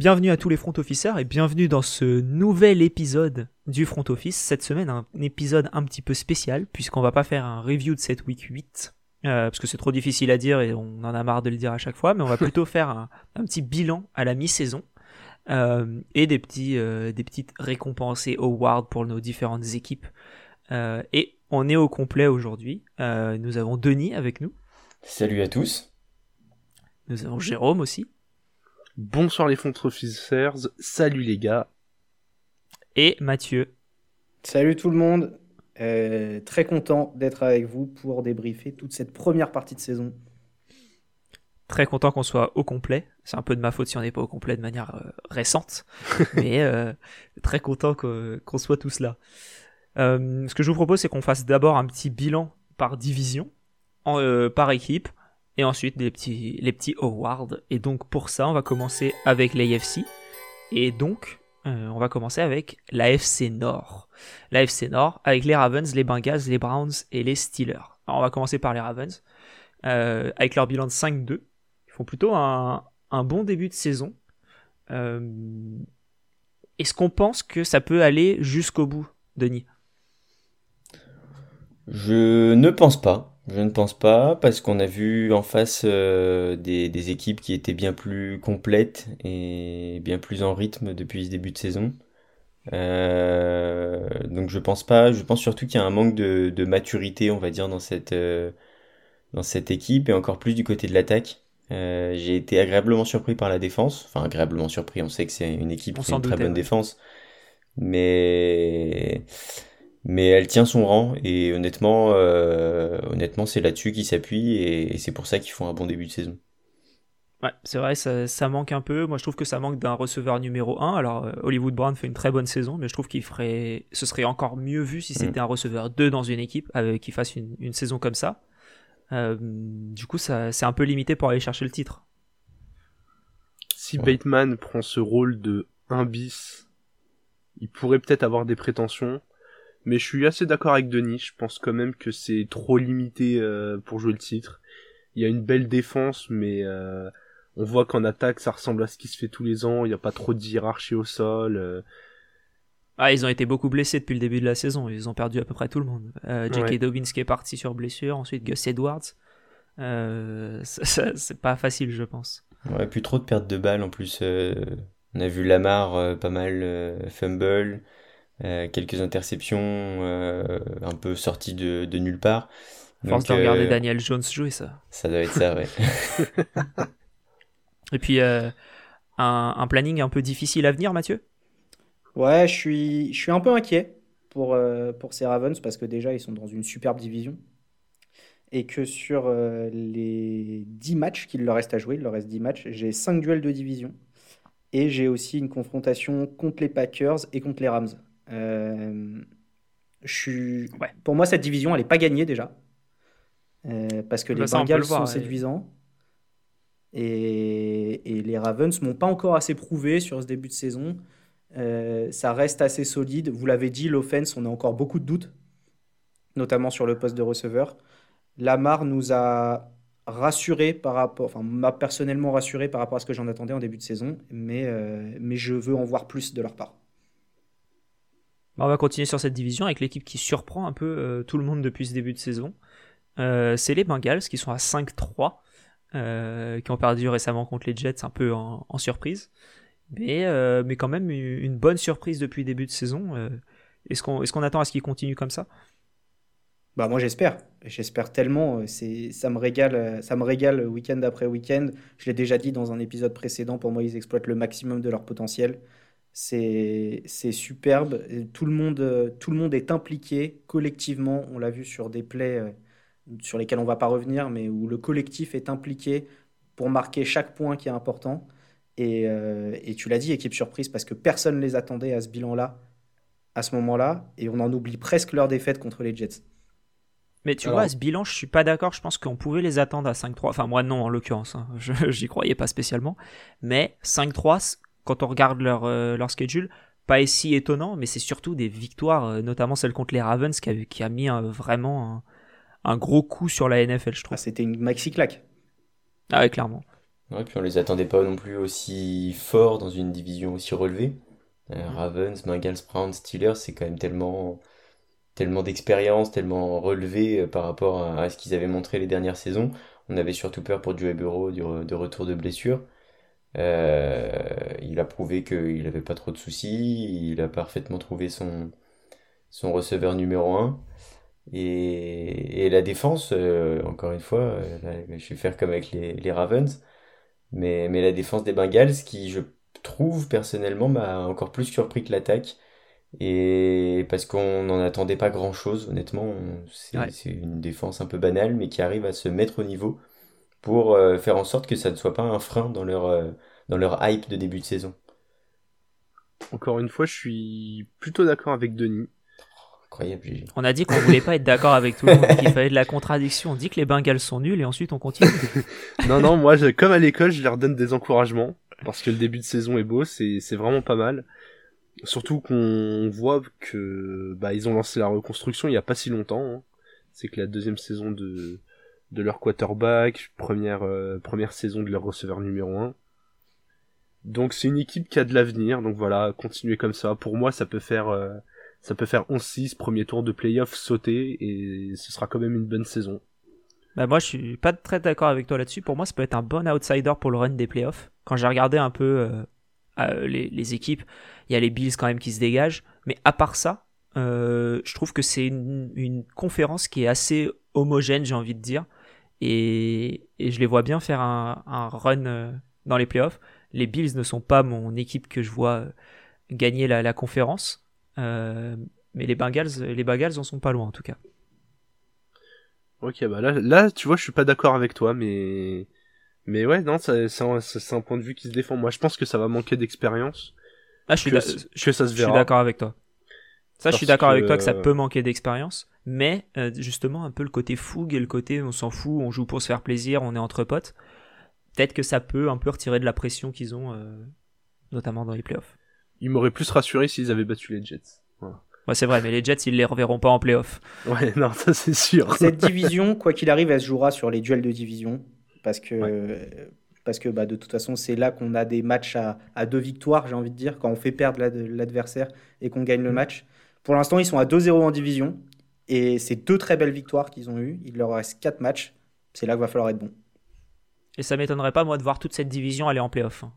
Bienvenue à tous les front officers et bienvenue dans ce nouvel épisode du front office. Cette semaine, un épisode un petit peu spécial puisqu'on va pas faire un review de cette week 8 euh, parce que c'est trop difficile à dire et on en a marre de le dire à chaque fois, mais on va plutôt faire un, petit bilan à la mi-saison euh, et des petits euh, des petites récompenses et awards pour nos différentes équipes. et on est au complet aujourd'hui. nous avons Denis avec nous. Salut à tous. Nous avons Jérôme aussi. Bonsoir les front officers, salut les gars. Et Mathieu. Salut tout le monde. Euh, très content d'être avec vous pour débriefer toute cette première partie de saison. Très content qu'on soit au complet. C'est un peu de ma faute si on n'est pas au complet de manière euh, récente. mais euh, très content qu'on soit tous là. ce que je vous propose, c'est qu'on fasse d'abord un petit bilan par division, par équipe et ensuite les petits, les petits awards. Et donc pour ça, on va commencer avec l'AFC. Et donc, euh, on va commencer avec l'AFC Nord. L'AFC Nord avec les Ravens, les Bengals, les Browns et les Steelers. Alors on va commencer par les Ravens. Euh, avec leur bilan de 5-2. Ils font plutôt un, un, bon début de saison. Euh, est-ce qu'on pense que ça peut aller jusqu'au bout, Denis? Je ne pense pas. Je ne pense pas, parce qu'on a vu en face euh, des, équipes qui étaient bien plus complètes et bien plus en rythme depuis ce début de saison. Euh, donc je pense pas, je pense surtout qu'il y a un manque de, maturité, on va dire, dans cette, euh, dans cette équipe et encore plus du côté de l'attaque. J'ai été agréablement surpris par la défense, enfin agréablement surpris, on sait que c'est une équipe qui a une très bonne défense, mais mais elle tient son rang et honnêtement, euh, honnêtement c'est là-dessus qu'ils s'appuient et, c'est pour ça qu'ils font un bon début de saison. Ouais, c'est vrai, ça, manque un peu. Moi, je trouve que ça manque d'un receveur numéro 1. Alors, euh, Hollywood Brown fait une très bonne saison, mais je trouve qu'il ferait, ce serait encore mieux vu si c'était mm. un receveur 2 dans une équipe avec qui fasse une, saison comme ça. Euh, du coup, ça, c'est un peu limité pour aller chercher le titre. Si Bateman prend ce rôle de 1 bis, il pourrait peut-être avoir des prétentions. Mais je suis assez d'accord avec Denis, je pense quand même que c'est trop limité euh, pour jouer le titre. Il y a une belle défense, mais euh, on voit qu'en attaque ça ressemble à ce qui se fait tous les ans, il n'y a pas trop de hiérarchie au sol. Euh. Ah, ils ont été beaucoup blessés depuis le début de la saison, ils ont perdu à peu près tout le monde. J.K. Dobbins qui est parti sur blessure, ensuite Gus Edwards. c'est pas facile, je pense. Ouais, plus trop de pertes de balles en plus. on a vu Lamar pas mal fumble. Euh, quelques interceptions euh, un peu sorties de, nulle part. Force de regarder euh, Daniel Jones jouer ça. Ça doit être ça, ouais. Et puis un, un, planning un peu difficile à venir, Mathieu? Ouais, je suis, je suis un peu inquiet pour, pour ces Ravens parce que déjà ils sont dans une superbe division et que sur les 10 matchs qu'il leur reste à jouer, il leur reste 10 matchs, j'ai 5 duels de division et j'ai aussi une confrontation contre les Packers et contre les Rams. Euh, je suis... Pour moi, cette division, elle n'est pas gagnée déjà. Euh, parce que les Bengals sont séduisants. Et, et, les Ravens m'ont pas encore assez prouvé sur ce début de saison. Euh, ça reste assez solide. Vous l'avez dit, l'offense, on a encore beaucoup de doutes, notamment sur le poste de receveur. Lamar nous a rassuré par rapport, enfin m'a personnellement rassuré par rapport à ce que j'en attendais en début de saison, mais, mais je veux en voir plus de leur part. On va continuer sur cette division avec l'équipe qui surprend un peu euh, tout le monde depuis ce début de saison. Euh, c'est les Bengals qui sont à 5-3, euh, qui ont perdu récemment contre les Jets un peu en, surprise. Mais, mais quand même une bonne surprise depuis le début de saison. est-ce, qu'on, qu'on attend à ce qu'ils continuent comme ça? Bah moi j'espère, j'espère tellement. Ça me régale, ça me régale week-end après week-end. Je l'ai déjà dit dans un épisode précédent. Pour moi, ils exploitent le maximum de leur potentiel. C'est superbe. Tout le, monde, tout le monde est impliqué collectivement. On l'a vu sur des plays euh, sur lesquels on ne va pas revenir, mais où le collectif est impliqué pour marquer chaque point qui est important. Et, euh, et tu l'as dit, équipe surprise, parce que personne ne les attendait à ce bilan-là, à ce moment-là, et on en oublie presque leur défaite contre les Jets. Mais tu vois, à ce bilan, je suis pas d'accord. Je pense qu'on pouvait les attendre à 5-3. Enfin, moi, non, en l'occurrence. Hein. Je J'y croyais pas spécialement. Mais 5-3, quand on regarde leur, euh, leur schedule, pas si étonnant, mais c'est surtout des victoires, euh, notamment celle contre les Ravens, qui a, qui a mis vraiment un, gros coup sur la NFL, je trouve. Ah, c'était une maxi claque. Ah ouais, clairement. Ouais, puis on les attendait pas non plus aussi forts dans une division aussi relevée. Euh, Ravens, Bengals, Browns, Steelers, c'est quand même tellement, tellement d'expérience, tellement relevé euh, par rapport à, ce qu'ils avaient montré les dernières saisons. On avait surtout peur pour Joe Burrow de retour de blessure. Euh, il a prouvé qu'il n'avait pas trop de soucis, il a parfaitement trouvé son, son receveur numéro 1. Et, et la défense, encore une fois, je vais faire comme avec les, les Ravens, mais, mais la défense des Bengals qui, je trouve personnellement m'a encore plus surpris que l'attaque. Et parce qu'on n'en attendait pas grand chose, honnêtement, c'est une défense un peu banale, mais qui arrive à se mettre au niveau pour euh, faire en sorte que ça ne soit pas un frein dans leur, euh, dans leur hype de début de saison. Encore une fois, je suis plutôt d'accord avec Denis. Incroyable, On a dit qu'on voulait pas être d'accord avec tout le monde, qu'il fallait de la contradiction. On dit que les Bengals sont nuls et ensuite on continue. non, non, moi, comme à l'école, je leur donne des encouragements parce que le début de saison est beau, c'est vraiment pas mal. Surtout qu'on voit que bah ils ont lancé la reconstruction il y a pas si longtemps. Hein. C'est que la deuxième saison de de leur quarterback, première euh, première saison de leur receveur numéro 1. Donc c'est une équipe qui a de l'avenir. Donc voilà, continuer comme ça. Pour moi, ça peut faire euh, faire 11-6 premier tour de playoff sauter et ce sera quand même une bonne saison. Bah moi je suis pas très d'accord avec toi là-dessus. Pour moi ça peut être un bon outsider pour le run des playoffs. Quand j'ai regardé un peu euh, euh, les, équipes, il y a les Bills quand même qui se dégagent. Mais à part ça, je trouve que c'est une, conférence qui est assez homogène, j'ai envie de dire. Et, je les vois bien faire un, run dans les playoffs. Les Bills ne sont pas mon équipe que je vois gagner la, la conférence. mais les Bengals, les Bengals en sont pas loin en tout cas. Ok, bah là, là, tu vois, je suis pas d'accord avec toi, mais mais ouais, non, c'est un, un, point de vue qui se défend. Moi, je pense que ça va manquer d'expérience. Ah, je suis, que, ça se Je suis d'accord avec toi. Ça, je suis d'accord avec toi que ça peut manquer d'expérience, mais euh, justement un peu le côté fougue et le côté on s'en fout, on joue pour se faire plaisir, on est entre potes. Peut-être que ça peut un peu retirer de la pression qu'ils ont, euh, notamment dans les playoffs. Ils m'auraient plus rassuré s'ils avaient battu les Jets. Voilà. Ouais, c'est vrai, mais les Jets, ils les reverront pas en playoff. Ouais, non, ça c'est sûr. Cette division, quoi qu'il arrive, elle se jouera sur les duels de division. Parce que, parce que bah, de toute façon, c'est là qu'on a des matchs à, à deux victoires, j'ai envie de dire, quand on fait perdre l'adversaire et qu'on gagne le mm. match. Pour l'instant, ils sont à 2-0 en division. Et c'est deux très belles victoires qu'ils ont eues. Il leur reste quatre matchs. C'est là qu'il va falloir être bon. Et ça m'étonnerait pas, moi, de voir toute cette division aller en playoff. Hein.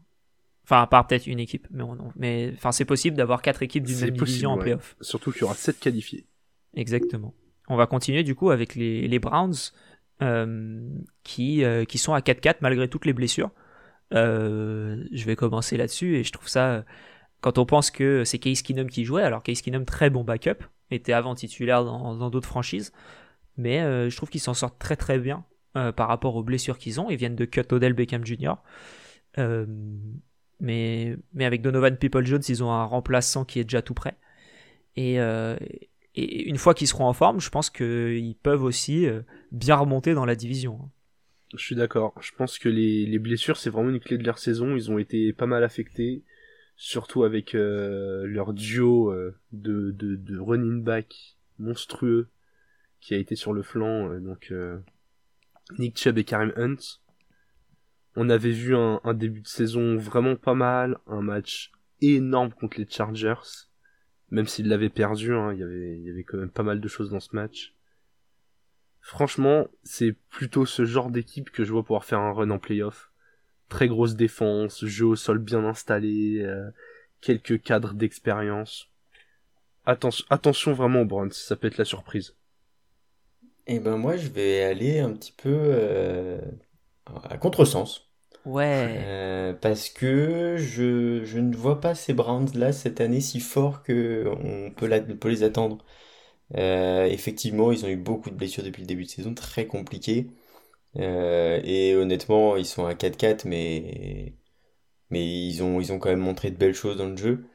Enfin, à part peut-être une équipe, mais, mais enfin, c'est possible d'avoir quatre équipes d'une même division en playoff. Surtout qu'il y aura sept qualifiés. Exactement. On va continuer du coup avec les, les Browns euh, qui, euh, qui sont à 4-4 malgré toutes les blessures. Euh, je vais commencer là-dessus et je trouve ça, quand on pense que c'est Case Keenum qui jouait, alors Case Keenum très bon backup, était avant titulaire dans d'autres franchises, mais je trouve qu'ils s'en sortent très très bien par rapport aux blessures qu'ils ont. Ils viennent de cut Odell Beckham Jr. Mais, mais avec Donovan People Jones, ils ont un remplaçant qui est déjà tout prêt. Et, euh, une fois qu'ils seront en forme, je pense qu'ils peuvent aussi euh, bien remonter dans la division. Hein. Je suis d'accord. Je pense que les blessures, c'est vraiment une clé de leur saison. Ils ont été pas mal affectés, surtout avec euh, leur duo de, de, de, running back monstrueux qui a été sur le flanc. donc Nick Chubb et Karim Hunt. On avait vu un, début de saison vraiment pas mal, un match énorme contre les Chargers. Même s'ils l'avaient perdu, hein, il, y avait, il y avait quand même pas mal de choses dans ce match. Franchement, c'est plutôt ce genre d'équipe que je vois pouvoir faire un run en playoff. Très grosse défense, jeu au sol bien installé, euh, quelques cadres d'expérience. Attention, attention vraiment aux Browns, ça peut être la surprise. Et eh ben moi je vais aller un petit peu euh, à contresens. Ouais. Euh, parce que je, je ne vois pas ces Browns là cette année si forts que on peut, peut les attendre. Euh, effectivement, ils ont eu beaucoup de blessures depuis le début de saison, très compliqué. Euh, et honnêtement, ils sont à 4-4, mais, mais ils, ont, ils ont quand même montré de belles choses dans le jeu.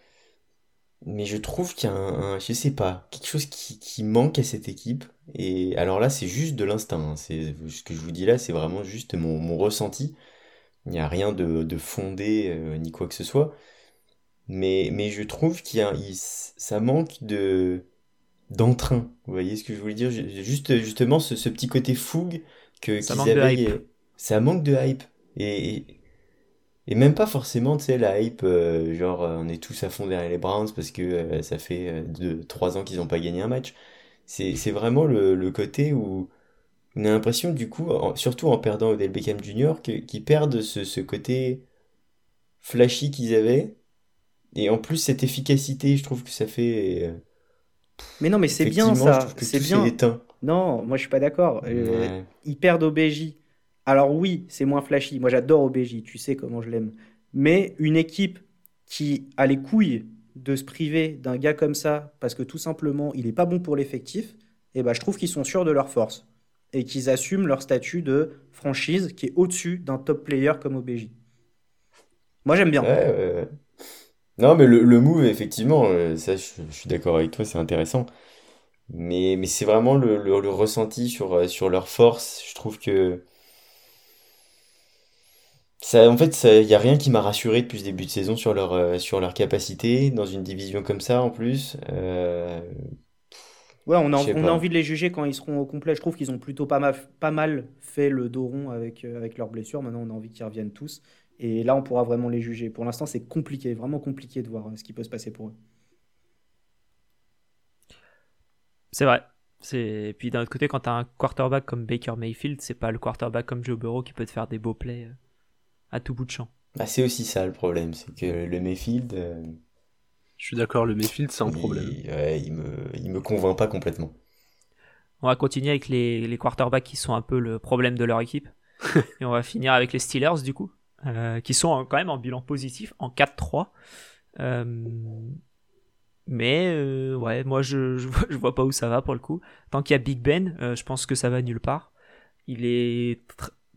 Mais je trouve qu'il y a un, je sais pas, quelque chose qui, qui manque à cette équipe. Et alors là, c'est juste de l'instinct. Hein. C'est ce que je vous dis là, c'est vraiment juste mon, mon ressenti. Il n'y a rien de, de fondé euh, ni quoi que ce soit. Mais, mais je trouve qu'il y a, ça manque de d'entrain. Vous voyez ce que je voulais dire? Juste justement ce, ce petit côté fougue que ça manque de hype. Ça manque de hype. Et, Et même pas forcément, tu sais, la hype, euh, genre euh, on est tous à fond derrière les Browns parce que euh, ça fait 2-3 ans qu'ils n'ont pas gagné un match. C'est vraiment le, le, côté où on a l'impression, du coup, surtout en perdant Odell Beckham Jr., qu'ils perdent ce, ce côté flashy qu'ils avaient. Et en plus, cette efficacité, je trouve que ça fait. mais non, mais c'est bien ça. C'est bien. Non, moi je suis pas d'accord. ils perdent OBJ alors oui, c'est moins flashy. Moi, j'adore OBJ, tu sais comment je l'aime. Mais une équipe qui a les couilles de se priver d'un gars comme ça parce que tout simplement il n'est pas bon pour l'effectif, eh ben, je trouve qu'ils sont sûrs de leur force et qu'ils assument leur statut de franchise qui est au-dessus d'un top player comme OBJ. Moi j'aime bien. Non mais le, le move effectivement, euh, ça je, suis d'accord avec toi, c'est intéressant. Mais, mais c'est vraiment le, le, ressenti sur, euh, sur leur force. Je trouve que ça, en fait, il n'y a rien qui m'a rassuré depuis ce début de saison sur leur, euh, sur leur capacité, dans une division comme ça en plus. Euh, ouais, on a, on a envie de les juger quand ils seront au complet. Je trouve qu'ils ont plutôt pas mal, pas mal fait le dos rond avec, euh, avec leurs blessures. Maintenant, on a envie qu'ils reviennent tous. Et là, on pourra vraiment les juger. Pour l'instant, c'est compliqué, vraiment compliqué de voir ce qui peut se passer pour eux. C'est vrai. Et puis d'un autre côté, quand tu as un quarterback comme Baker Mayfield, c'est pas le quarterback comme Joe Burrow qui peut te faire des beaux plays à tout bout de champ. Bah, c'est aussi ça le problème, c'est que le Mayfield. Euh, Je suis d'accord, le Mayfield c'est un problème. il, me, il me convainc pas complètement. On va continuer avec les, les quarterbacks qui sont un peu le problème de leur équipe. Et on va finir avec les Steelers du coup, euh, qui sont quand même en bilan positif, en 4-3. Euh, mais ouais, moi je, vois pas où ça va pour le coup. Tant qu'il y a Big Ben, je pense que ça va nulle part. Il est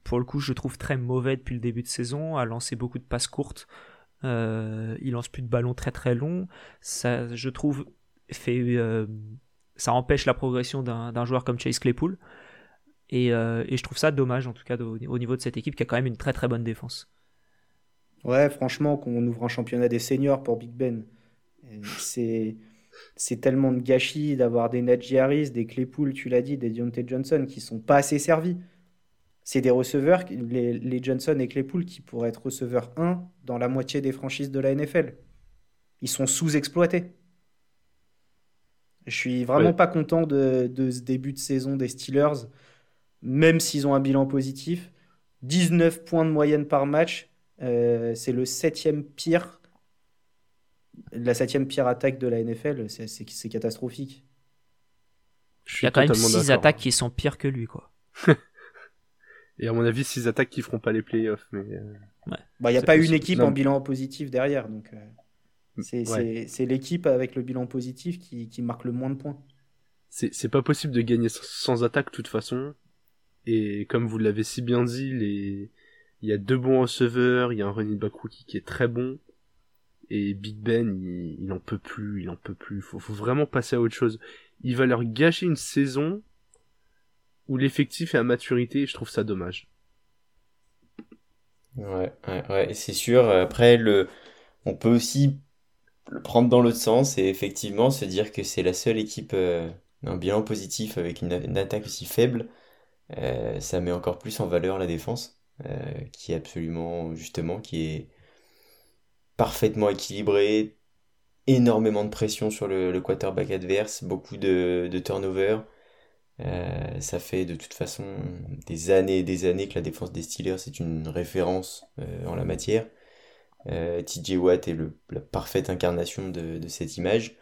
pour le coup, je trouve très mauvais depuis le début de saison, a lancé beaucoup de passes courtes. Euh, il lance plus de ballons très très longs. Ça, je trouve, euh, ça empêche la progression d'un joueur comme Chase Claypool. Et, euh, et, je trouve ça dommage, en tout cas, au, niveau de cette équipe qui a quand même une très très bonne défense. Ouais, franchement, qu'on ouvre un championnat des seniors pour Big Ben, c'est c'est tellement de gâchis d'avoir des Najee Harris, des Claypool, tu l'as dit, des Deontay Johnson qui sont pas assez servis c'est des receveurs, les, Johnson et Claypool, qui pourraient être receveurs 1 dans la moitié des franchises de la NFL. Ils sont sous-exploités. Je suis vraiment pas content de, ce début de saison des Steelers, même s'ils ont un bilan positif. 19 points de moyenne par match, euh, c'est le septième pire, la septième pire attaque de la NFL, c'est catastrophique. Il y a quand même 6 attaques qui sont pires que lui, quoi. Et à mon avis, six attaques qui feront pas les playoffs. Mais euh, il n'y bah, a pas une équipe en bilan positif derrière, donc euh, c'est l'équipe avec le bilan positif qui, qui, marque le moins de points. C'est pas possible de gagner sans attaque de toute façon. Et comme vous l'avez si bien dit, les... il y a deux bons receveurs, il y a un running back rookie qui est très bon. Et Big Ben, il, il en peut plus, il en peut plus. Faut, faut vraiment passer à autre chose. Il va leur gâcher une saison où l'effectif est à maturité, je trouve ça dommage. Ouais, ouais, ouais c'est sûr. Après, le, on peut aussi le prendre dans l'autre sens et effectivement se dire que c'est la seule équipe, euh, bilan positif avec une, attaque aussi faible. Euh, ça met encore plus en valeur la défense, euh, qui est absolument, justement, qui est parfaitement équilibrée, énormément de pression sur le, quarterback adverse, beaucoup de, turnover. Euh, ça fait de toute façon des années et des années que la défense des Steelers est une référence euh, en la matière. Euh, TJ Watt est la parfaite incarnation de, cette image.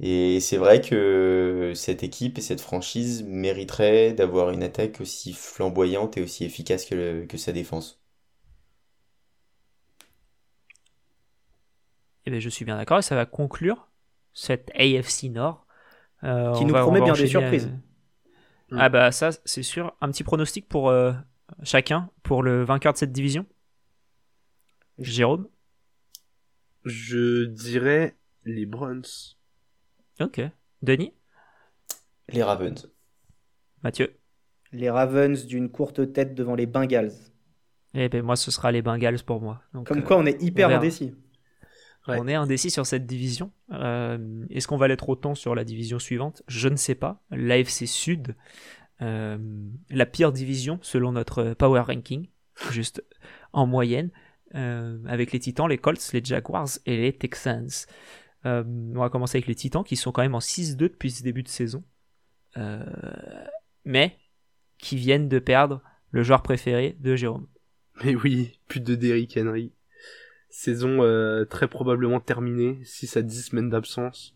Et c'est vrai que cette équipe et cette franchise mériteraient d'avoir une attaque aussi flamboyante et aussi efficace que sa défense. Eh bien, je suis bien d'accord et ça va conclure cette AFC Nord euh, qui nous promet bien des surprises. Ah bah ça, c'est sûr. Un petit pronostic pour euh, chacun, pour le vainqueur de cette division? Jérôme? Je dirais les Browns. Ok. Denis? Les Ravens. Mathieu? Les Ravens d'une courte tête devant les Bengals. Eh ben moi, ce sera les Bengals pour moi. Comme quoi, on est hyper indécis. On est indécis sur cette division. Euh, est-ce qu'on va l'être autant sur la division suivante? Je ne sais pas. L'AFC Sud, euh, la pire division selon notre power ranking, juste en moyenne. avec les Titans, les Colts, les Jaguars et les Texans. on va commencer avec les Titans qui sont quand même en 6-2 depuis ce début de saison. mais qui viennent de perdre le joueur préféré de Jérôme. Mais oui, plus de Derrick Henry. Saison euh, très probablement terminée, 6 à 10 semaines d'absence.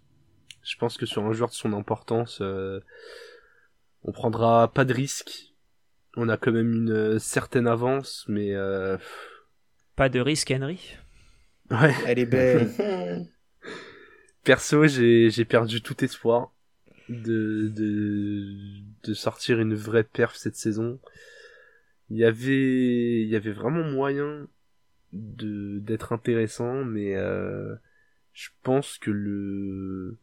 Je pense que sur un joueur de son importance, euh, on prendra pas de risque. On a quand même une certaine avance, mais... Euh... Pas de risque, Henry? Ouais. Elle est belle. Perso, j'ai perdu tout espoir de, de, de sortir une vraie perf cette saison. Il y avait, il y avait vraiment moyen de d'être intéressant, mais euh, je pense que le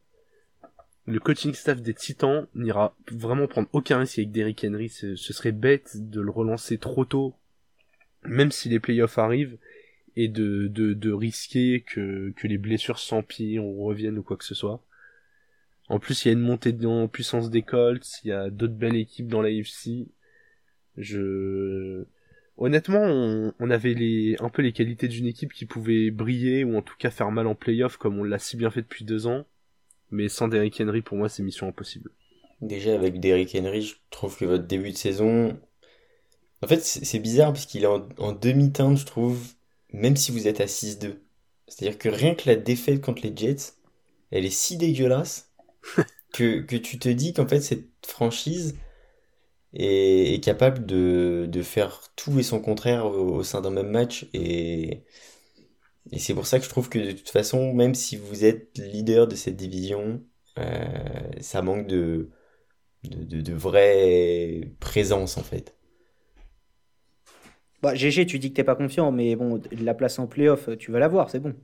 le coaching staff des Titans n'ira vraiment prendre aucun risque avec Derrick Henry. Ce, serait bête de le relancer trop tôt, même si les playoffs arrivent, et de, de, de risquer que, que les blessures s'empirent ou reviennent ou quoi que ce soit. En plus, il y a une montée en puissance des Colts, il y a d'autres belles équipes dans la UFC. Je honnêtement, on, avait les, un peu les qualités d'une équipe qui pouvait briller ou en tout cas faire mal en playoff comme on l'a si bien fait depuis deux ans. Mais sans Derrick Henry, pour moi, c'est mission impossible. Déjà, avec Derrick Henry, je trouve que votre début de saison. En fait, c'est bizarre parce qu'il est en, demi-teinte, je trouve, même si vous êtes à 6-2. C'est-à-dire que rien que la défaite contre les Jets, elle est si dégueulasse que, que tu te dis qu'en fait, cette franchise, est, capable de, faire tout et son contraire au, sein d'un même match. Et, et c'est pour ça que je trouve que de toute façon, même si vous êtes leader de cette division, euh, ça manque de, de, de, vraie présence en fait. Bah, GG, tu dis que t'es pas confiant, mais bon, la place en playoff, tu vas l'avoir, c'est bon.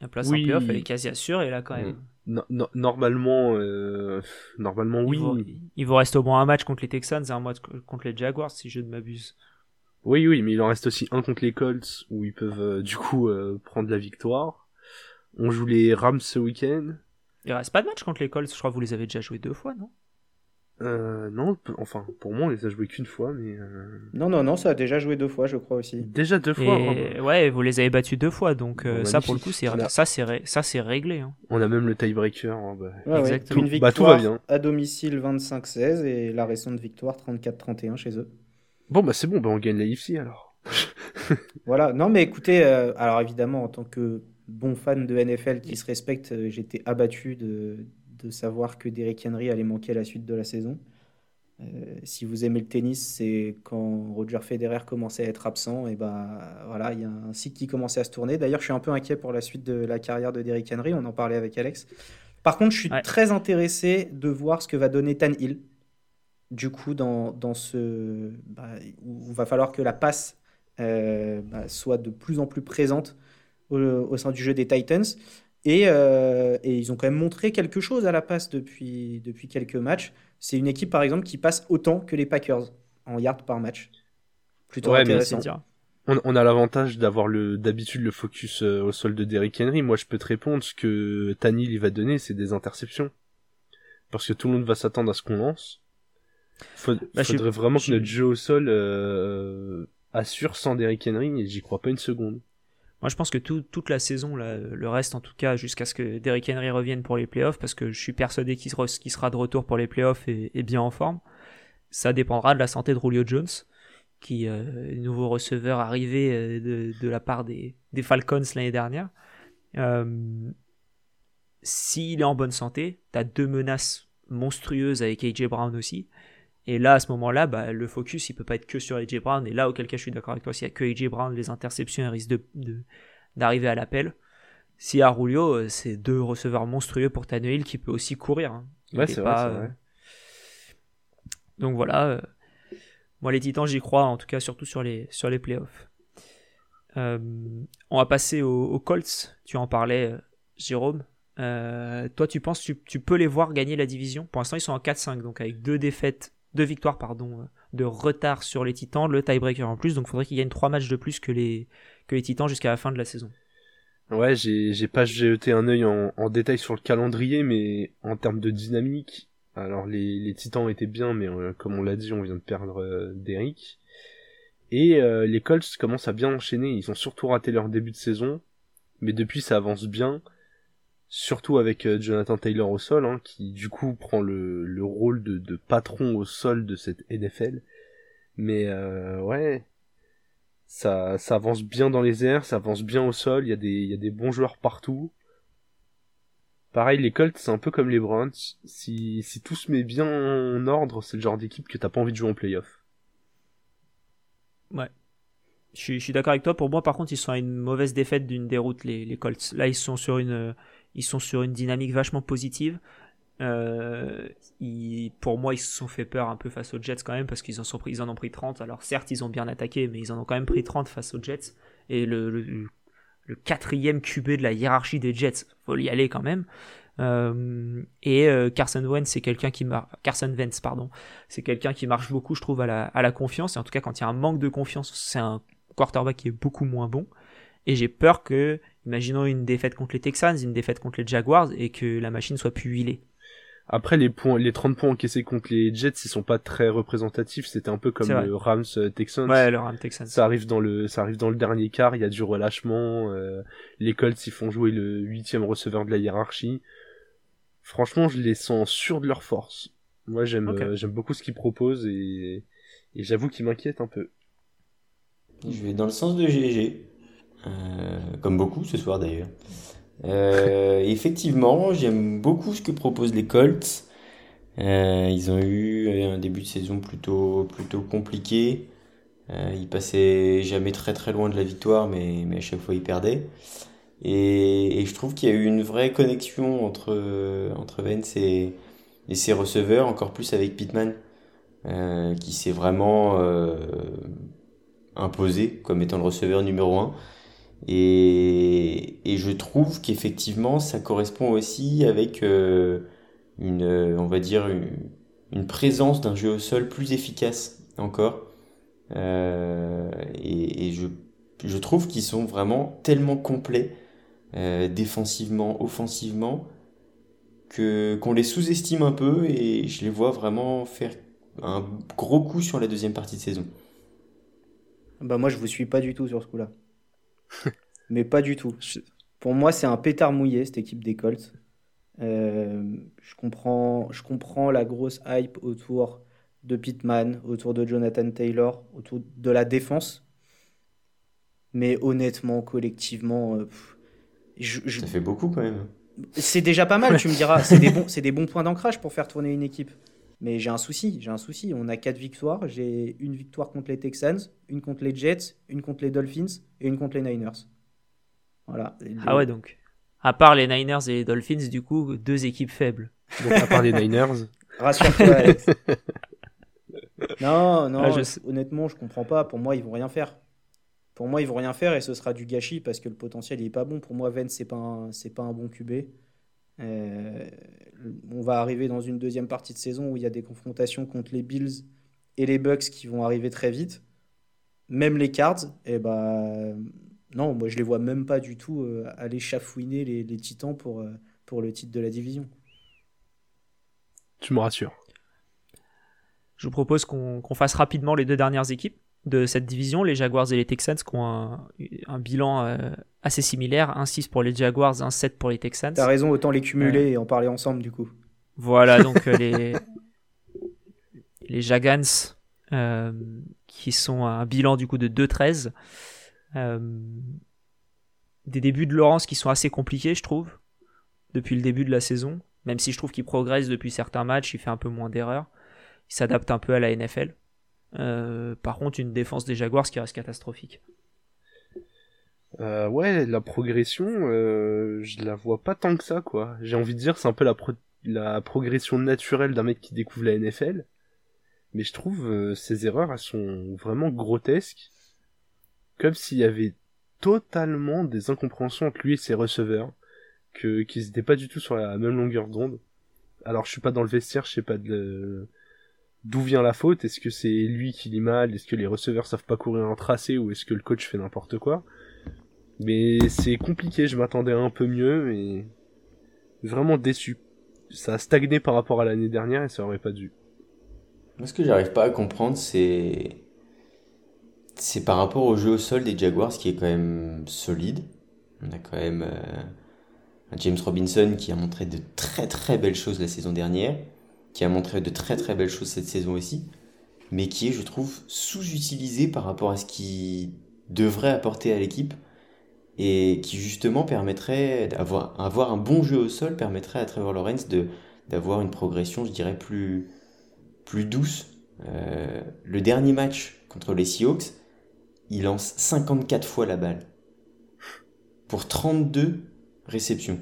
La place en playoff, elle est quasi assurée là quand même. Mm normalement, euh, normalement oui. Il vous, reste au moins un match contre les Texans et un match contre les Jaguars si je ne m'abuse. Oui, oui, mais il en reste aussi un contre les Colts où ils peuvent euh, du coup euh, prendre la victoire. On joue les Rams ce week-end. Il reste pas de match contre les Colts, je crois que vous les avez déjà joués deux fois, non? Euh, non, enfin, pour moi, on les a joués qu'une fois, mais. Euh, non, non, non, ça a déjà joué deux fois, je crois aussi. Déjà deux fois. Ouais, vous les avez battus deux fois, donc euh, ça, pour le coup, c'est ça, c'est ça, c'est réglé. Hein. On a même le tiebreaker. Hein, bah. Exactement. Une victoire bah, tout va bien. à domicile 25-16 et la récente victoire 34-31 chez eux. Bon, bah c'est bon, bah on gagne la IFC alors. voilà. Non, mais écoutez, euh, alors évidemment, en tant que bon fan de NFL qui se respecte, j'étais abattu de de savoir que Derrick Henry allait manquer la suite de la saison. Euh, si vous aimez le tennis, c'est quand Roger Federer commençait à être absent, et bah voilà, il y a un cycle qui commençait à se tourner. D'ailleurs, je suis un peu inquiet pour la suite de la carrière de Derrick Henry. On en parlait avec Alex. Par contre, je suis très intéressé de voir ce que va donner Tan Hill. Du coup, dans, dans ce, bah, où il va falloir que la passe euh, bah, soit de plus en plus présente au, au sein du jeu des Titans. Euh, et, ils ont quand même montré quelque chose à la passe depuis, depuis quelques matchs. C'est une équipe, par exemple, qui passe autant que les Packers en yards par match. Plutôt intéressant. On, a l'avantage d'avoir le d'habitude le focus euh, au sol de Derrick Henry. Moi, je peux te répondre ce que Tanil il va donner, c'est des interceptions. Parce que tout le monde va s'attendre à ce qu'on lance. Il bah, faudrait vraiment que notre jeu au sol euh, assure sans Derrick Henry, et j'y crois pas une seconde. Moi, je pense que toute la saison, le reste en tout cas, jusqu'à ce que Derrick Henry revienne pour les playoffs, parce que je suis persuadé qu'il sera de retour pour les playoffs et, bien en forme, ça dépendra de la santé de Julio Jones, qui euh, est nouveau receveur arrivé euh, de, la part des, Falcons l'année dernière. Euh, s'il est en bonne santé, tu deux menaces monstrueuses avec AJ Brown aussi. Et là, à ce moment-là, bah, le focus, il peut pas être que sur AJ Brown. Et là, auquel cas, je suis d'accord avec toi, s'il y a que AJ Brown, les interceptions risquent de, d'arriver à l'appel. Si à Rulio, euh, c'est deux receveurs monstrueux pour Tannehill qui peut aussi courir. Hein. ouais, c'est pas, vrai, euh, Donc voilà. Euh, moi, les Titans, j'y crois, en tout cas, surtout sur les, sur les playoffs. on va passer aux, Colts. Tu en parlais, Jérôme. toi, tu penses tu, tu peux les voir gagner la division? Pour l'instant, ils sont en 4-5, donc avec deux défaites deux victoires pardon, euh, de retard sur les Titans, le tiebreaker en plus, donc il faudrait qu'ils gagnent trois matchs de plus que les, Titans jusqu'à la fin de la saison. Ouais, j'ai pas jeté un œil en, détail sur le calendrier, mais en termes de dynamique, alors les, les Titans étaient bien, mais euh, comme on l'a dit, on vient de perdre euh, Derrick. Et euh, les Colts commencent à bien enchaîner. Ils ont surtout raté leur début de saison, mais depuis ça avance bien. Surtout avec euh, Jonathan Taylor au sol, hein, qui du coup prend le, le rôle de, de, patron au sol de cette NFL. Mais euh, ouais, ça, ça avance bien dans les airs, ça avance bien au sol. Il y a des, y a des bons joueurs partout. Pareil, les Colts, c'est un peu comme les Browns. Si, si tout se met bien en ordre, c'est le genre d'équipe que t'as pas envie de jouer en playoff. Ouais. Je suis, d'accord avec toi. Pour moi, par contre, ils sont à une mauvaise défaite d'une déroute, les, les Colts. Là, ils sont sur une, ils sont sur une dynamique vachement positive. Euh, pour moi, ils se sont fait peur un peu face aux Jets quand même parce qu'ils en, ils en ont pris 30. Alors certes, ils ont bien attaqué, mais ils en ont quand même pris 30 face aux Jets. Et le, le, quatrième QB de la hiérarchie des Jets, faut y aller quand même. Euh, et euh, Carson Wentz, c'est quelqu'un qui marche. Carson Wentz, pardon, c'est quelqu'un qui marche beaucoup, je trouve, à la, à la confiance. Et en tout cas, quand il y a un manque de confiance, c'est un quarterback qui est beaucoup moins bon. Et j'ai peur que, imaginons une défaite contre les Texans, une défaite contre les Jaguars, et que la machine soit plus huilée. Après, les points, les 30 points encaissés contre les Jets, ils sont pas très représentatifs. C'était un peu comme le Rams euh, Texans. Ouais, le Rams Texans. Ça arrive dans le, ça arrive dans le dernier quart. Il y a du relâchement. Euh, les Colts, ils font jouer le huitième receveur de la hiérarchie. Franchement, je les sens sûrs de leur force. Moi, j'aime, euh, j'aime beaucoup ce qu'ils proposent et, et j'avoue qu'ils m'inquiètent un peu. Je vais dans le sens de GG. Comme beaucoup ce soir d'ailleurs. Euh, effectivement, j'aime beaucoup ce que proposent les Colts. Euh, ils ont eu un début de saison plutôt, compliqué. Euh, ils passaient jamais très très loin de la victoire, mais, à chaque fois ils perdaient. Et, je trouve qu'il y a eu une vraie connexion entre, entre et, ses receveurs, encore plus avec Pittman, euh, qui s'est vraiment euh, imposé comme étant le receveur numéro 1. Et, et je trouve qu'effectivement, ça correspond aussi avec euh, une, euh, on va dire, une, une présence d'un jeu au sol plus efficace encore. Euh, et, et je, je, trouve qu'ils sont vraiment tellement complets, défensivement, offensivement, que qu'on les sous-estime un peu et je les vois vraiment faire un gros coup sur la deuxième partie de saison. Bah moi je vous suis pas du tout sur ce coup-là. mais pas du tout. Pour moi, c'est un pétard mouillé, cette équipe des Colts. Euh, je, comprends, je comprends la grosse hype autour de Pittman, autour de Jonathan Taylor, autour de la défense. Mais honnêtement, collectivement, euh, je, ça fait beaucoup quand même. C'est déjà pas mal, tu me diras. C'est des, bons, des bons points d'ancrage pour faire tourner une équipe. Mais j'ai un souci, j'ai un souci. On a quatre victoires. J'ai une victoire contre les Texans, une contre les Jets, une contre les Dolphins et une contre les Niners. Voilà. Ah ouais, donc. À part les Niners et les Dolphins, du coup, deux équipes faibles. Donc à part les Niners. Rassure-toi. non, non, ah, honnêtement, je comprends pas. Pour moi, ils vont rien faire. Pour moi, ils vont rien faire et ce sera du gâchis parce que le potentiel il est pas bon. Pour moi, Vence c'est pas c'est pas un bon QB. Euh, on va arriver dans une deuxième partie de saison où il y a des confrontations contre les Bills et les Bucks qui vont arriver très vite. Même les Cards, et eh ben non, moi je les vois même pas du tout euh, aller chafouiner les, Titans pour, euh, pour le titre de la division. Tu me rassures. Je vous propose qu'on fasse rapidement les deux dernières équipes de cette division, les Jaguars et les Texans, qui ont un, bilan euh, assez similaire. 1-6 pour les Jaguars, 1-7 pour les Texans. T'as raison, autant les cumuler et en parler ensemble du coup. Voilà, donc euh, les, les Jagans, euh, qui sont à un bilan du coup de 2-13. des débuts de Laurence qui sont assez compliqués, je trouve, depuis le début de la saison. Même si je trouve qu'il progresse depuis certains matchs, il fait un peu moins d'erreurs. Il s'adapte un peu à la NFL. Euh, par contre, une défense des Jaguars qui reste catastrophique. Euh, ouais, la progression, euh, je la vois pas tant que ça, quoi. J'ai envie de dire, c'est un peu la, la progression naturelle d'un mec qui découvre la NFL. Mais je trouve ces erreurs, elles sont vraiment grotesques. Comme s'il y avait totalement des incompréhensions entre lui et ses receveurs. Que, qu'ils étaient pas du tout sur la même longueur d'onde. Alors je suis pas dans le vestiaire, je sais pas de, d'où vient la faute Est-ce que c'est lui qui lit mal? Est-ce que les receveurs savent pas courir un tracé? Ou est-ce que le coach fait n'importe quoi? Mais c'est compliqué, je m'attendais un peu mieux, mais vraiment déçu. Ça a stagné par rapport à l'année dernière et ça aurait pas dû. Moi, ce que j'arrive pas à comprendre, c'est c'est par rapport au jeu au sol des Jaguars qui est quand même solide. On a quand même euh, un James Robinson qui a montré de très très belles choses la saison dernière, qui a montré de très très belles choses cette saison aussi, mais qui est, je trouve, sous-utilisé par rapport à ce qu'il devrait apporter à l'équipe et qui justement permettrait d'avoir avoir un bon jeu au sol permettrait à Trevor Lawrence de d'avoir une progression, je dirais, plus, plus douce. Euh, le dernier match contre les Seahawks, il lance 54 fois la balle pour 32 réceptions.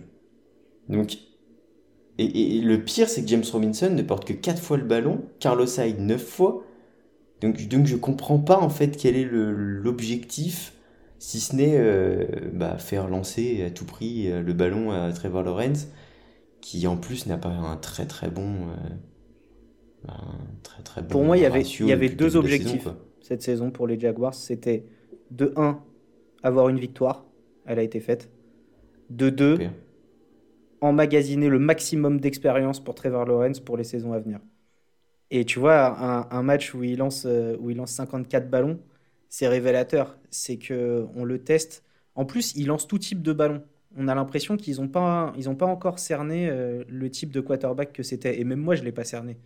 Donc, et, le pire, c'est que James Robinson ne porte que 4 fois le ballon, Carlos Hyde 9 fois. Donc, donc je comprends pas en fait quel est l'objectif, si ce n'est euh, bah, faire lancer à tout prix euh, le ballon à Trevor Lawrence qui en plus n'a pas un très très bon. Euh, très, très bon pour moi, il y avait, il y avait deux objectifs cette saison pour les Jaguars. C'était de 1, avoir une victoire, elle a été faite. De 2, emmagasiner le maximum d'expérience pour Trevor Lawrence pour les saisons à venir. Et tu vois, un, un, match où il, lance, où il lance 54 ballons, c'est révélateur. C'est que on le teste. En plus, il lance tout type de ballons on a l'impression qu'ils n'ont pas, ils pas encore cerné euh, le type de quarterback que c'était. Et même moi, je ne l'ai pas cerné.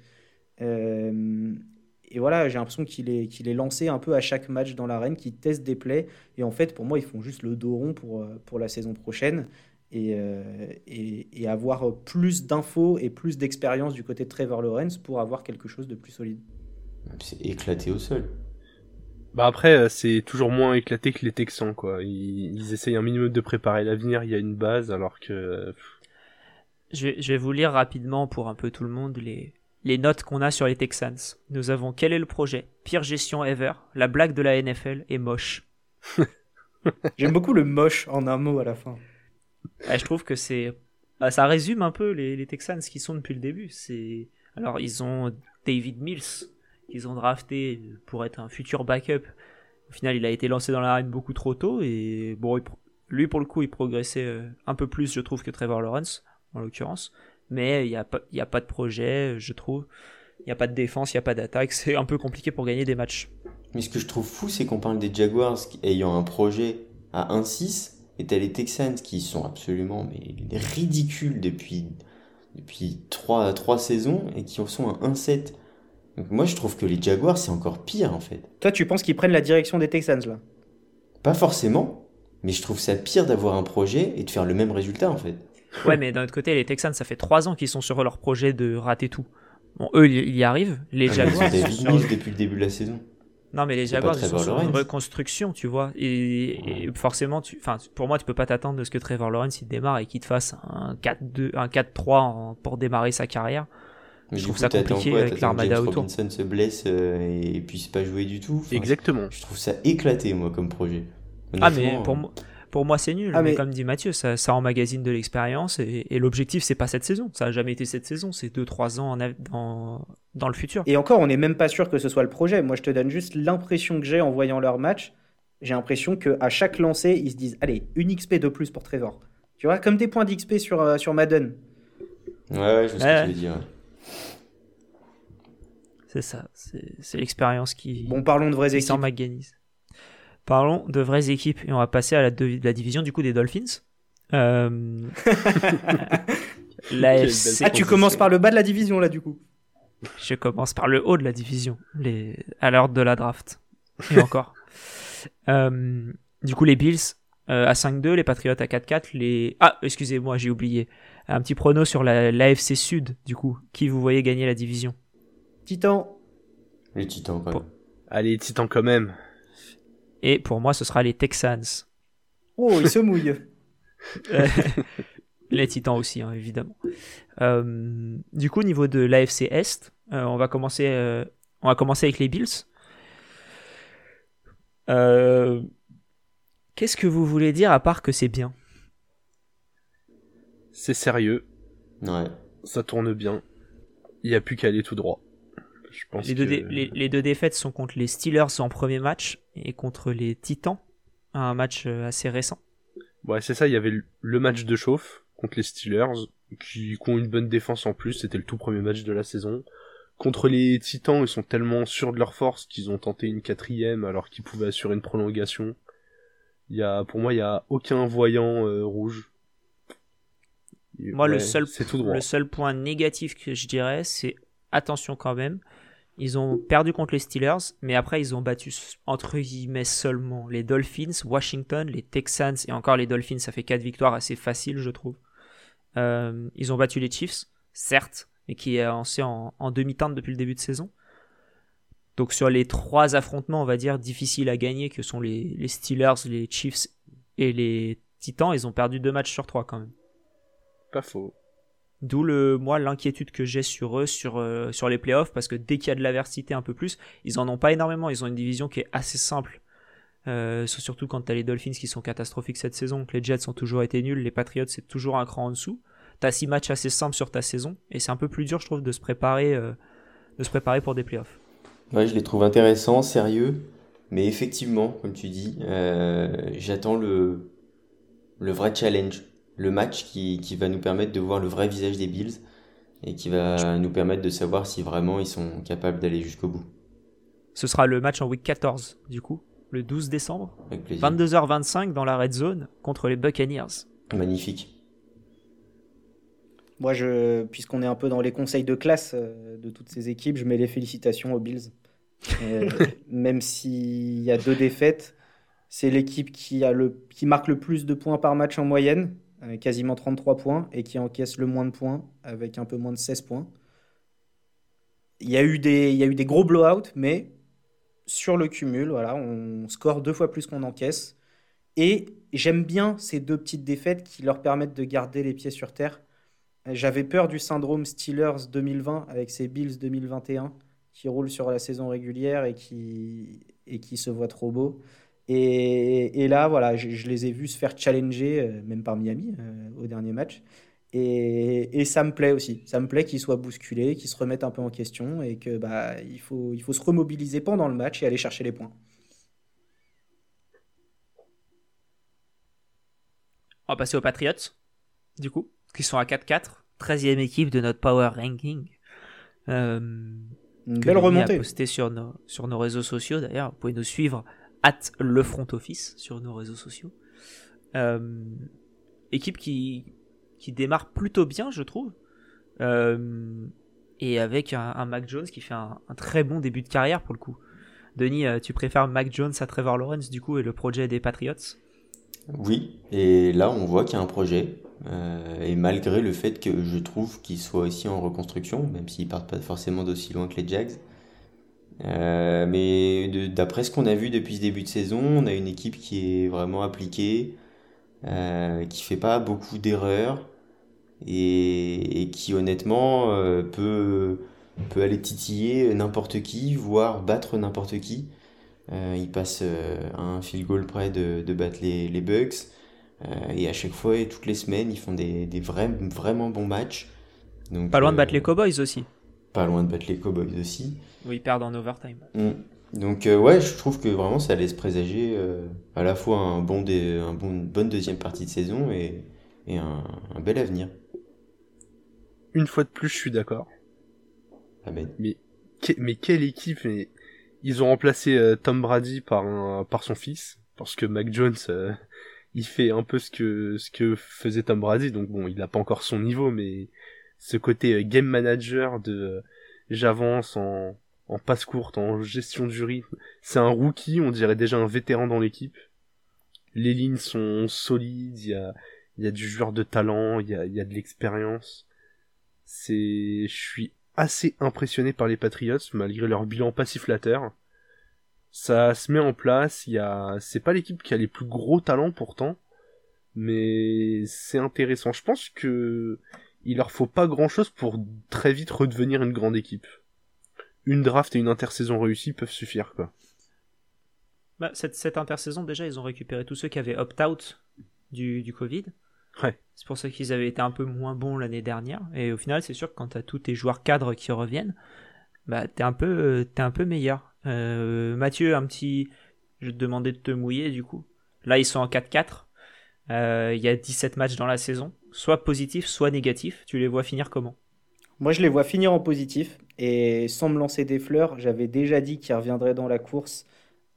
Euh, et voilà, j'ai l'impression qu'il est, qu'il est lancé un peu à chaque match dans l'arène, qu'il teste des plays. Et en fait, pour moi, ils font juste le dos rond pour, euh, pour la saison prochaine. Et, et, avoir plus d'infos et plus d'expérience du côté de Trevor Lawrence pour avoir quelque chose de plus solide. C'est éclaté au sol. Bah après, euh, c'est toujours moins éclaté que les Texans, quoi. Ils, essayent un minimum de préparer l'avenir, il y a une base, alors que... Je vais, je vais vous lire rapidement pour un peu tout le monde les, les notes qu'on a sur les Texans. Nous avons quel est le projet? Pire gestion ever, la blague de la NFL est moche. J'aime beaucoup le moche en un mot à la fin. je trouve que c'est... Bah, ça résume un peu les, les Texans qui sont depuis le début. C'est Alors ils ont David Mills, qu'ils ont drafté pour être un futur backup. Au final, il a été lancé dans l'arène beaucoup trop tôt et bon, lui pour le coup, il progressait euh, un peu plus, je trouve, que Trevor Lawrence en l'occurrence. Mais il n'y a, a pas de projet, je trouve. Il n'y a pas de défense, il n'y a pas d'attaque. C'est un peu compliqué pour gagner des matchs. Mais ce que je trouve fou, c'est qu'on parle des Jaguars ayant un projet à 1-6 et t'as les Texans qui sont absolument mais, ridicules depuis, depuis 3, 3 saisons et qui sont à 1-7 moi, je trouve que les Jaguars, c'est encore pire en fait. Toi, tu penses qu'ils prennent la direction des Texans là? Pas forcément, mais je trouve ça pire d'avoir un projet et de faire le même résultat en fait. Ouais, mais d'un autre côté, les Texans, ça fait trois ans qu'ils sont sur leur projet de rater tout. Bon, eux, ils y arrivent. Les ah, Jaguars. Ils depuis le début de la saison. Non, mais les Jaguars, ils sont sur une reconstruction, tu vois. Et, forcément, tu, pour moi, tu peux pas t'attendre de ce que Trevor Lawrence il démarre et qu'il te fasse un 4-2, un 4-3 pour démarrer sa carrière je trouve ça compliqué avec l'armada autour. Robinson se blesse euh, et puisse pas jouer du tout. Exactement. Je trouve ça éclaté, moi, comme projet. Ah, mais pour, euh, moi, pour moi, c'est nul. Ah, mais... Comme dit Mathieu, ça, ça emmagasine de l'expérience et, l'objectif, c'est pas cette saison. Ça a jamais été cette saison. C'est 2-3 ans dans, dans le futur. Et encore, on n'est même pas sûr que ce soit le projet. Moi, je te donne juste l'impression que j'ai en voyant leur match. J'ai l'impression qu'à chaque lancé, ils se disent Allez, une XP de plus pour Trevor. Tu vois, comme des points d'XP sur, euh, sur Madden. Ouais, ouais, je sais ce que tu veux dire. C'est ça, c'est l'expérience qui. Bon, parlons de vraies équipes. Parlons de vraies équipes et on va passer à la, la division du coup des Dolphins. Euh... Ah, tu commences par le bas de la division là du coup. Je commence par le haut de la division, les... à l'ordre de la draft. Et encore. Euh, du coup, les Bills euh, à 5-2, les Patriots à 4-4, les... Ah, excusez-moi, j'ai oublié. Un petit prono sur l'AFC Sud, du coup. Qui vous voyez gagner la division? Titan. Les Titans quand même. Allez, les Titans quand même. Et pour moi, ce sera les Texans. Oh, ils se mouillent. les Titans aussi, hein, évidemment. Euh, du coup, au niveau de l'AFC Est, euh, on, va commencer, euh, on va commencer avec les Bills. Qu'est-ce que vous voulez dire à part que c'est bien? C'est sérieux. Ouais. Ça tourne bien. Il n'y a plus qu'à aller tout droit les, deux les, deux défaites sont contre les Steelers en premier match et contre les Titans, un match euh, assez récent. Ouais, c'est ça, il y avait le match de chauffe contre les Steelers, qui, ont une bonne défense en plus, c'était le tout premier match de la saison. contre les Titans, ils sont tellement sûrs de leur force qu'ils ont tenté une quatrième alors qu'ils pouvaient assurer une prolongation. Il y a, pour moi, il y a aucun voyant euh, rouge. Moi, le seul, le seul point négatif que je dirais, c'est attention quand même. Ils ont perdu contre les Steelers, mais après ils ont battu entre guillemets seulement les Dolphins, Washington, les Texans et encore les Dolphins. Ça fait quatre victoires assez faciles, je trouve. Euh, ils ont battu les Chiefs, certes, mais qui est lancé en, demi-teinte depuis le début de saison. Donc sur les trois affrontements, on va dire, difficiles à gagner, que sont les, les Steelers, les Chiefs et les Titans, ils ont perdu deux matchs sur trois quand même. Pas faux. D'où le moi l'inquiétude que j'ai sur eux sur euh, sur les playoffs parce que dès qu'il y a de l'aversité un peu plus, ils en ont pas énormément. Ils ont une division qui est assez simple. Euh, surtout quand tu as les Dolphins qui sont catastrophiques cette saison, que les Jets ont toujours été nuls, les Patriots c'est toujours un cran en dessous. T'as six matchs assez simples sur ta saison et c'est un peu plus dur je trouve de se préparer euh, de se préparer pour des playoffs. Ouais, je les trouve intéressants, sérieux, mais effectivement, comme tu dis, j'attends le le vrai challenge le match qui, qui, va nous permettre de voir le vrai visage des Bills et qui va nous permettre de savoir si vraiment ils sont capables d'aller jusqu'au bout. Ce sera le match en week 14, du coup, le 12 décembre. 22h25 dans la red zone contre les Buccaneers. Magnifique. Moi, je, puisqu'on est un peu dans les conseils de classe euh, de toutes ces équipes, je mets les félicitations aux Bills. Euh, même s'il y a deux défaites, c'est l'équipe qui, a le, qui marque le plus de points par match en moyenne quasiment 33 points, et qui encaisse le moins de points, avec un peu moins de 16 points. Il y a eu des, il y a eu des gros blowouts, mais sur le cumul, voilà, on score deux fois plus qu'on encaisse. Et j'aime bien ces deux petites défaites qui leur permettent de garder les pieds sur terre. J'avais peur du syndrome Steelers 2020 avec ces Bills 2021 qui roulent sur la saison régulière et qui, et qui se voient trop beaux. Et, là, voilà, je, les ai vus se faire challenger, euh, même par Miami, euh, au dernier match. Et, ça me plaît aussi. Ça me plaît qu'ils soient bousculés, qu'ils se remettent un peu en question et que bah, il, faut, il faut se remobiliser pendant le match et aller chercher les points. On va passer aux Patriots, du coup, qui sont à 4-4, 13e équipe de notre Power Ranking. Euh, Une belle remontée. posté sur nos, sur nos réseaux sociaux d'ailleurs. Vous pouvez nous suivre at le front office sur nos réseaux sociaux. Euh, équipe qui, qui démarre plutôt bien, je trouve. Euh, et avec un, Mac Jones qui fait un, très bon début de carrière pour le coup. Denis, euh, tu préfères Mac Jones à Trevor Lawrence du coup et le projet des Patriots? Oui, et là on voit qu'il y a un projet. et malgré le fait que je trouve qu'il soit aussi en reconstruction, même s'ils partent pas forcément d'aussi loin que les Jags, euh, mais d'après ce qu'on a vu depuis ce début de saison, on a une équipe qui est vraiment appliquée, euh, qui fait pas beaucoup d'erreurs et, qui honnêtement euh, peut, peut aller titiller n'importe qui, voire battre n'importe qui. Euh, il passe un field goal près de, de battre les, les Bucks. et à chaque fois et toutes les semaines, ils font des, des vrais, vraiment bons matchs. Donc, pas loin de battre les Cowboys aussi. Pas loin de battre les Cowboys aussi. Oui, ils perdent en overtime. Mm. Donc euh, ouais, je trouve que vraiment ça laisse présager euh, à la fois un bon, un bon une bonne deuxième partie de saison et, et un, un, bel avenir. Une fois de plus, je suis d'accord. Amen. Mais, mais quelle équipe mais Ils ont remplacé euh, Tom Brady par, un, par son fils, parce que Mac Jones, il fait un peu ce que, ce que faisait Tom Brady, donc bon, il n'a pas encore son niveau, mais ce côté game manager de j'avance en, en passe courte, en gestion du rythme. C'est un rookie, on dirait déjà un vétéran dans l'équipe. Les lignes sont solides, il y a, y a du joueur de talent, il y a, y a de l'expérience. C'est, je suis assez impressionné par les Patriots, malgré leur bilan pas si flatteur. Ça se met en place, y a, c'est pas l'équipe qui a les plus gros talents pourtant, mais c'est intéressant. Je pense que il leur faut pas grand chose pour très vite redevenir une grande équipe. Une draft et une intersaison réussie peuvent suffire, quoi. Bah, cette, cette intersaison, déjà, ils ont récupéré tous ceux qui avaient opt-out du, du Covid. Ouais. C'est pour ça qu'ils avaient été un peu moins bons l'année dernière. Et au final, c'est sûr que quand t'as tous tes joueurs cadres qui reviennent, bah, t'es un peu, un peu meilleur. Euh, Mathieu, un petit, je te demandais de te mouiller, du coup. Là, ils sont en 4-4. Euh, il y a 17 matchs dans la saison soit positif, soit négatif. Tu les vois finir comment? Moi, je les vois finir en positif. Et sans me lancer des fleurs, j'avais déjà dit qu'ils reviendraient dans la course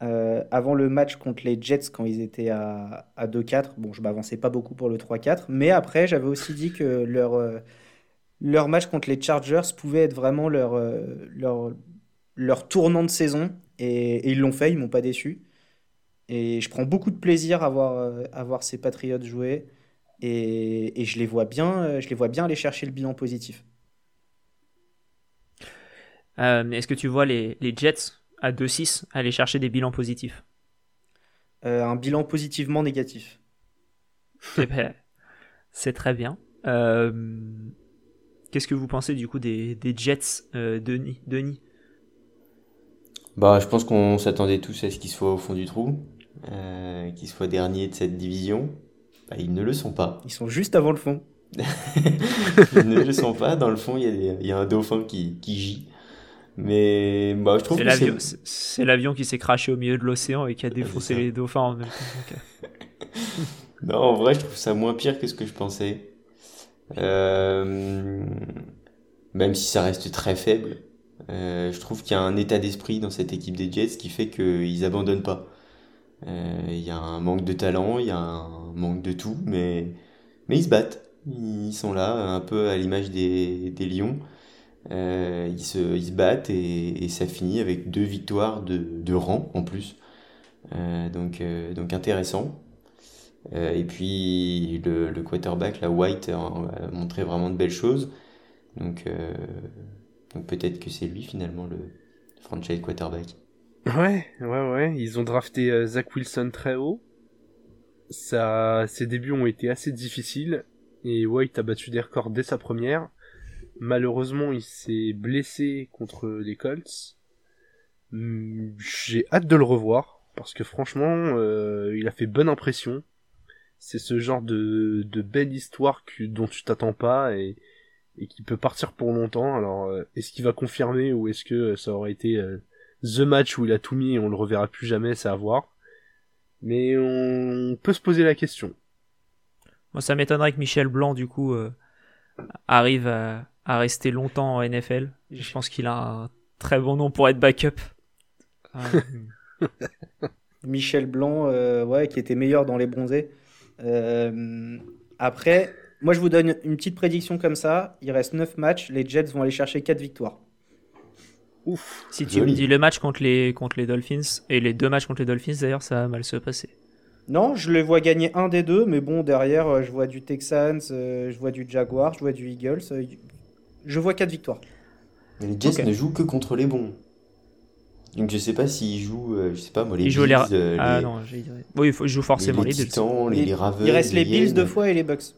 euh, avant le match contre les Jets quand ils étaient à, à 2-4. Bon, je m'avançais pas beaucoup pour le 3-4. Mais après, j'avais aussi dit que leur, euh, leur match contre les Chargers pouvait être vraiment leur, euh, leur, leur tournant de saison. Et, et ils l'ont fait, ils m'ont pas déçu. Et je prends beaucoup de plaisir à voir, à voir ces Patriots jouer. Et, et je, les vois bien, je les vois bien aller chercher le bilan positif. Euh, Est-ce que tu vois les, les Jets à 2-6 aller chercher des bilans positifs Euh, un bilan positivement négatif. Eh ben, C'est très bien. Euh, Qu'est-ce que vous pensez du coup des, des Jets, euh, Denis, Denis? Bah, je pense qu'on s'attendait tous à ce qu'ils soient au fond du trou, euh, qu'ils soient derniers de cette division. Bah, ils ne le sont pas. Ils sont juste avant le fond. Ils ne le sont pas. Dans le fond, il y a, y un dauphin qui, qui gît. Mais bah, je trouve C'est que l'avion, qui s'est craché au milieu de l'océan et qui a défoncé ça. les dauphins en même temps. Non, en vrai, je trouve ça moins pire que ce que je pensais. Euh, Même si ça reste très faible, euh, je trouve qu'il y a un état d'esprit dans cette équipe des Jets qui fait qu'ils abandonnent pas. Euh, Il y a un manque de talent, il y a un manque de tout, mais, mais ils se battent. Ils sont là, un peu à l'image des, Lions. Euh, ils se, ils se battent et, ça finit avec deux victoires de, rang en plus. Euh, donc, euh, donc intéressant. Euh, et puis le, le quarterback, la White, a, montré vraiment de belles choses. Donc, euh, donc peut-être que c'est lui finalement le franchise quarterback. Ouais, ouais, ouais. Ils ont drafté euh, Zach Wilson très haut. Ça, ses débuts ont été assez difficiles et White a battu des records dès sa première. Malheureusement, il s'est blessé contre les Colts. Hum, J'ai hâte de le revoir parce que franchement, euh, il a fait bonne impression. C'est ce genre de, de belle histoire dont tu t'attends pas et, qui peut partir pour longtemps. Alors, euh, est-ce qu'il va confirmer ou est-ce que ça aurait été the match où il a tout mis et on le reverra plus jamais, c'est à voir. Mais on peut se poser la question. Moi, ça m'étonnerait que Michel Blanc, du coup, euh, arrive à, à rester longtemps en NFL. Je pense qu'il a un très bon nom pour être backup. Euh, Michel Blanc, euh, ouais, qui était meilleur dans les bronzés. Euh, après, moi je vous donne une petite prédiction comme ça. Il reste 9 matchs, les Jets vont aller chercher 4 victoires. Ouf. si tu Joli. me dis le match contre les, contre les Dolphins, et les deux matchs contre les Dolphins, d'ailleurs, ça va mal se passer. Non, je les vois gagner un des deux, mais bon, derrière, euh, je vois du Texans, euh, je vois du Jaguar, je vois du Eagles. euh, je vois 4 victoires. Mais les Jets ne jouent que contre les bons. Donc je sais pas s'ils jouent, je sais pas moi, les Ils jouent Bills, les... Ah les, non, j'ai- oui, il faut, je joue forcément les, les, Bills. Titans, les, Ravens, Il reste les Bills deux fois et les Bucks.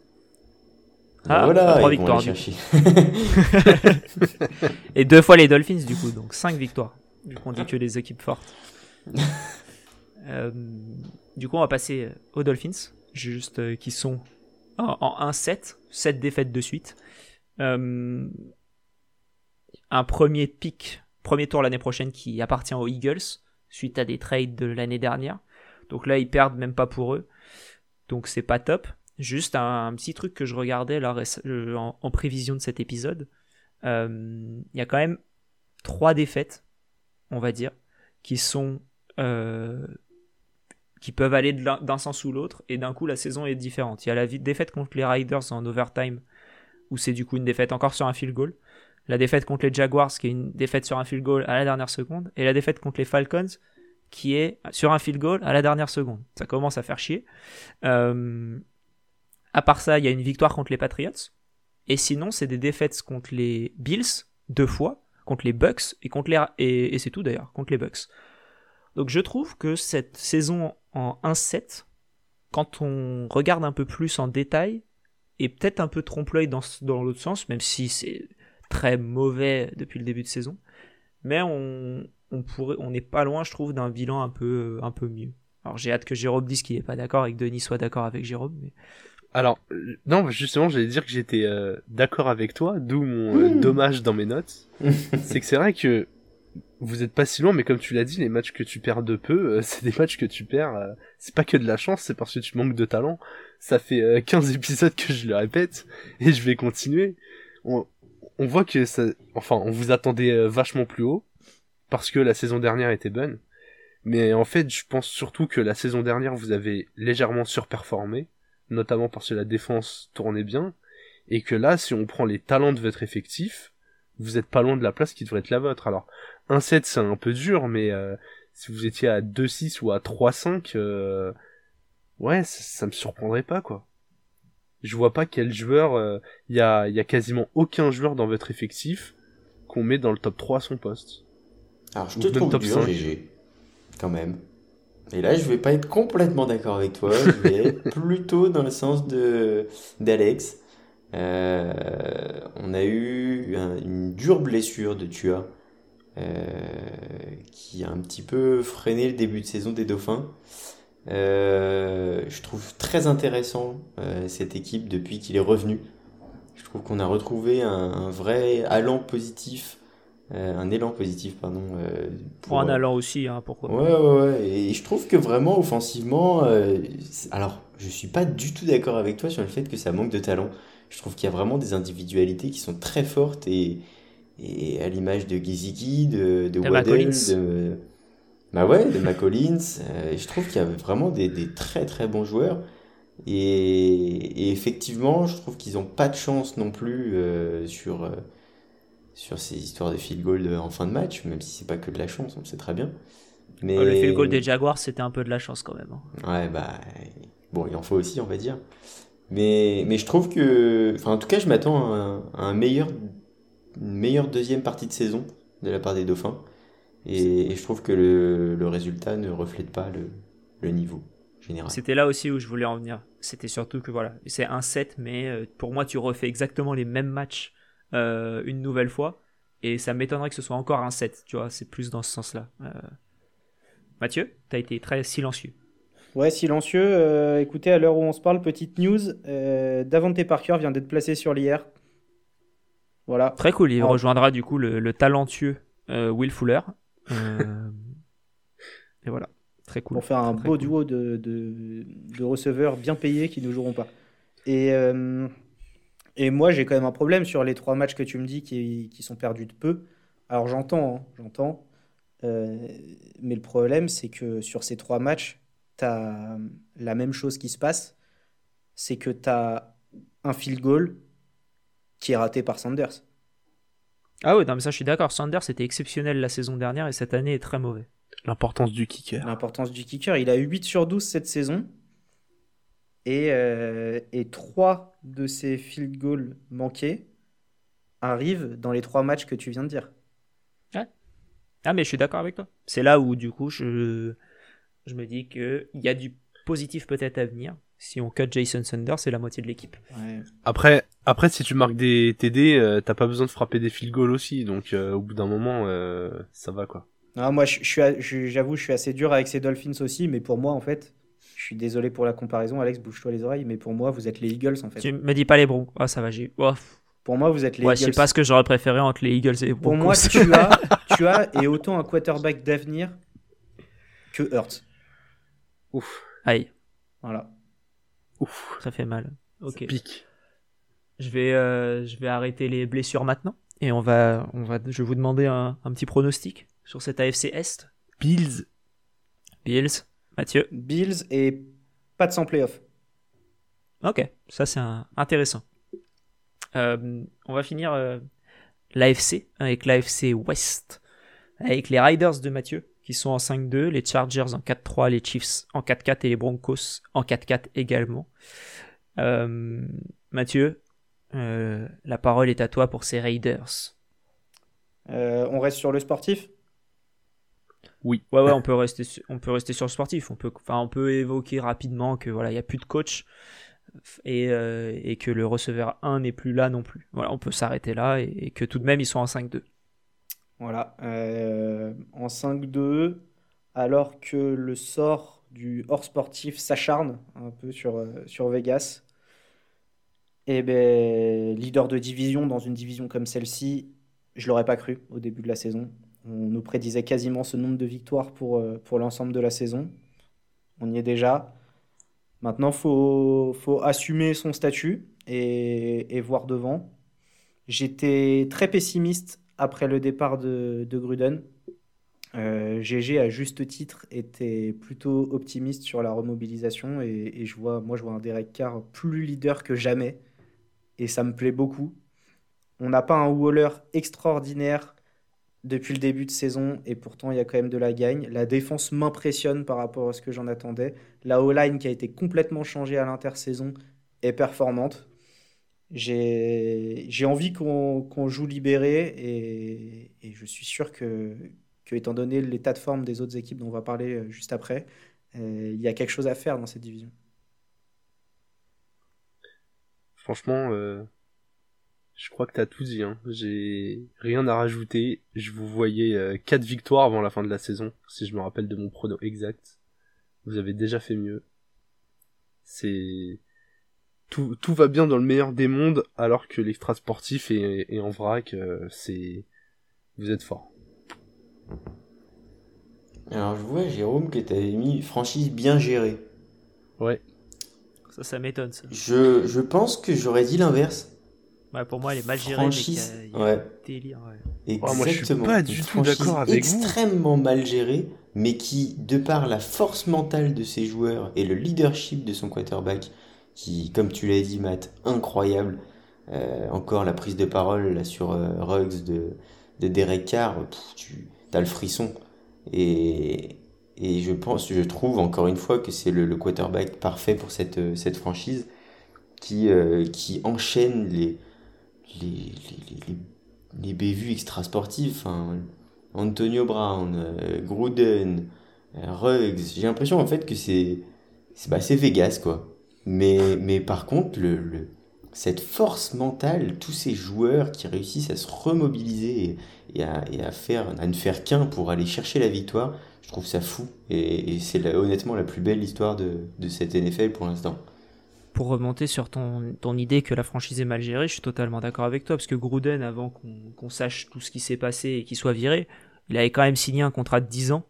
Bah Ah, voilà, trois victoires, du. Et deux fois les Dolphins, du coup, donc cinq victoires. Du coup, on dit que les équipes fortes. Euh, du coup, on va passer aux Dolphins, juste euh, qui sont en, en 1-7, 7 défaites de suite. Euh, un premier pic, premier tour l'année prochaine qui appartient aux Eagles, suite à des trades de l'année dernière. Donc là, ils perdent même pas pour eux. Donc c'est pas top. Juste un, petit truc que je regardais là, euh, en, prévision de cet épisode. Euh, Il y a quand même trois défaites, on va dire, qui sont euh, qui peuvent aller d'un sens ou l'autre, et d'un coup la saison est différente. Il y a la défaite contre les Riders en overtime, où c'est du coup une défaite encore sur un field goal. La défaite contre les Jaguars, qui est une défaite sur un field goal à la dernière seconde, et la défaite contre les Falcons, qui est sur un field goal à la dernière seconde. Ça commence à faire chier. À part ça, il y a une victoire contre les Patriots. Et sinon, c'est des défaites contre les Bills, deux fois, contre les Bucks, et, contre les... et, c'est tout d'ailleurs, contre les Bucks. Donc je trouve que cette saison en 1-7, quand on regarde un peu plus en détail, est peut-être un peu trompe-l'œil dans, l'autre sens, même si c'est très mauvais depuis le début de saison. Mais on, on n'est pas loin, je trouve, d'un bilan un peu, un peu mieux. Alors j'ai hâte que Jérôme dise qu'il n'est pas d'accord et que Denis soit d'accord avec Jérôme. Mais... Alors, euh, non, justement, j'allais dire que j'étais euh, d'accord avec toi, d'où mon euh, dommage dans mes notes. c'est que c'est vrai que vous êtes pas si loin, mais comme tu l'as dit, les matchs que tu perds de peu, euh, c'est des matchs que tu perds. euh, c'est pas que de la chance, c'est parce que tu manques de talent. Ça fait euh, 15 épisodes que je le répète, et je vais continuer. On, on voit que ça, enfin, on vous attendait euh, vachement plus haut parce que la saison dernière était bonne. Mais en fait, je pense surtout que la saison dernière, vous avez légèrement surperformé, notamment parce que la défense tournait bien, et que là, si on prend les talents de votre effectif, vous êtes pas loin de la place qui devrait être la vôtre. Alors, 1-7, c'est un peu dur, mais euh, si vous étiez à 2-6 ou à 3-5, euh, ouais, ça, ça, me surprendrait pas, quoi. Je vois pas quel joueur, il y, a, y a quasiment aucun joueur dans votre effectif qu'on met dans le top 3 à son poste. Alors, je te trouve top dur, 5. GG quand même. Et là, je vais pas être complètement d'accord avec toi. Je vais être plutôt dans le sens de d'Alex. Euh, on a eu un, une dure blessure de Tua euh, qui a un petit peu freiné le début de saison des Dauphins. Euh, je trouve très intéressant cette équipe depuis qu'il est revenu. Je trouve qu'on a retrouvé un, un vrai allant positif euh, un élan positif, pardon. Euh, pour, pour, un allant aussi, hein, pourquoi Ouais, ouais, ouais. Et je trouve que vraiment, offensivement, euh, alors, je suis pas du tout d'accord avec toi sur le fait que ça manque de talent. Je trouve qu'il y a vraiment des individualités qui sont très fortes et, et à l'image de Giziki, de, de de. Bah ouais, de McCollins. je trouve qu'il y a vraiment des, des, très très bons joueurs. Et, et effectivement, je trouve qu'ils n'ont pas de chance non plus sur sur ces histoires de field goal en fin de match, même si c'est pas que de la chance, on le sait très bien. Mais... Le field goal des Jaguars, c'était un peu de la chance quand même. Hein. Ouais, bah. Bon, il en faut aussi, on va dire. Mais, mais je trouve que. Enfin, en tout cas, je m'attends à, un, un meilleur, une meilleure deuxième partie de saison de la part des Dauphins. Et, et je trouve que le, le, résultat ne reflète pas le, le niveau général. C'était là aussi où je voulais en venir. C'était surtout que voilà, c'est un set, mais euh, pour moi, tu refais exactement les mêmes matchs euh, une nouvelle fois. Et ça m'étonnerait que ce soit encore un 7, tu vois, c'est plus dans ce sens-là. Euh... Mathieu, tu as été très silencieux. Ouais, silencieux. Euh, écoutez, à l'heure où on se parle, petite news. Davante Parker vient d'être placé sur l'IR. Voilà. Très cool, il rejoindra du coup le, le talentueux Will Fuller. et voilà, très cool. Pour faire un beau cool. duo de, de, de, receveurs bien payés qui ne joueront pas. Et et moi, j'ai quand même un problème sur les trois matchs que tu me dis qui, qui sont perdus de peu. Alors j'entends, hein, j'entends. Euh, mais le problème, c'est que sur ces trois matchs, tu as la même chose qui se passe. C'est que tu as un field goal qui est raté par Sanders. Ah oui, non, mais ça je suis d'accord. Sanders était exceptionnel la saison dernière et cette année est très mauvais. L'importance du kicker. L'importance du kicker. Il a eu 8 sur 12 cette saison. Et, euh, et trois de ces field goals manqués arrivent dans les trois matchs que tu viens de dire. Ouais. Ah, mais je suis d'accord avec toi. C'est là où, du coup, je, je me dis qu'il y a du positif peut-être à venir. Si on cut Jason Sanders, c'est la moitié de l'équipe. Ouais. Après, après, si tu marques des TD, euh, t'as pas besoin de frapper des field goals aussi. Donc, euh, au bout d'un moment, euh, ça va quoi. Non, moi, je, je j'avoue, je suis assez dur avec ces Dolphins aussi, mais pour moi, en fait, je suis désolé pour la comparaison, Alex, bouge-toi les oreilles, mais pour moi, vous êtes les Eagles en fait. Tu me dis pas les Broncos. Ah, ça va, j'ai. Oh. Pour moi, vous êtes les ouais, Eagles. Je sais pas ce que j'aurais préféré entre les Eagles et les Broncos. Pour moi, tu as, tu as et autant un quarterback d'avenir que Hurts. Ouf. Aïe. Voilà. Ouf. Ça fait mal. Ok. Ça pique. Je vais, euh, je vais arrêter les blessures maintenant et on va, on va, je vais vous demander un, un petit pronostic sur cette AFC Est. Bills. Bills. Mathieu. Bills et pas de sans playoff. Ok, ça c'est intéressant. Euh, on va finir euh, l'AFC avec l'AFC West, avec les Riders de Mathieu qui sont en 5-2, les Chargers en 4-3, les Chiefs en 4-4 et les Broncos en 4-4 également. Euh, Mathieu, la parole est à toi pour ces Raiders. On reste sur le sportif? Oui. Ouais, ouais, on peut rester, sur, on peut rester sur le sportif. On peut, enfin, on peut évoquer rapidement que voilà, il y a plus de coach et, euh, et, que le receveur 1 n'est plus là non plus. Voilà, on peut s'arrêter là et, et, que tout de même ils sont en 5-2. Voilà, euh, en 5-2, alors que le sort du hors sportif s'acharne un peu sur, euh, sur Vegas. Et ben, leader de division dans une division comme celle-ci, je l'aurais pas cru au début de la saison. On nous prédisait quasiment ce nombre de victoires pour, euh, pour l'ensemble de la saison. On y est déjà. Maintenant, il faut, faut assumer son statut et, et, voir devant. J'étais très pessimiste après le départ de, de Gruden. GG, à juste titre, était plutôt optimiste sur la remobilisation et, je vois, moi, je vois un Derek Carr plus leader que jamais et ça me plaît beaucoup. On n'a pas un Waller extraordinaire depuis le début de saison et pourtant il y a quand même de la gagne. La défense m'impressionne par rapport à ce que j'en attendais. La O-line qui a été complètement changée à l'intersaison est performante. J'ai envie qu'on joue libéré et, je suis sûr que, que, étant donné l'état de forme des autres équipes dont on va parler euh, juste après, euh, il y a quelque chose à faire dans cette division. Franchement, euh, je crois que t'as tout dit. Hein. J'ai rien à rajouter. Je vous voyais euh, 4 victoires avant la fin de la saison, si je me rappelle de mon prono exact. Vous avez déjà fait mieux. C'est tout, tout va bien dans le meilleur des mondes, alors que l'extra sportif est, en vrac. Euh, c'est vous êtes fort. Alors je vois Jérôme que t'avais mis franchise bien gérée. Ouais. Ça, ça m'étonne. Ça. Je, je pense que j'aurais dit l'inverse. Ouais, pour moi, elle est mal gérée. Franchise, ouais. Délire, Exactement. moi, je suis pas du tout d'accord avec extrêmement mal gérée, mais qui, de par la force mentale de ses joueurs et le leadership de son quarterback, qui, comme tu l'as dit, Matt, incroyable. Euh, encore la prise de parole là, sur euh, Ruggs de, de Derek Carr, tu as le frisson. Et, et je pense, je trouve encore une fois que c'est le, le, quarterback parfait pour cette, euh, cette franchise qui, euh, qui enchaîne les, les, les, les, les bévues extrasportifs. Hein. Antonio Brown, euh, Gruden, Ruggs. J'ai l'impression en fait que c'est c'est bah, Vegas quoi. Mais, mais par contre, le, le, cette force mentale, tous ces joueurs qui réussissent à se remobiliser et, à, à, faire, à ne faire qu'un pour aller chercher la victoire, je trouve ça fou. Et, et c'est honnêtement la plus belle histoire de, de cette NFL pour l'instant. Pour remonter sur ton, idée que la franchise est mal gérée, je suis totalement d'accord avec toi, parce que Gruden, avant qu'on sache tout ce qui s'est passé et qu'il soit viré, il avait quand même signé un contrat de 10 ans.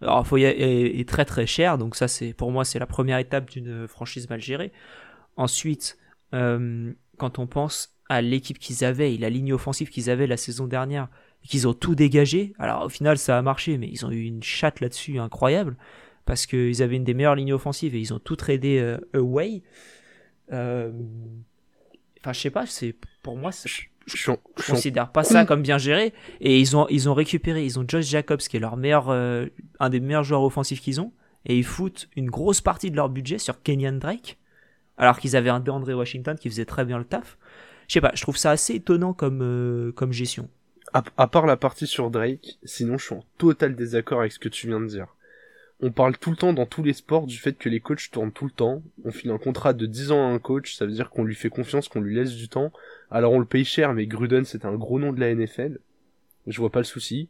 Alors, faut y est, est très très cher, donc ça, c'est pour moi, c'est la première étape d'une franchise mal gérée. Ensuite, euh, quand on pense à l'équipe qu'ils avaient et la ligne offensive qu'ils avaient la saison dernière, qu'ils ont tout dégagé. Alors au final ça a marché, mais ils ont eu une chatte là-dessus incroyable parce qu'ils avaient une des meilleures lignes offensives et ils ont tout tradé euh, away. Euh... Enfin je sais pas, c'est pour moi je, considère pas ça comme bien géré et ils ont ils ont récupéré, ils ont Josh Jacobs qui est leur meilleur euh, un des meilleurs joueurs offensifs qu'ils ont et ils foutent une grosse partie de leur budget sur Kenyan Drake alors qu'ils avaient un DeAndre Washington qui faisait très bien le taf. Je sais pas, je trouve ça assez étonnant comme comme gestion à, part la partie sur Drake, sinon je suis en total désaccord avec ce que tu viens de dire. On parle tout le temps dans tous les sports du fait que les coachs tournent tout le temps. On file un contrat de 10 ans à un coach, ça veut dire qu'on lui fait confiance, qu'on lui laisse du temps. Alors on le paye cher, mais Gruden c'est un gros nom de la NFL. Je vois pas le souci.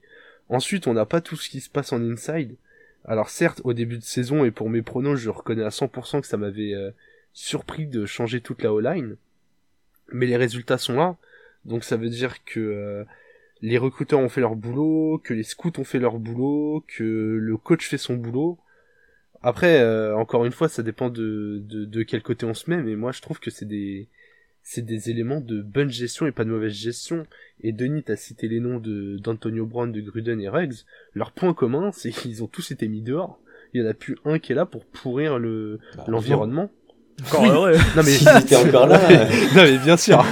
Ensuite, on n'a pas tout ce qui se passe en inside. Alors certes, au début de saison et pour mes pronos, je reconnais à 100% que ça m'avait euh, surpris de changer toute la O-line. Mais les résultats sont là. Donc ça veut dire que euh, les recruteurs ont fait leur boulot, que les scouts ont fait leur boulot, que le coach fait son boulot. Après, euh, encore une fois, ça dépend de, de, de, quel côté on se met, mais moi je trouve que c'est des c'est des éléments de bonne gestion et pas de mauvaise gestion. Et Denis, t'as cité les noms de d'Antonio Brown, de Gruden et Ruggs. Leur point commun, c'est qu'ils ont tous été mis dehors. Il y en a plus un qui est là pour pourrir le bah, l'environnement. Encore heureux. Non mais si encore là. non mais bien sûr.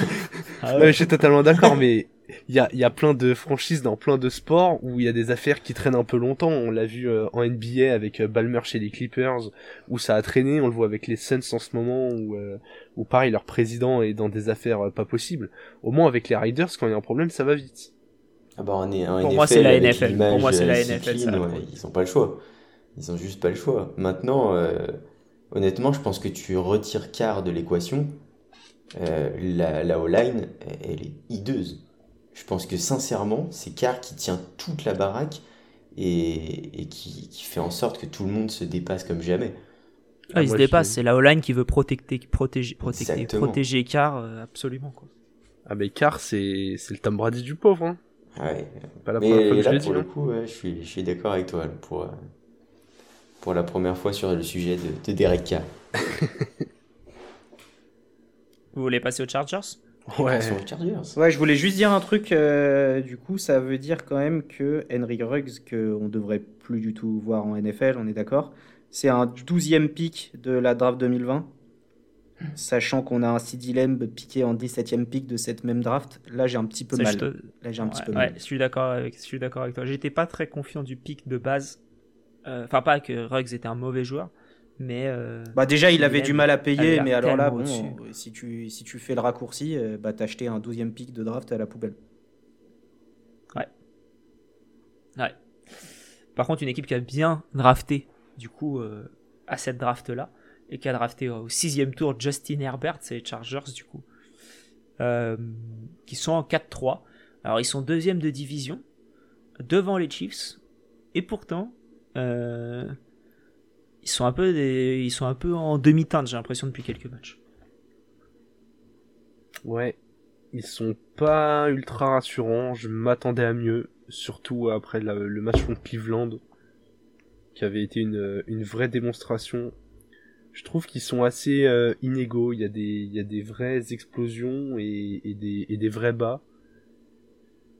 Ah non, mais je suis totalement d'accord, mais il y a, y a plein de franchises dans plein de sports où il y a des affaires qui traînent un peu longtemps. On l'a vu euh, en NBA avec euh, Balmer chez les Clippers, où ça a traîné. On le voit avec les Suns en ce moment, où, euh, où pareil, leur président est dans des affaires pas possibles. Au moins avec les Riders, quand il y a un problème, ça va vite. Ah bah on est, Pour moi, c'est la NFL. Pour moi, c'est la NFL. Ça, ils ont pas le choix. Ils ont juste pas le choix. Maintenant, honnêtement, je pense que tu retires quart de l'équation. la, la O-line, elle est hideuse je pense que sincèrement, c'est Carr qui tient toute la baraque et, et qui, qui, fait en sorte que tout le monde se dépasse comme jamais. Ah, il se dépasse, c'est la O-line qui veut protéger, protéger, protéger, protéger Carr, euh, absolument. Quoi. Ah, mais Carr, c'est, c'est le Tom Brady du pauvre. Hein. Ouais. Pas la mais là, pour le hein. coup, ouais, je suis, je suis d'accord avec toi pour, euh, pour la première fois sur le sujet de, de Derek Carr. Vous voulez passer aux Chargers? Ouais. ouais, je voulais juste dire un truc. Euh, du coup, ça veut dire quand même que Henry Ruggs, qu'on devrait plus du tout voir en NFL, on est d'accord. C'est un 12e pick de la draft 2020. Sachant qu'on a un CD Lamb piqué en 17e pick de cette même draft, là j'ai un petit peu mal. Là j'ai un petit peu mal. je suis d'accord avec, je suis d'accord avec toi. J'étais pas très confiant du pick de base. Euh, enfin, pas que Ruggs était un mauvais joueur, mais. Euh, bah déjà il avait du mal à payer, mais alors là, bon, si tu, si tu fais le raccourci, euh, bah t'as acheté un 12e pick de draft à la poubelle. Ouais. Ouais. Par contre, une équipe qui a bien drafté, du coup, à cette draft là et qui a drafté au sixième tour Justin Herbert, c'est les Chargers du coup, euh, qui sont en 4-3. Alors ils sont deuxième de division, devant les Chiefs, et pourtant euh, ils sont un peu ils sont un peu en demi-teinte, j'ai l'impression depuis quelques matchs. Ouais, ils sont pas ultra rassurants. Je m'attendais à mieux, surtout après le match contre Cleveland, qui avait été une, vraie démonstration je trouve qu'ils sont assez euh, inégaux. Il y, a des, vraies explosions et, des, et des vrais bas.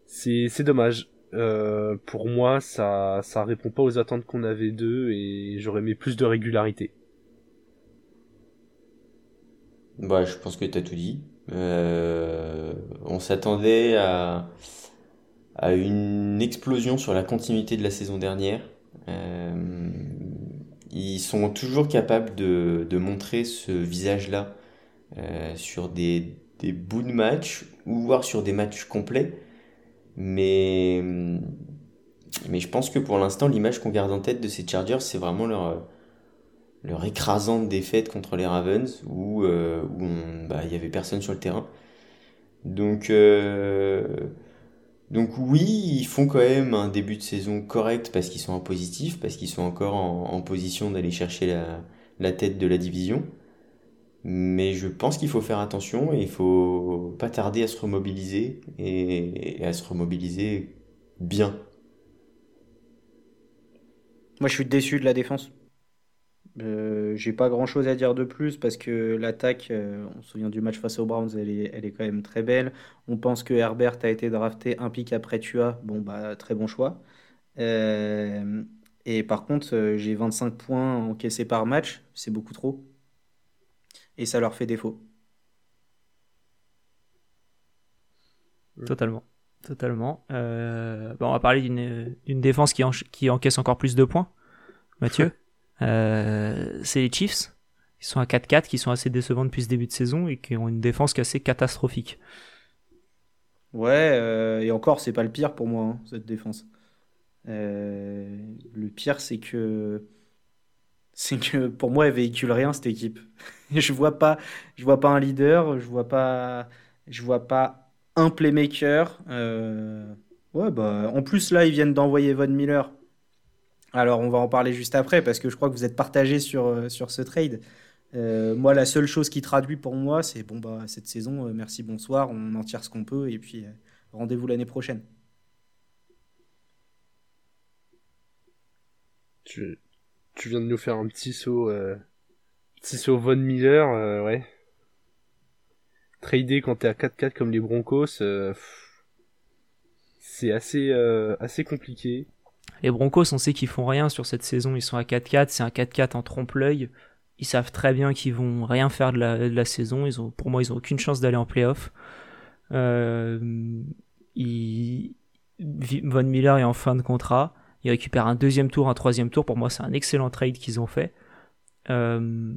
C'est dommage. Euh, pour moi, ça, ça répond pas aux attentes qu'on avait d'eux et j'aurais aimé plus de régularité. Bah, je pense que tu as tout dit. Euh, on s'attendait à, une explosion sur la continuité de la saison dernière. Euh, ils sont toujours capables de, montrer ce visage-là sur des, des, bouts de match ou voire sur des matchs complets. Mais, mais je pense que pour l'instant, l'image qu'on garde en tête de ces Chargers, c'est vraiment leur, leur écrasante défaite contre les Ravens où, euh, bah, il n'y avait personne sur le terrain. Donc, euh, donc oui, ils font quand même un début de saison correct parce qu'ils sont en positif, parce qu'ils sont encore en, position d'aller chercher la, tête de la division. Mais je pense qu'il faut faire attention et il faut pas tarder à se remobiliser et, à se remobiliser bien. Moi, je suis déçu de la défense. Euh, j'ai pas grand chose à dire de plus parce que l'attaque, euh, on se souvient du match face aux Browns, elle est, quand même très belle. On pense que Herbert a été drafté un pic après Tua, bon bah très bon choix. Euh, et par contre, j'ai 25 points encaissés par match, c'est beaucoup trop. Et ça leur fait défaut. Totalement. Totalement. bon, on va parler d'une défense qui, qui encaisse encore plus de points. Mathieu Euh, c'est les Chiefs. Ils sont à 4-4, qui sont assez décevants depuis ce début de saison et qui ont une défense qui est assez catastrophique. Ouais, euh, et encore, c'est pas le pire pour moi, hein, cette défense. Euh, le pire, c'est que c'est que pour moi, elle véhicule rien cette équipe. je vois pas, je vois pas un leader, je vois pas, je vois pas un playmaker. ouais, bah, en plus là, ils viennent d'envoyer Von Miller alors, on va en parler juste après parce que je crois que vous êtes partagé sur, euh, sur ce trade. Euh, moi, la seule chose qui traduit pour moi, c'est bon, bah, cette saison, euh, merci, bonsoir, on en tire ce qu'on peut et puis rendez-vous l'année prochaine. Tu, viens de nous faire un petit saut, petit saut Von Miller, ouais. Trader quand t'es à 4-4 comme les Broncos, c'est assez, assez compliqué. Les Broncos, on sait qu'ils font rien sur cette saison. Ils sont à 4-4. C'est un 4-4 en trompe-l'œil. Ils savent très bien qu'ils vont rien faire de la, saison. Ils ont, pour moi, ils ont aucune chance d'aller en playoff. Euh, Von Miller est en fin de contrat. Il récupère un deuxième tour, un troisième tour. Pour moi, c'est un excellent trade qu'ils ont fait. Euh,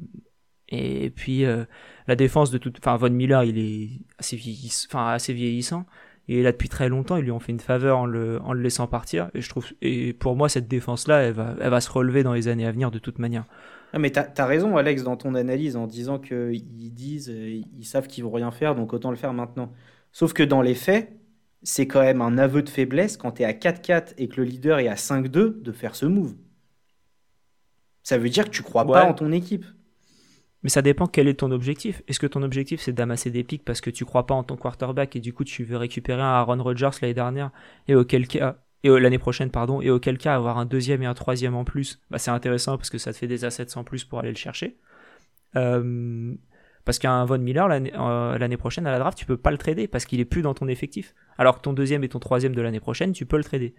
et puis euh, la défense de toute, enfin Von Miller, il est assez, vieillissant. Et là, depuis très longtemps, ils lui ont fait une faveur en le, en le laissant partir. Et je trouve, et pour moi, cette défense-là, elle va, elle va se relever dans les années à venir de toute manière. Ah, mais tu as, raison, Alex, dans ton analyse, en disant qu'ils disent, euh, ils savent qu'ils vont rien faire, donc autant le faire maintenant. Sauf que dans les faits, c'est quand même un aveu de faiblesse quand tu es à 4-4 et que le leader est à 5-2 de faire ce move. Ça veut dire que tu crois pas en ton équipe. Mais ça dépend quel est ton objectif. Est-ce que ton objectif c'est d'amasser des pics parce que tu crois pas en ton quarterback et du coup tu veux récupérer un Aaron Rodgers l'année dernière et auquel cas et l'année prochaine pardon et auquel cas avoir un deuxième et un troisième en plus, bah c'est intéressant parce que ça te fait des assets en plus pour aller le chercher. Euh, Parce qu'un Von Miller, euh, l'année prochaine, à la draft, tu peux pas le trader parce qu'il est plus dans ton effectif. Alors que ton deuxième et ton troisième de l'année prochaine, tu peux le trader.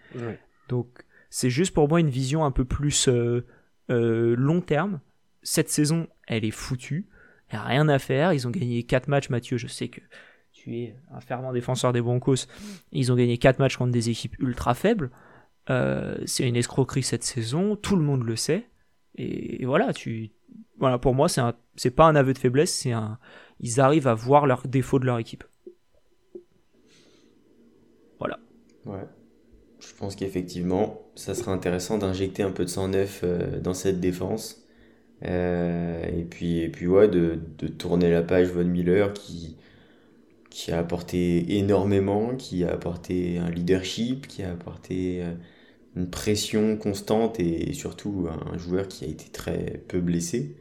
Donc, c'est juste pour moi une vision un peu plus euh, euh, long terme. Cette saison, elle est foutue. Il n'y a rien à faire. Ils ont gagné 4 matchs, Mathieu. Je sais que tu es un fervent défenseur des Broncos. Ils ont gagné 4 matchs contre des équipes ultra faibles. c'est une escroquerie cette saison. Tout le monde le sait. Et, voilà, tu, voilà, pour moi, c'est un, c'est pas un aveu de faiblesse, c'est un, ils arrivent à voir leurs défauts de leur équipe. Voilà. Ouais. Je pense qu'effectivement, ça serait intéressant d'injecter un peu de sang neuf euh, dans cette défense. Euh, et puis, puis ouais, de, tourner la page Von Miller qui, a apporté énormément, qui a apporté un leadership, qui a apporté euh, une pression constante et surtout un joueur qui a été très peu blessé,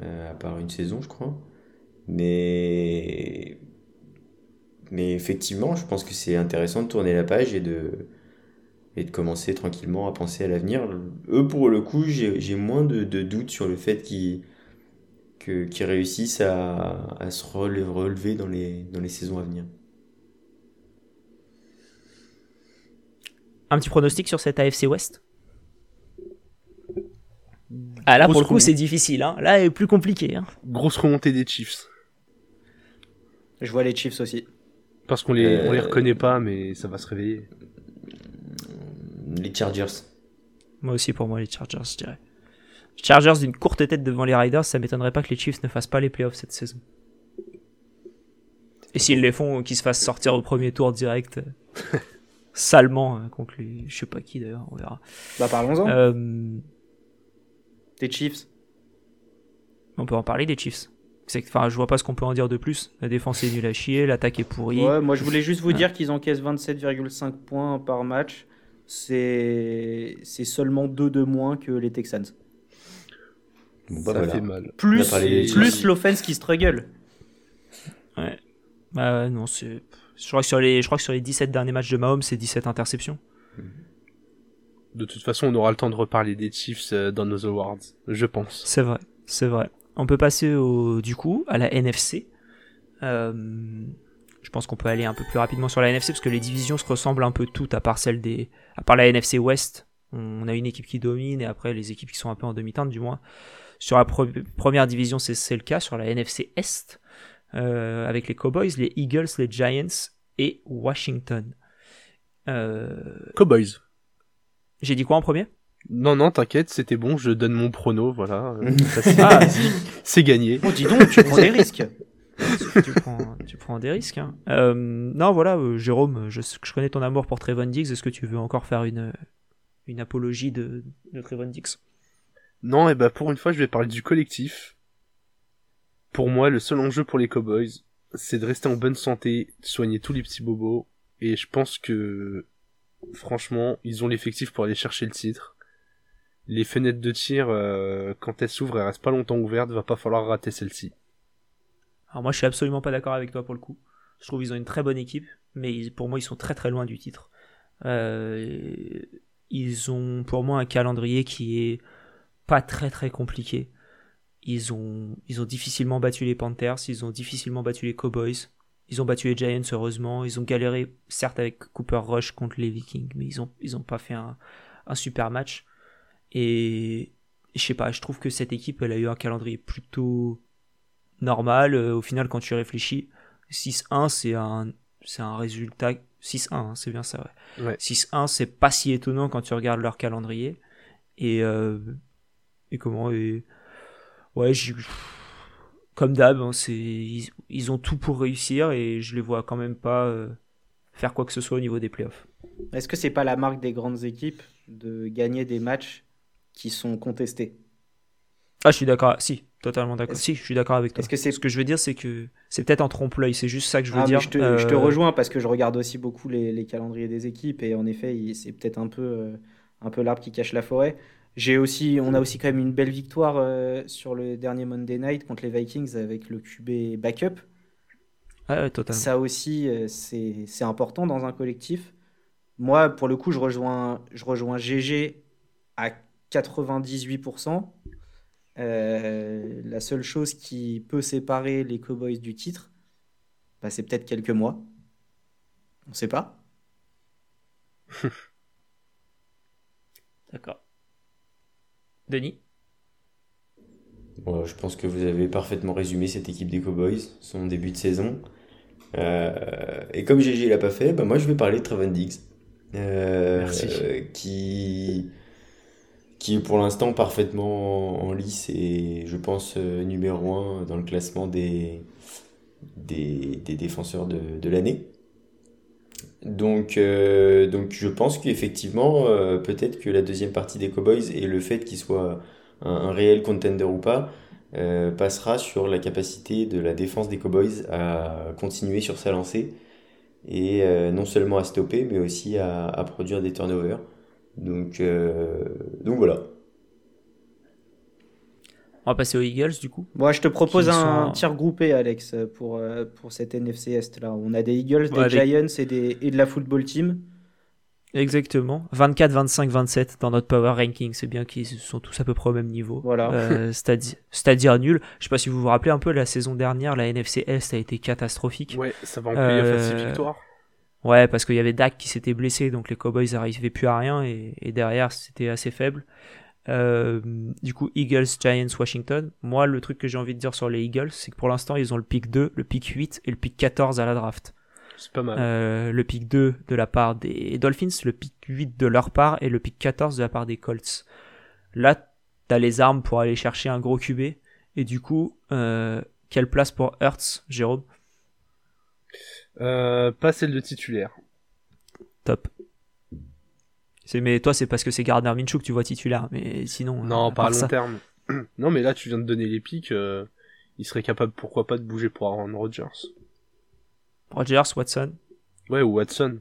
à part une saison, je crois. Mais, mais effectivement, je pense que c'est intéressant de tourner la page et de, et de commencer tranquillement à penser à l'avenir. Eux, pour le coup, j'ai moins de, doutes sur le fait qu'ils réussissent à, à, se relever dans les, dans les saisons à venir. Un petit pronostic sur cette AFC West Ah là, pour le coup, c'est difficile. Hein. Là, est plus compliqué. Hein. Grosse remontée des Chiefs. Je vois les Chiefs aussi. Parce qu'on les, les euh, reconnaît pas, mais ça va se réveiller. Les Chargers. Moi aussi, pour moi, les Chargers, je dirais. Chargers d'une courte tête devant les Riders, ça m'étonnerait pas que les Chiefs ne fassent pas les playoffs cette saison. Et s'ils les font, qu'ils se fassent sortir au premier tour direct. salement euh, contre les. Je sais pas qui d'ailleurs, on verra. Bah parlons-en. Euh... Des Chiefs. On peut en parler des Chiefs. Enfin, je vois pas ce qu'on peut en dire de plus. La défense est nulle à chier, l'attaque est pourrie. Ouais, moi je voulais juste vous dire qu'ils encaissent 27,5 points par match. C'est seulement 2 de moins que les Texans. Bon, bah, ça fait mal. Plus, plus l'offense qui struggle. Ouais. Bah non, c'est. Je crois, que sur les, je crois que sur les 17 derniers matchs de Mahomes, c'est 17 interceptions. De toute façon, on aura le temps de reparler des Chiefs euh, dans nos awards, je pense. C'est vrai, c'est vrai. On peut passer au, du coup à la NFC. Euh, je pense qu'on peut aller un peu plus rapidement sur la NFC parce que les divisions se ressemblent un peu toutes à part celle des, à part la NFC West. On a une équipe qui domine et après les équipes qui sont un peu en demi-teinte du moins. Sur la première division, c'est le cas. Sur la NFC Est, euh, avec les Cowboys, les Eagles, les Giants et Washington. Euh... Cowboys. J'ai dit quoi en premier? Non, non, t'inquiète, c'était bon, je donne mon prono, voilà. ah, c'est gagné. Oh, dis donc, tu prends des risques. tu, prends, tu prends des risques. Hein. Euh, non, voilà, euh, Jérôme, je, je, connais ton amour pour Trevon Diggs. Est-ce que tu veux encore faire une, une apologie de, de Trevon Diggs? Non, et eh ben pour une fois, je vais parler du collectif. Pour moi, le seul enjeu pour les Cowboys, c'est de rester en bonne santé, de soigner tous les petits bobos, et je pense que, franchement, ils ont l'effectif pour aller chercher le titre. Les fenêtres de tir, euh, quand elles s'ouvrent, elles restent pas longtemps ouvertes, va pas falloir rater celle-ci. Alors moi, je suis absolument pas d'accord avec toi pour le coup. Je trouve qu'ils ont une très bonne équipe, mais pour moi, ils sont très très loin du titre. Euh, ils ont pour moi un calendrier qui est pas très très compliqué. Ils ont, ils ont difficilement battu les Panthers, ils ont difficilement battu les Cowboys, ils ont battu les Giants heureusement, ils ont galéré certes avec Cooper Rush contre les Vikings, mais ils ont, ils ont pas fait un, un super match. Et je sais pas, je trouve que cette équipe, elle a eu un calendrier plutôt normal. Euh, au final, quand tu réfléchis, 6-1, c'est un, c'est un résultat. 6-1, hein, c'est bien ça, ouais. 6-1, c'est pas si étonnant quand tu regardes leur calendrier. Et, euh, et comment et, ouais, comme d'hab, hein, c'est ils, ont tout pour réussir et je les vois quand même pas euh, faire quoi que ce soit au niveau des playoffs. Est-ce que c'est pas la marque des grandes équipes de gagner des matchs qui sont contestés? Ah, je suis d'accord. Si, totalement d'accord. Si, je suis d'accord avec toi. que Ce que je veux dire, c'est que c'est peut-être en trompe-l'œil. C'est juste ça que je veux ah, dire. Je te, je te, euh, rejoins parce que je regarde aussi beaucoup les, les calendriers des équipes et en effet, c'est peut-être un peu, euh, un peu l'arbre qui cache la forêt. J'ai aussi, on a aussi quand même une belle victoire euh, sur le dernier Monday Night contre les Vikings avec le QB backup. Ouais, totalement. Ça aussi, euh, c'est important dans un collectif. Moi, pour le coup, je rejoins, je rejoins GG à 98%. Euh, la seule chose qui peut séparer les Cowboys du titre, bah, c'est peut-être quelques mois. On ne sait pas. D'accord. Denis je pense que vous avez parfaitement résumé cette équipe des Cowboys, son début de saison. Euh, et comme GG l'a pas fait, bah moi je vais parler de Trevon Diggs. Euh, qui, qui est pour l'instant parfaitement en lice et je pense euh, numéro 1 dans le classement des, des, défenseurs de, de l'année. Donc, donc je pense qu'effectivement, peut-être que la deuxième partie des Cowboys et le fait qu'ils soient un, réel contender ou pas, euh, passera sur la capacité de la défense des Cowboys à continuer sur sa lancée et euh, non seulement à stopper mais aussi à, produire des turnovers. Donc, euh, donc voilà. On va passer aux Eagles du coup. Moi, je te propose un tir groupé, Alex, pour, pour cette NFC Est là. On a des Eagles, des Giants et, des, et de la football team. Exactement. 24, 25, 27 dans notre power ranking. C'est bien qu'ils sont tous à peu près au même niveau. Voilà. Euh, c'est-à-dire nul. Je sais pas si vous vous rappelez un peu la saison dernière, la NFC Est a été catastrophique. Ouais, ça va en playoff euh, victoire. Ouais, parce qu'il y avait Dak qui s'était blessé, donc les Cowboys n'arrivaient plus à rien et, derrière c'était assez faible. Euh, du coup, Eagles, Giants, Washington. Moi, le truc que j'ai envie de dire sur les Eagles, c'est que pour l'instant, ils ont le pick 2, le pick 8 et le pick 14 à la draft. C'est pas mal. Euh, le pick 2 de la part des Dolphins, le pick 8 de leur part et le pick 14 de la part des Colts. Là, t'as les armes pour aller chercher un gros QB. Et du coup, euh, quelle place pour Hurts, Jérôme? Euh, Pas celle de titulaire. Top. C'est mais toi c'est parce que c'est Gardner Minshew que tu vois titulaire, mais sinon. Non, pas à long terme. non, mais là tu viens de donner les pics. il serait capable, pourquoi pas, de bouger pour Aaron Rodgers. Rogers, Watson. Ouais, ou Watson.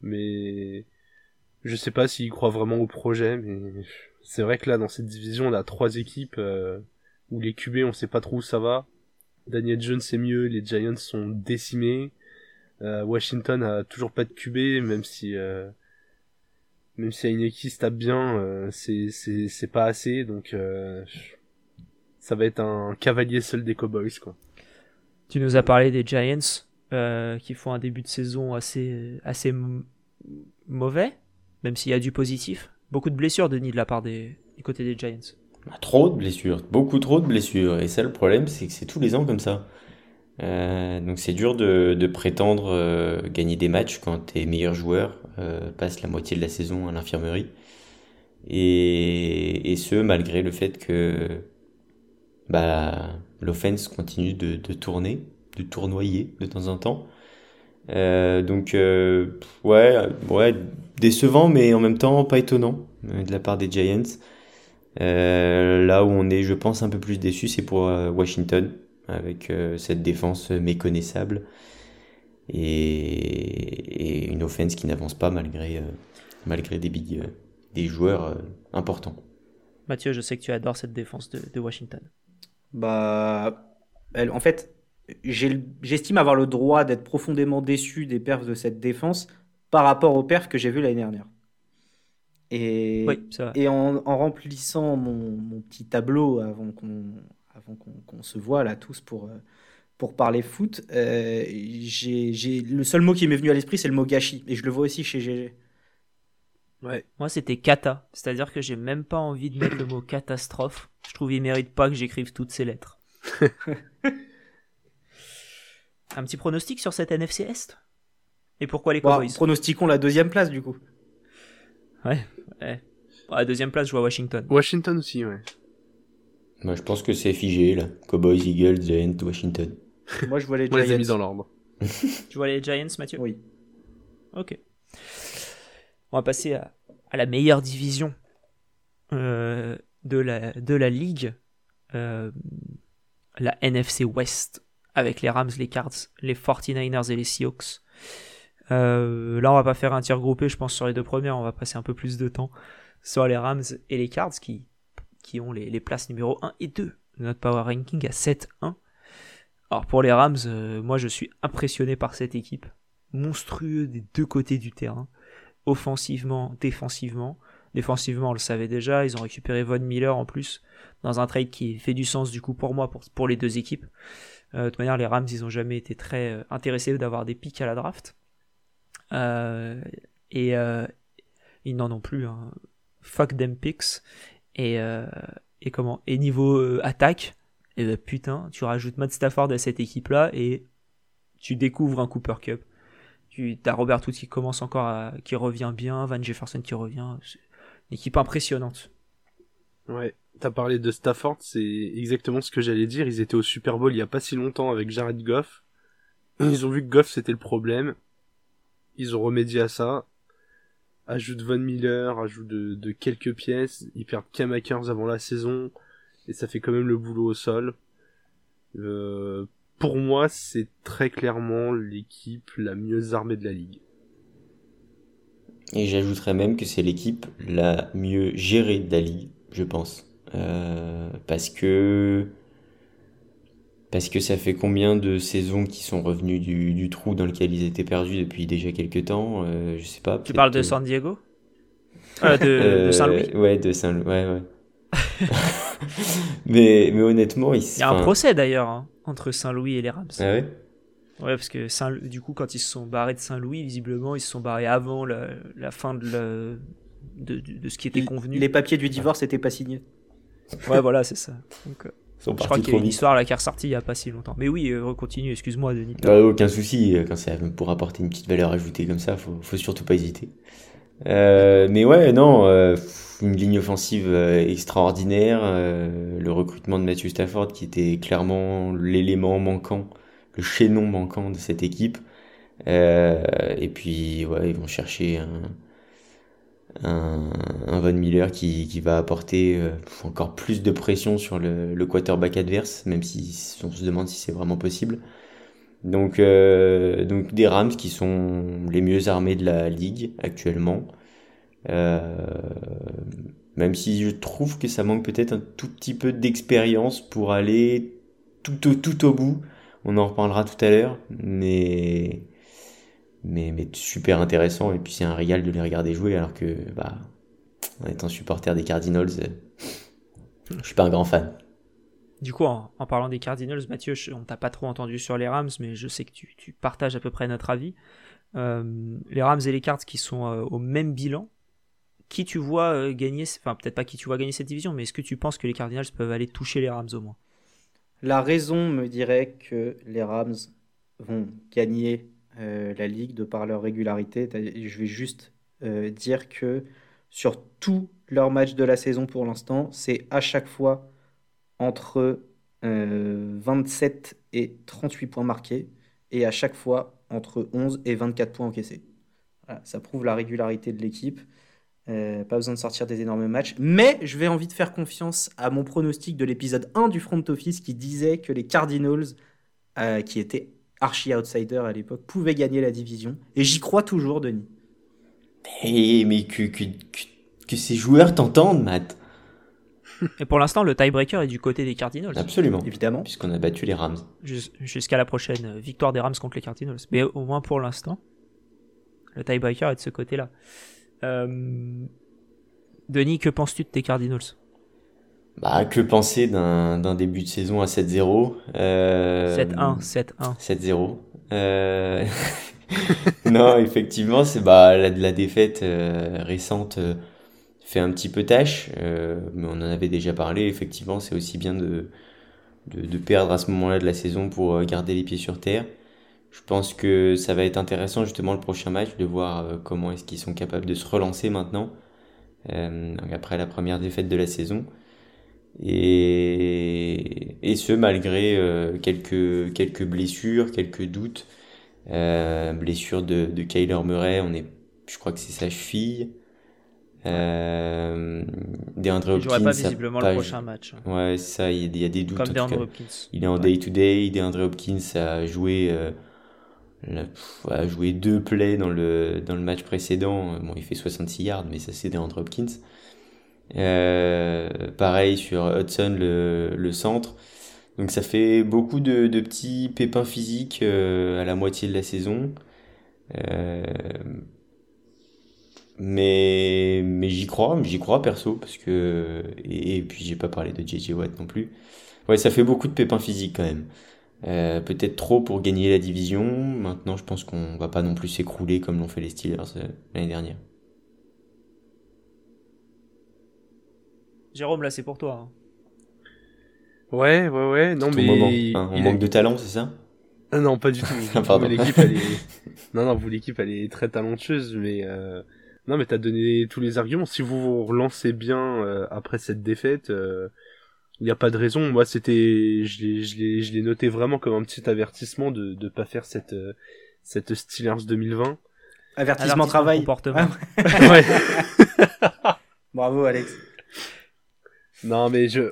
Mais je sais pas s'il croit vraiment au projet, mais c'est vrai que là, dans cette division, on a trois équipes euh, où les QB, on sait pas trop où ça va. Daniel Jones c'est mieux, les Giants sont décimés. Euh, Washington a toujours pas de QB, même si euh, même si Heineken tape bien, c'est c'est pas assez, donc ça va être un cavalier seul des Cowboys quoi. Tu nous as parlé des Giants. Euh, qui font un début de saison assez, assez mauvais, même s'il y a du positif. Beaucoup de blessures, Denis, de la part des, du côté des Giants. Trop de blessures, beaucoup trop de blessures. Et ça, le problème, c'est que c'est tous les ans comme ça. Euh, donc c'est dur de, de prétendre euh, gagner des matchs quand tes meilleurs joueurs passent la moitié de la saison à l'infirmerie. Et, ce, malgré le fait que bah, l'offense continue de, tourner de tournoyer de temps en temps. Euh, donc euh, ouais, ouais, décevant, mais en même temps pas étonnant euh, de la part des Giants. là où on est, je pense, un peu plus déçu, c'est pour Washington, avec cette défense méconnaissable et, une offense qui n'avance pas malgré, malgré des, big, des joueurs importants. Mathieu, je sais que tu adores cette défense de, de Washington. Bah, elle, en fait, j'estime avoir le droit d'être profondément déçu des perfs de cette défense par rapport aux perfs que j'ai vus l'année dernière. Et, et en, remplissant mon, petit tableau avant qu'on avant qu'on se voit là tous pour, euh, pour parler foot, euh, j'ai le seul mot qui m'est venu à l'esprit, c'est le mot gâchis. Et je le vois aussi chez GG. Ouais. Moi, c'était cata. C'est-à-dire que j'ai même pas envie de mettre le mot catastrophe. Je trouve qu'il mérite pas que j'écrive toutes ces lettres. Un petit pronostic sur cette NFC Est? Et pourquoi les bah, Cowboys? Pronostiquons la deuxième place du coup. Ouais, ouais. la deuxième place, je vois Washington. Washington aussi, ouais. Moi, je pense que c'est figé là. Cowboys, Eagles, Giants, Washington. Moi, je vois les Giants. les mis dans l'ordre. tu vois les Giants, Mathieu? Oui. Ok. On va passer à, la meilleure division euh, de, la, de la ligue, euh, la NFC West avec les Rams, les Cards, les 49ers et les Seahawks. Euh, là, on va pas faire un tir groupé, je pense, sur les deux premières. On va passer un peu plus de temps sur les Rams et les Cards qui, qui ont les, places numéro 1 et 2 de notre power ranking à 7-1. Alors, pour les Rams, euh, moi, je suis impressionné par cette équipe. Monstrueux des deux côtés du terrain. Offensivement, défensivement. Défensivement, on le savait déjà. Ils ont récupéré Von Miller en plus dans un trade qui fait du sens du coup pour moi, pour, pour les deux équipes. Euh, de toute manière, les Rams, ils ont jamais été très euh, intéressés d'avoir des pics à la draft. Et ils n'en ont plus. Hein. Fuck them picks. Et, et comment? Et niveau attaque, et eh ben, putain, tu rajoutes Matt Stafford à cette équipe-là et tu découvres un Cooper Cup. Tu as Robert Wood qui commence encore à, qui revient bien, Van Jefferson qui revient. une équipe impressionnante. Ouais, t'as parlé de Stafford, c'est exactement ce que j'allais dire. Ils étaient au Super Bowl il y a pas si longtemps avec Jared Goff. Ils ont vu que Goff c'était le problème. Ils ont remédié à ça. Ajoute Von Miller, ajoute de, quelques pièces. Ils perdent Cam Akers avant la saison. Et ça fait quand même le boulot au sol. Euh, pour moi, c'est très clairement l'équipe la mieux armée de la ligue. Et j'ajouterais même que c'est l'équipe la mieux gérée de la ligue, je pense. Euh, parce que parce que ça fait combien de saisons qui sont revenus du, trou dans lequel ils étaient perdus depuis déjà quelques temps euh, Je sais pas. Tu parles de San Diego? De, Saint-Louis? Ouais, de Saint-Louis. Ouais, ouais. mais, mais honnêtement, il y a un procès d'ailleurs. Hein entre Saint-Louis et les Rams. Ah ouais Ouais, parce que Saint du coup, quand ils se sont barrés de Saint-Louis, visiblement, ils se sont barrés avant la, la fin de, de, de, ce qui était convenu. Les papiers du divorce n'étaient pas signés. Ouais, voilà, c'est ça. Donc, euh, je crois qu'il y a une histoire là qui est ressortie il n'y a pas si longtemps. Mais oui, euh, continue, excuse-moi, Denis. aucun souci, euh, quand c'est pour apporter une petite valeur ajoutée comme ça, faut, faut surtout pas hésiter. Euh, mais ouais, non, euh, une ligne offensive euh, extraordinaire, le recrutement de Matthew Stafford qui était clairement l'élément manquant, le chaînon manquant de cette équipe. et puis, ouais, ils vont chercher un, un, un Von Miller qui, qui va apporter encore plus de pression sur le, le quarterback adverse, même si on se demande si c'est vraiment possible. Donc, euh, donc des Rams qui sont les mieux armés de la ligue actuellement. Euh, même si je trouve que ça manque peut-être un tout petit peu d'expérience pour aller tout au, bout. On en reparlera tout à l'heure, mais, mais, super intéressant. Et puis c'est un régal de les regarder jouer, alors que, bah, en étant supporter des Cardinals, je suis pas un grand fan. Du coup, en, parlant des Cardinals, Mathieu, on t'a pas trop entendu sur les Rams, mais je sais que tu, partages à peu près notre avis. Euh, les Rams et les Cards qui sont euh, au même bilan, qui tu vois euh, gagner, enfin peut-être pas qui tu vois gagner cette division, mais est-ce que tu penses que les Cardinals peuvent aller toucher les Rams au moins? La raison me dirait que les Rams vont gagner la ligue de par leur régularité. Je vais juste dire que sur tous leurs matchs de la saison pour l'instant, c'est à chaque fois entre 27 euh, et 38 points marqués et à chaque fois entre 11 et 24 points encaissés. ça prouve la régularité de l'équipe. Euh, pas besoin de sortir des énormes matchs. Mais je vais envie de faire confiance à mon pronostic de l'épisode 1 du Front Office qui disait que les Cardinals, euh, qui étaient archi-outsider à l'époque, pouvaient gagner la division. Et j'y crois toujours, Denis. Mais, que ces joueurs t'entendent, Matt. Et pour l'instant, le tiebreaker est du côté des Cardinals. Absolument, évidemment. Puisqu'on a battu les Rams. Jusqu'à la prochaine victoire des Rams contre les Cardinals. Mais au moins pour l'instant, le tiebreaker est de ce côté-là. Euh, Denis, que penses-tu de tes Cardinals? Bah, que penser d'un début de saison à 7-0 euh... 7-1, 7-1. 7-0. Euh... non, effectivement, c'est bah, la, la défaite euh, récente euh, fait un petit peu tâche, euh, mais on en avait déjà parlé. Effectivement, c'est aussi bien de, de, perdre à ce moment-là de la saison pour euh, garder les pieds sur terre. Je pense que ça va être intéressant justement le prochain match de voir euh, comment est-ce qu'ils sont capables de se relancer maintenant après la première défaite de la saison. Et, et ce malgré quelques, quelques blessures, quelques doutes. blessure de, de Kyler Murray, on est, je crois que c'est sa cheville. Euh, DeAndre Hopkins. Il pas visiblement le prochain match. Ouais, ça, il y, a des doutes. Comme DeAndre Hopkins. Il est en day-to-day. DeAndre Hopkins a joué, euh, a joué deux plays dans le, dans le match précédent. Bon, il fait 66 yards, mais ça, c'est DeAndre Hopkins. Euh, pareil sur Hudson, le, le centre. Donc ça fait beaucoup de, de petits pépins physiques euh, à la moitié de la saison. Euh, mais, mais j'y crois, j'y crois perso, parce que. Et, puis j'ai pas parlé de JJ Watt non plus. Ouais, ça fait beaucoup de pépins physiques quand même. Euh, peut-être trop pour gagner la division. Maintenant, je pense qu'on va pas non plus s'écrouler comme l'ont fait les Steelers euh, l'année dernière. Jérôme, là, c'est pour toi. Hein. Ouais, ouais, ouais. Non, mais. Hein, on manque de talent, c'est ça ah Non, pas du tout. Pardon. L'équipe, elle est. Non, non, vous, l'équipe, elle est très talentueuse, mais. Euh... Non, mais t'as donné tous les arguments. Si vous vous relancez bien euh, après cette défaite, il euh, n'y a pas de raison. Moi, c'était, je l'ai, je l'ai, je l'ai noté vraiment comme un petit avertissement de de pas faire cette euh, cette Steelers 2020. Avertissement, travail. Comportement. ouais. Bravo, Alex. Non, mais je,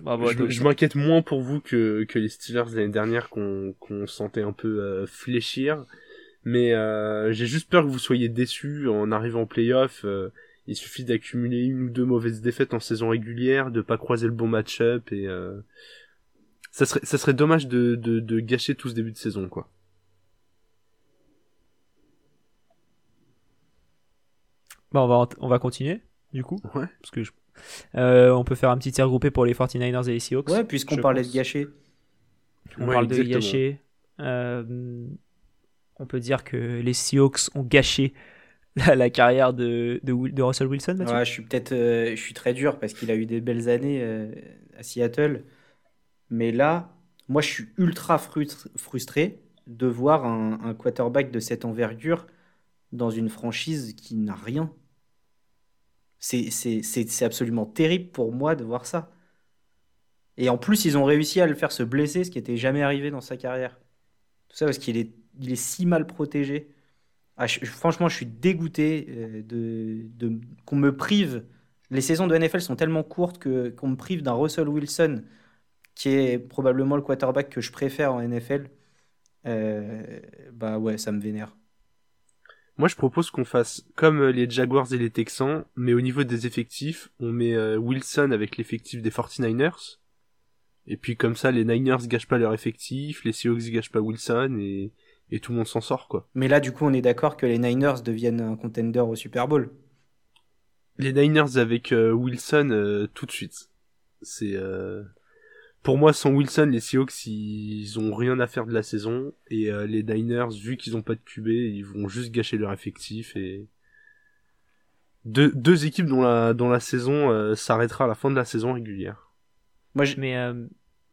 je, m'inquiète moins pour vous que, que les Steelers l'année dernière qu'on qu'on sentait un peu euh, fléchir. Mais euh, j'ai juste peur que vous soyez déçus en arrivant en playoff. Euh, il suffit d'accumuler une ou deux mauvaises défaites en saison régulière, de pas croiser le bon match-up et euh, ça serait ça serait dommage de, de, de gâcher tout ce début de saison quoi. Bah on va on va continuer du coup. Ouais. Parce que je euh, on peut faire un petit tir groupé pour les 49ers et les Seahawks. Ouais, puisqu'on parlait de gâcher. On parle de gâcher. Euh, on peut dire que les Seahawks ont gâché la, carrière de, Russell Wilson. Je suis peut-être, euh, je suis très dur parce qu'il a eu des belles années à Seattle, mais là, moi, je suis ultra frustré de voir un quarterback de cette envergure dans une franchise qui n'a rien. C'est absolument terrible pour moi de voir ça. Et en plus, ils ont réussi à le faire se blesser, ce qui n'était jamais arrivé dans sa carrière. Tout ça parce qu'il est, il est si mal protégé. Ah, franchement, je suis dégoûté euh, de, qu'on me prive. Les saisons de NFL sont tellement courtes que qu'on me prive d'un Russell Wilson, qui est probablement le quarterback que je préfère en NFL. Euh, bah ouais, ça me vénère. Moi, je propose qu'on fasse comme euh, les Jaguars et les Texans, mais au niveau des effectifs, on met Wilson avec l'effectif des 49ers. Et puis comme ça, les Niners gâchent pas leur effectif, les Seahawks gâchent pas Wilson, et, et tout le monde s'en sort, quoi. Mais là, du coup, on est d'accord que les Niners deviennent un contender au Super Bowl. Les Niners avec euh, Wilson tout de suite. C'est pour moi, sans Wilson, les Seahawks, ils ont rien à faire de la saison. Et euh, les Niners, vu qu'ils ont pas de QB, ils vont juste gâcher leur effectif. Et deux, deux équipes dont la, dont la saison euh, s'arrêtera à la fin de la saison régulière. Moi, je... Mais euh,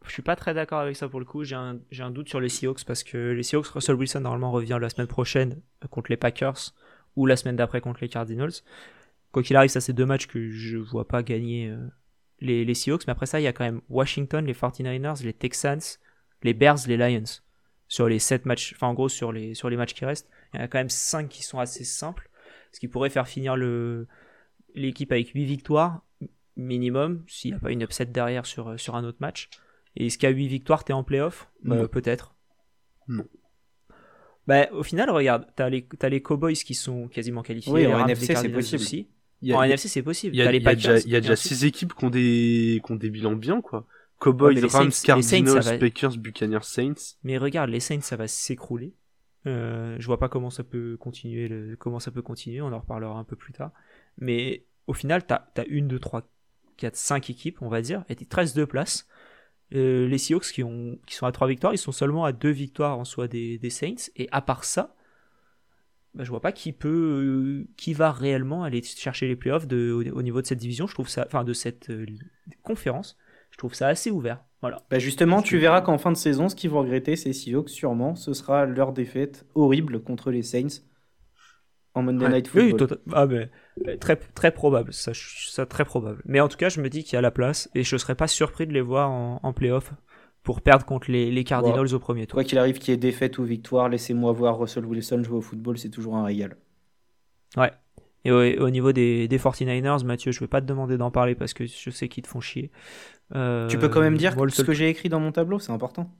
je suis pas très d'accord avec ça pour le coup. J'ai un, doute sur les Seahawks parce que les Seahawks, Russell Wilson normalement revient la semaine prochaine contre les Packers ou la semaine d'après contre les Cardinals. Quoi qu'il arrive, ça c'est deux matchs que je vois pas gagner les, les Seahawks, mais après ça, il y a quand même Washington, les 49ers, les Texans, les Bears, les Lions. Sur les 7 matchs, enfin en gros sur les, matchs qui restent, il y en a quand même 5 qui sont assez simples, ce qui pourrait faire finir l'équipe avec 8 victoires minimum, s'il n'y a pas une upset derrière sur, sur un autre match. Et est-ce qu'à 8 victoires, t'es en playoff? Euh, Peut-être. Non. Bah, au final, regarde, t'as les, as les Cowboys qui sont quasiment qualifiés. Oui, en NFC, c'est possible. Aussi en NFC, c'est possible. Il y a, déjà, 6 six équipes qui ont des, qui ont des bilans bien, quoi. Cowboys, Rams, Cardinals, Packers, Buccaneers, Saints. Mais regarde, les Saints, ça va s'écrouler. Euh, je vois pas comment ça peut continuer. Le, comment ça peut continuer. On en reparlera un peu plus tard. Mais au final, t'as as une, deux, trois, quatre, cinq équipes, on va dire, et t'es 13 de place. Euh, les Seahawks qui, ont, qui sont à 3 victoires, ils sont seulement à 2 victoires en soi des, des Saints. Et à part ça, bah, je vois pas qui peut, euh, qui va réellement aller chercher les playoffs de, au, niveau de cette division. Je trouve ça, enfin de cette euh, conférence, je trouve ça assez ouvert. Voilà. Bah justement, tu verras qu'en fin de saison, ce qu'ils vont regretter, c'est Seahawks sûrement, ce sera leur défaite horrible contre les Saints en Monday Night Football. Oui, tota-, ah, mais, euh, très très probable, ça, ça très probable. Mais en tout cas, je me dis qu'il y a la place et je serais pas surpris de les voir en, en playoff pour perdre contre les, les Cardinals au premier tour. Quoi qu'il arrive, qu'il y ait défaite ou victoire, laissez-moi voir Russell Wilson jouer au football, c'est toujours un régal. Ouais. Et au, niveau des, des, 49ers, Mathieu, je vais pas te demander d'en parler parce que je sais qu'ils te font chier. Euh, tu peux quand même dire ce que j'ai écrit dans mon tableau, c'est important.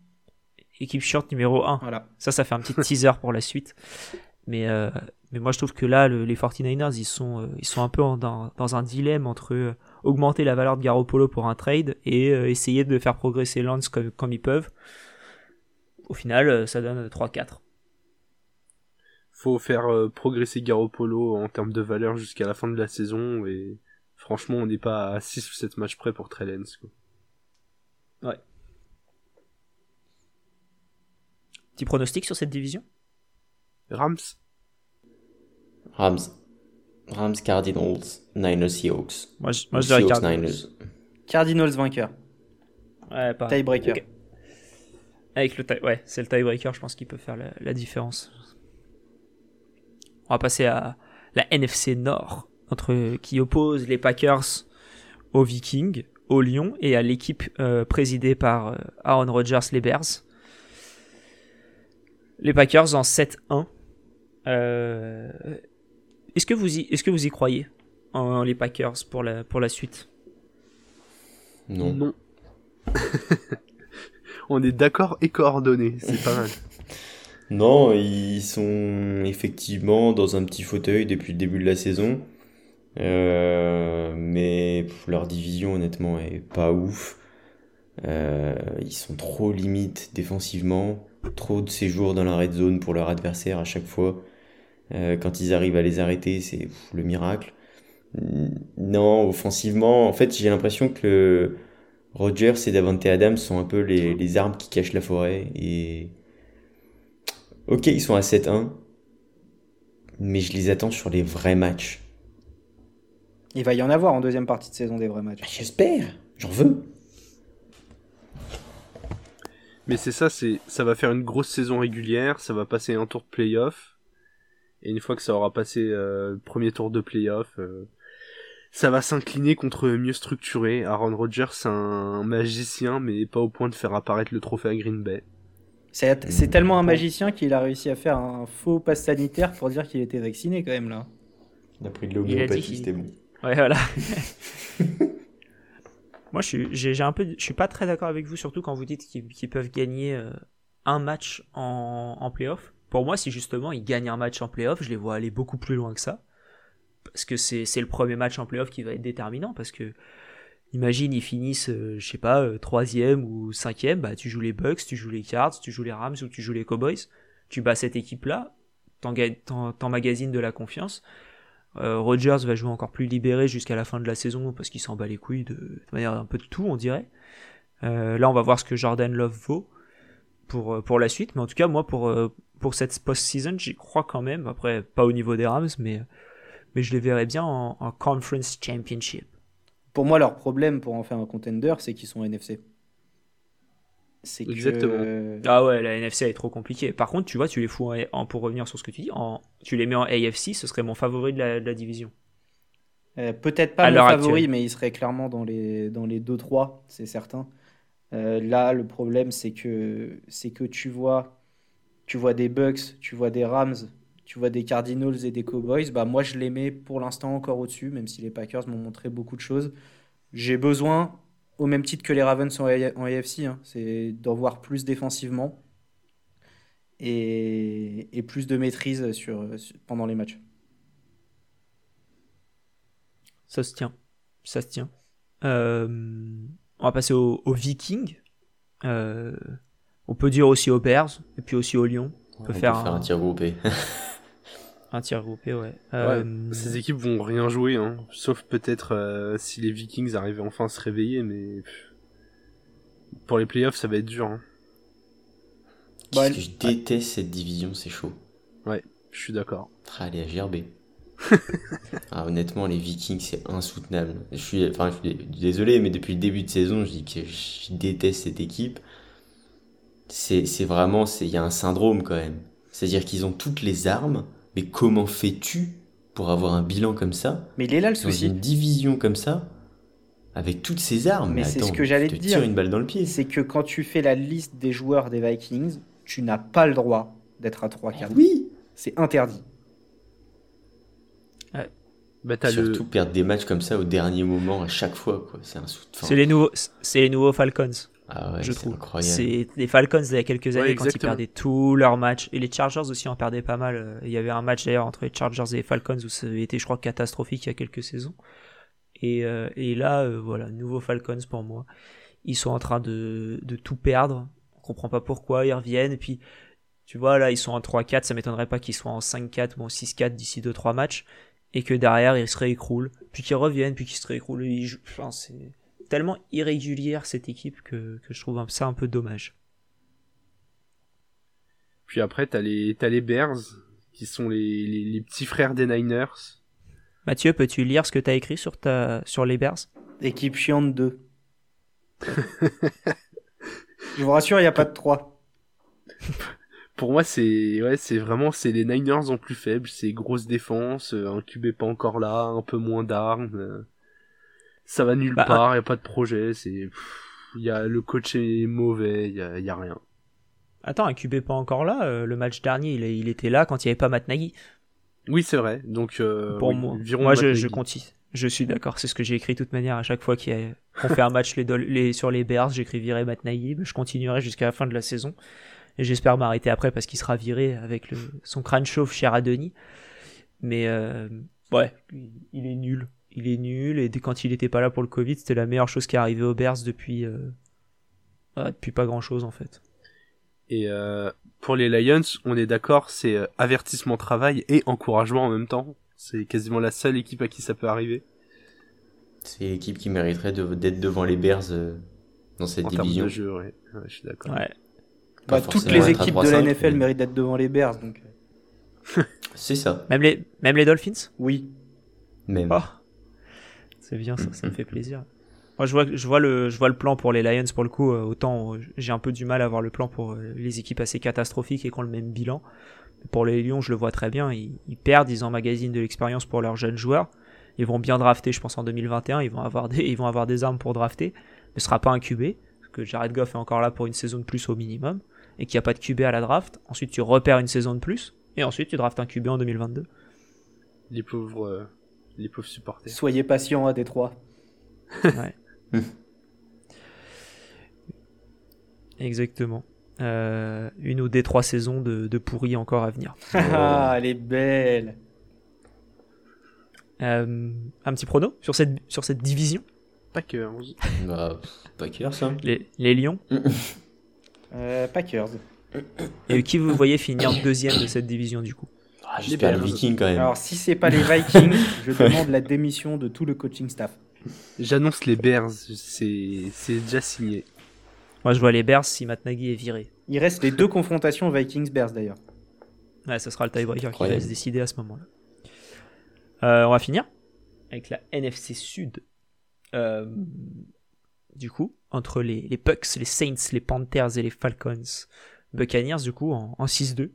Équipe short numéro 1. Voilà. Ça, ça fait un petit teaser pour la suite. Mais, euh, mais moi, je trouve que là, les 49ers, ils sont, euh, ils sont un peu dans, dans, un dilemme entre augmenter la valeur de Garoppolo pour un trade et euh, essayer de faire progresser Lance comme, comme ils peuvent. Au final, euh, ça donne 3-4. Faut faire euh, progresser Garoppolo en termes de valeur jusqu'à la fin de la saison et Franchement, on n'est pas à 6 ou 7 matchs près pour Trellens. Ouais. Petit pronostic sur cette division? Rams? Rams. Rams, Cardinals, Niners, Seahawks. Moi, je, moi, je dirais Seahawks, Cardinals. Niners. Cardinals vainqueur. Ouais, pas. Tiebreaker. Avec le tie- ouais, c'est le tiebreaker, je pense qu'il peut faire la, la différence. On va passer à la NFC Nord, entre qui oppose les Packers aux Vikings, aux Lions et à l'équipe euh, présidée par euh, Aaron Rodgers, les Bears. Les Packers en 7-1. Euh, est-ce que vous y, est-ce que vous y croyez en, en les Packers pour la pour la suite? Non. on est d'accord et coordonnés, c'est pas mal. Non, ils sont effectivement dans un petit fauteuil depuis le début de la saison. Euh, mais leur division, honnêtement, est pas ouf. Euh, ils sont trop limites défensivement. Trop de séjours dans la red zone pour leur adversaire à chaque fois. Euh, quand ils arrivent à les arrêter, c'est le miracle. Non, offensivement, en fait, j'ai l'impression que Rodgers et Davante Adams sont un peu les, les arbres qui cachent la forêt. Et Ok, ils sont à 7-1, mais je les attends sur les vrais matchs. Il va y en avoir en deuxième partie de saison des vrais matchs. J'espère, j'en veux. Mais c'est ça, c'est ça va faire une grosse saison régulière, ça va passer un tour de playoff. Et une fois que ça aura passé euh, le premier tour de playoff, euh, ça va s'incliner contre mieux structuré. Aaron Rodgers, c'est un magicien, mais pas au point de faire apparaître le trophée à Green Bay. C'est c'est tellement un magicien qu'il a réussi à faire un faux pass sanitaire pour dire qu'il était vacciné quand même là. Il a pris de l'homéopathie, c'était bon. Ouais, voilà. Moi, je suis, j'ai, j'ai un peu, je suis pas très d'accord avec vous, surtout quand vous dites qu'ils, qu'ils peuvent gagner euh, un match en, en playoff. Pour moi, si justement ils gagnent un match en playoff, je les vois aller beaucoup plus loin que ça. Parce que c'est, le premier match en playoff qui va être déterminant. Parce que, imagine, ils finissent, euh, je sais pas, euh, troisième ou cinquième, bah, tu joues les Bucks, tu joues les Cards, tu joues les Rams ou tu joues les Cowboys. Tu bats cette équipe-là, t'en t'emmagasines de la confiance. Euh, va jouer encore plus libéré jusqu'à la fin de la saison parce qu'il s'en bat les couilles de, manière un peu de tout, on dirait. Euh, là, on va voir ce que Jordan Love vaut pour, euh, pour la suite. Mais en tout cas, moi, pour, pour cette post-season, j'y crois quand même. Après, pas au niveau des Rams, mais, mais je les verrais bien en, en Conference Championship. Pour moi, leur problème pour en faire un contender, c'est qu'ils sont NFC. C'est que Exactement. Ah ouais, la NFC elle est trop compliquée. Par contre, tu vois, tu les fous en, en- pour revenir sur ce que tu dis, en, tu les mets en AFC, ce serait mon favori de la, de la division. Euh, Peut-être pas À mon favori, actuelle. mais il serait clairement dans les, dans les 2-3, c'est certain. Euh, là, le problème, c'est que, c'est que tu vois, tu vois des Bucks, tu vois des Rams, tu vois des Cardinals et des Cowboys. Bah, moi, je les mets pour l'instant encore au-dessus, même si les Packers m'ont montré beaucoup de choses. J'ai besoin, au même titre que les Ravens en, en AFC, hein, c'est d'en voir plus défensivement et, et plus de maîtrise sur, pendant les matchs. Ça se tient. Ça se tient. Euh, on va passer aux aux Vikings. Euh, on peut dire aussi aux Bears et puis aussi aux Lions. On peut faire un- un tir groupé. Un tir groupé, ouais. Ouais, Euh, ces équipes vont rien jouer, hein. sauf peut-être euh, si les Vikings arrivaient enfin à se réveiller, mais pour les playoffs, ça va être dur. hein. Bah, que je déteste cette division, c'est chaud. Je suis d'accord. Allez à gerber. ah, honnêtement, les Vikings, c'est insoutenable. Je suis, enfin, je suis désolé, mais depuis le début de saison, je dis que je déteste cette équipe. C'est, c'est vraiment, c'est, il y a un syndrome quand même. C'est-à-dire qu'ils ont toutes les armes, mais comment fais-tu pour avoir un bilan comme ça, Mais il est là le dans souci. une division comme ça, avec toutes ces armes? Mais c'est attends, ce que j'allais tu te dire. tires une balle dans le pied. c'est que quand tu fais la liste des joueurs des Vikings, tu n'as pas le droit d'être à 3-4. Oui. C'est interdit. Bah, le... Surtout perdre des matchs comme ça au dernier moment à chaque fois, quoi. C'est un sou- enfin, c'est les nouveaux, c'est les nouveaux Falcons, Ah ouais, je c'est trouve. incroyable. C'est les Falcons il y a quelques années Ouais, quand ils perdaient tous leurs matchs et les Chargers aussi en perdaient pas mal. Euh, Il y avait un match d'ailleurs entre les Chargers et les Falcons où ça avait été, je crois, catastrophique il y a quelques saisons. Et, euh, et là, euh, voilà, nouveau Falcons pour moi. Ils sont en train de, de tout perdre. On comprend pas pourquoi. Ils reviennent. Et puis, tu vois, là, ils sont en 3-4. Ça m'étonnerait pas qu'ils soient en 5-4 ou en 6-4 d'ici 2-3 matchs. et que derrière ils se réécroulent, puis qu'ils reviennent, puis qu'ils se réécroulent. Enfin, c'est tellement irrégulière cette équipe que, que je trouve ça un peu dommage. Puis après, t'as les, t'as les Bears, qui sont les, les, petits frères des Niners. Mathieu, peux-tu lire ce que t'as écrit sur, ta, sur les Bears? Équipe chiante 2. je vous rassure, il n'y a pas de 3. Pour moi, c'est ouais, c'est vraiment c'est les Niners en plus faibles, c'est grosse défense, euh, un QB pas encore là, un peu moins d'armes. Ça va nulle bah, part, il a pas de projet, c'est il y a le coach est mauvais, il y a, y a rien. Attends, un QB pas encore là. Euh, le match dernier, il, il, était là quand il n'y avait pas Matt Nagy. Oui, c'est vrai. Donc, euh, pour moi, moi je, je, continue. Je suis d'accord. C'est ce que j'ai écrit de toute manière à chaque fois qu'on fait un match les, les, sur les Bears. J'écris virer Matt Nagy. Je continuerai jusqu'à la fin de la saison. Et j'espère m'arrêter après parce qu'il sera viré avec le, son crâne chauve cher à Denis. Mais euh, ouais, il est nul. Il est nul. Et quand il n'était pas là pour le Covid, c'était la meilleure chose qui est arrivée aux Bears depuis, depuis pas grand chose en fait. Et euh, pour les Lions, on est d'accord, c'est euh, avertissement travail et encouragement en même temps. C'est quasiment la seule équipe à qui ça peut arriver. C'est l'équipe qui mériterait d'être devant les Bears euh, dans cette en division. De jeu, ouais. je suis d'accord. Ouais. Bah, toutes les équipes de la NFL méritent d'être devant les Bears, donc. c'est ça. Même les, même les Dolphins? Oui. Même. Oh. C'est bien ça, ça me fait plaisir. Moi, je vois, je vois le, je vois le plan pour les Lions pour le coup. Euh, autant euh, j'ai un peu du mal à voir le plan pour euh, les équipes assez catastrophiques et qui ont le même bilan. Pour les Lions, je le vois très bien. Ils, perdent, ils emmagasinent de l'expérience pour leurs jeunes joueurs. Ils vont bien drafter, je pense, en 2021. Ils vont avoir des, ils vont avoir des armes pour drafter. Mais ce sera pas un QB. Parce que Jared Goff est encore là pour une saison de plus au minimum. Et qu'il n'y a pas de QB à la draft. Ensuite, tu repères une saison de plus. Et ensuite, tu draftes un QB en 2022. Les pauvres, les pauvres supporters. Soyez patients à Détroit. ouais. Exactement. Euh, une ou des trois saisons de, de pourri encore à venir. Ah, elle est belle. Euh, un petit prono sur cette, sur cette division? Packers. Bah, Packers, hein. Les, les Lions euh, Packers. Et qui vous voyez finir deuxième de cette division du coup? Ah, J'espère les Vikings quand même. Alors, si c'est pas les Vikings, je demande la démission de tout le coaching staff. J'annonce les Bears, c'est déjà signé. Moi, je vois les Bears si Matt Nagy est viré. Il reste les deux confrontations Vikings-Bears d'ailleurs. Ouais, ce sera le tiebreaker qui va se décider à ce moment-là. Euh, on va finir avec la NFC Sud. Euh, du coup, entre les, les, Bucks, les Saints, les Panthers et les Falcons. Buccaneers, du coup, en, 6-2.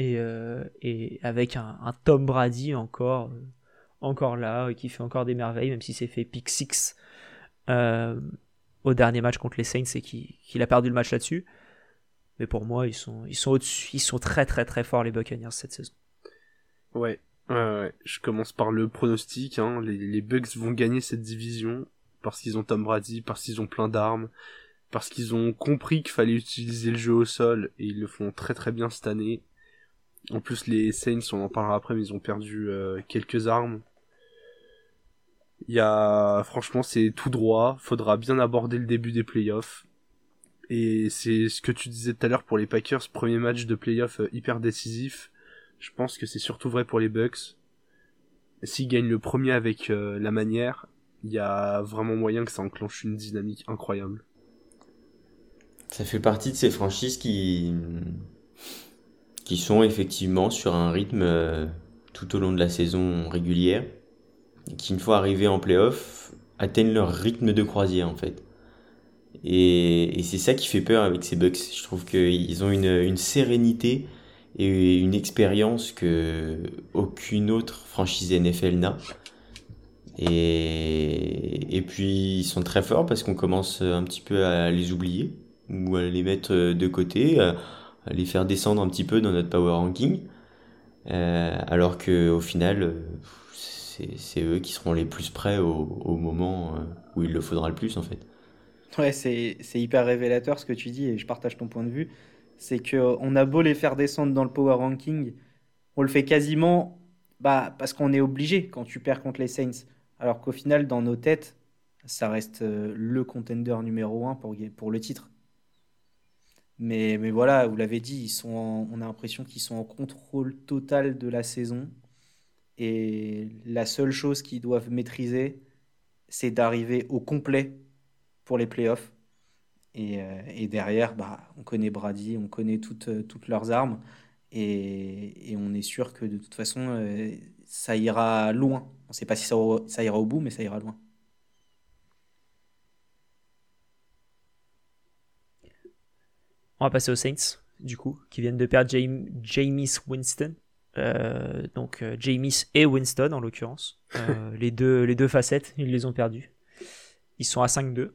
Et, euh, et, avec un, Tom Brady encore encore là, qui fait encore des merveilles, même si c'est fait pick 6 euh, au dernier match contre les Saints et qu'il a perdu le match là-dessus. Mais pour moi, ils sont, ils sont au-dessus, ils sont très très très forts les Buccaneers cette saison. Ouais, ouais, je commence par le pronostic. Hein. Les, les Bucks vont gagner cette division parce qu'ils ont Tom Brady, parce qu'ils ont plein d'armes, parce qu'ils ont compris qu'il fallait utiliser le jeu au sol et ils le font très très bien cette année. En plus, les Saints, on en parlera après, mais ils ont perdu euh, quelques armes. Il y a, franchement, c'est tout droit. Faudra bien aborder le début des playoffs. Et c'est ce que tu disais tout à l'heure pour les Packers, premier match de playoff euh, hyper décisif. Je pense que c'est surtout vrai pour les Bucks. S'ils gagnent le premier avec euh, la manière, il y a vraiment moyen que ça enclenche une dynamique incroyable. Ça fait partie de ces franchises qui qui sont effectivement sur un rythme euh, tout au long de la saison régulière qui, une fois arrivés en playoff, atteignent leur rythme de croisière, en fait. Et, c'est ça qui fait peur avec ces Bucks. Je trouve qu'ils ont une, sérénité et une expérience que aucune autre franchise NFL n'a. Et, puis ils sont très forts parce qu'on commence un petit peu à les oublier ou à les mettre de côté, à, les faire descendre un petit peu dans notre power ranking. Euh, alors que au final, c'est eux qui seront les plus prêts au, moment euh, où il le faudra le plus en fait. Ouais, c'est hyper révélateur ce que tu dis et je partage ton point de vue. C'est qu'on a beau les faire descendre dans le power ranking, on le fait quasiment bah, parce qu'on est obligé quand tu perds contre les Saints. Alors qu'au final, dans nos têtes, ça reste euh, le contender numéro un pour, pour le titre. Mais, mais voilà, vous l'avez dit, ils sont on a l'impression qu'ils sont en contrôle total de la saison. Et la seule chose qu'ils doivent maîtriser, c'est d'arriver au complet pour les playoffs. Et, euh, et, derrière, bah, on connaît Brady, on connaît toutes, toutes leurs armes. Et, et, on est sûr que de toute façon, euh, ça ira loin. On ne sait pas si ça ira au bout, mais ça ira loin. On va passer aux Saints, du coup, qui viennent de perdre James, Winston. Euh, donc euh, et Winston en l'occurrence. Euh, les, deux, les deux facettes, ils les ont perdus. Ils sont à 5-2.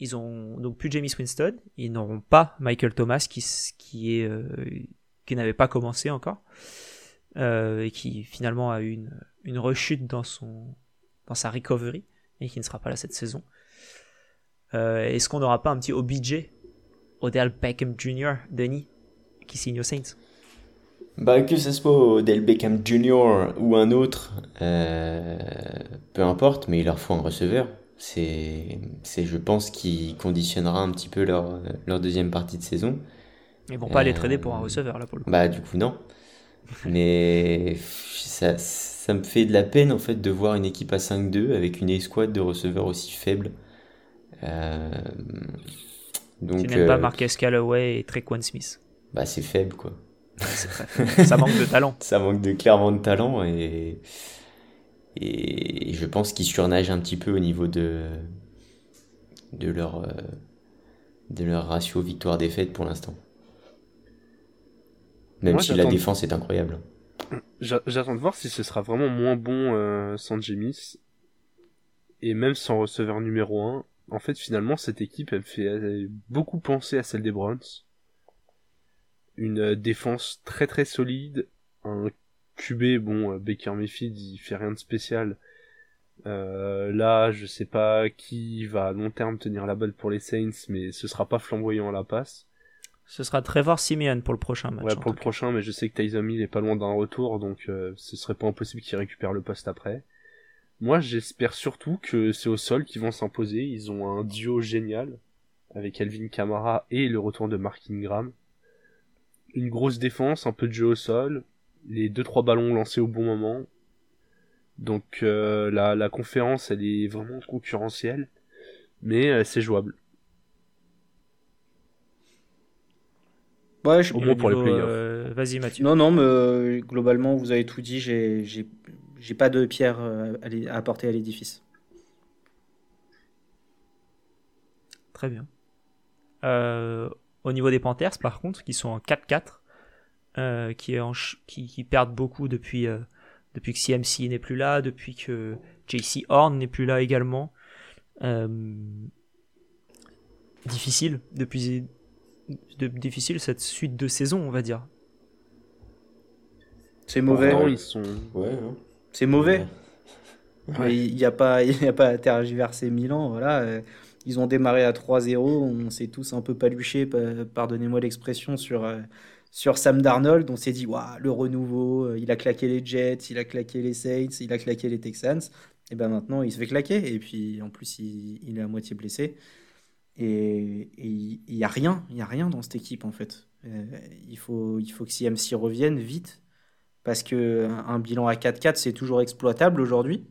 Ils ont donc plus James Winston. Ils n'auront pas Michael Thomas qui, qui, est, euh, qui n'avait pas commencé encore. Et qui finalement a eu une, une rechute dans, son, dans sa recovery et qui ne sera pas là cette saison. Est-ce qu'on n'aura pas un petit OBJ Odell Beckham Jr., Denis, qui signe aux Saints bah, que ce soit Odell Beckham Jr. ou un autre, euh, peu importe, mais il leur faut un receveur. C'est, je pense, qui conditionnera un petit peu leur, leur deuxième partie de saison. Ils vont pas aller trader pour un receveur, là, pour le coup. Bah, du coup, non. mais ça, ça me fait de la peine, en fait, de voir une équipe à 5-2 avec une escouade de receveurs aussi faible. Euh, donc, tu n'aimes pas euh, Marquez Callaway et Trequan Smith Bah, c'est faible, quoi. ça manque de talent. ça manque de clairement de talent et, et je pense qu'ils surnagent un petit peu au niveau de, de, leur, euh, de leur ratio victoire-défaite pour l'instant. Même si la défense est incroyable. J'attends de voir si ce sera vraiment moins bon euh, sans Jamis et même sans receveur numéro 1 en fait, finalement, cette équipe, elle fait beaucoup penser à celle des Browns. Une euh, défense très très solide, un QB, bon, euh, Baker Mayfield, il fait rien de spécial. Euh, là, je sais pas qui va à long terme tenir la balle pour les Saints, mais ce sera pas flamboyant à la passe. Ce sera Trevor Simeon pour le prochain match. Ouais, pour le prochain, mais je sais que Tyson Hill est pas loin d'un retour, donc ce serait pas impossible qu'il récupère le poste après. Moi, j'espère surtout que c'est au sol qu'ils vont s'imposer. Ils ont un duo génial avec Alvin Kamara et le retour de Mark Ingram. Une grosse défense, un peu de jeu au sol, les deux trois ballons lancés au bon moment. Donc euh, la, la conférence, elle est vraiment concurrentielle, mais euh, c'est jouable. Ouais, je... Au moins pour les playoffs. Euh, vas-y Mathieu. Non, non, mais globalement, vous avez tout dit. J'ai j'ai pas de pierre euh, à, apporter à l'édifice. Très bien. Euh, au niveau des Panthers, par contre, qui sont en 4-4, euh, qui, qui, perdent beaucoup depuis, depuis que CMC n'est plus là, depuis que JC Horn n'est plus là également. difficile, depuis de, difficile cette suite de saison, on va dire. C'est mauvais. ils sont. Ouais, hein. C'est mauvais. Il n'y a, pas, y a pas à tergiverser Milan. Voilà. Euh, ils ont démarré à 3-0. On s'est tous un peu paluché, pardonnez-moi l'expression, sur, euh, sur Sam Darnold. On s'est dit, waouh, le renouveau, euh, il a claqué les Jets, il a claqué les Saints, il a claqué les Texans. Et ben maintenant, il se fait claquer. Et puis, en plus, il, est à moitié blessé. Et il n'y a rien, il y a rien dans cette équipe, en fait. il, faut, il faut que CMC revienne vite parce que un bilan à 4-4, c'est toujours exploitable aujourd'hui.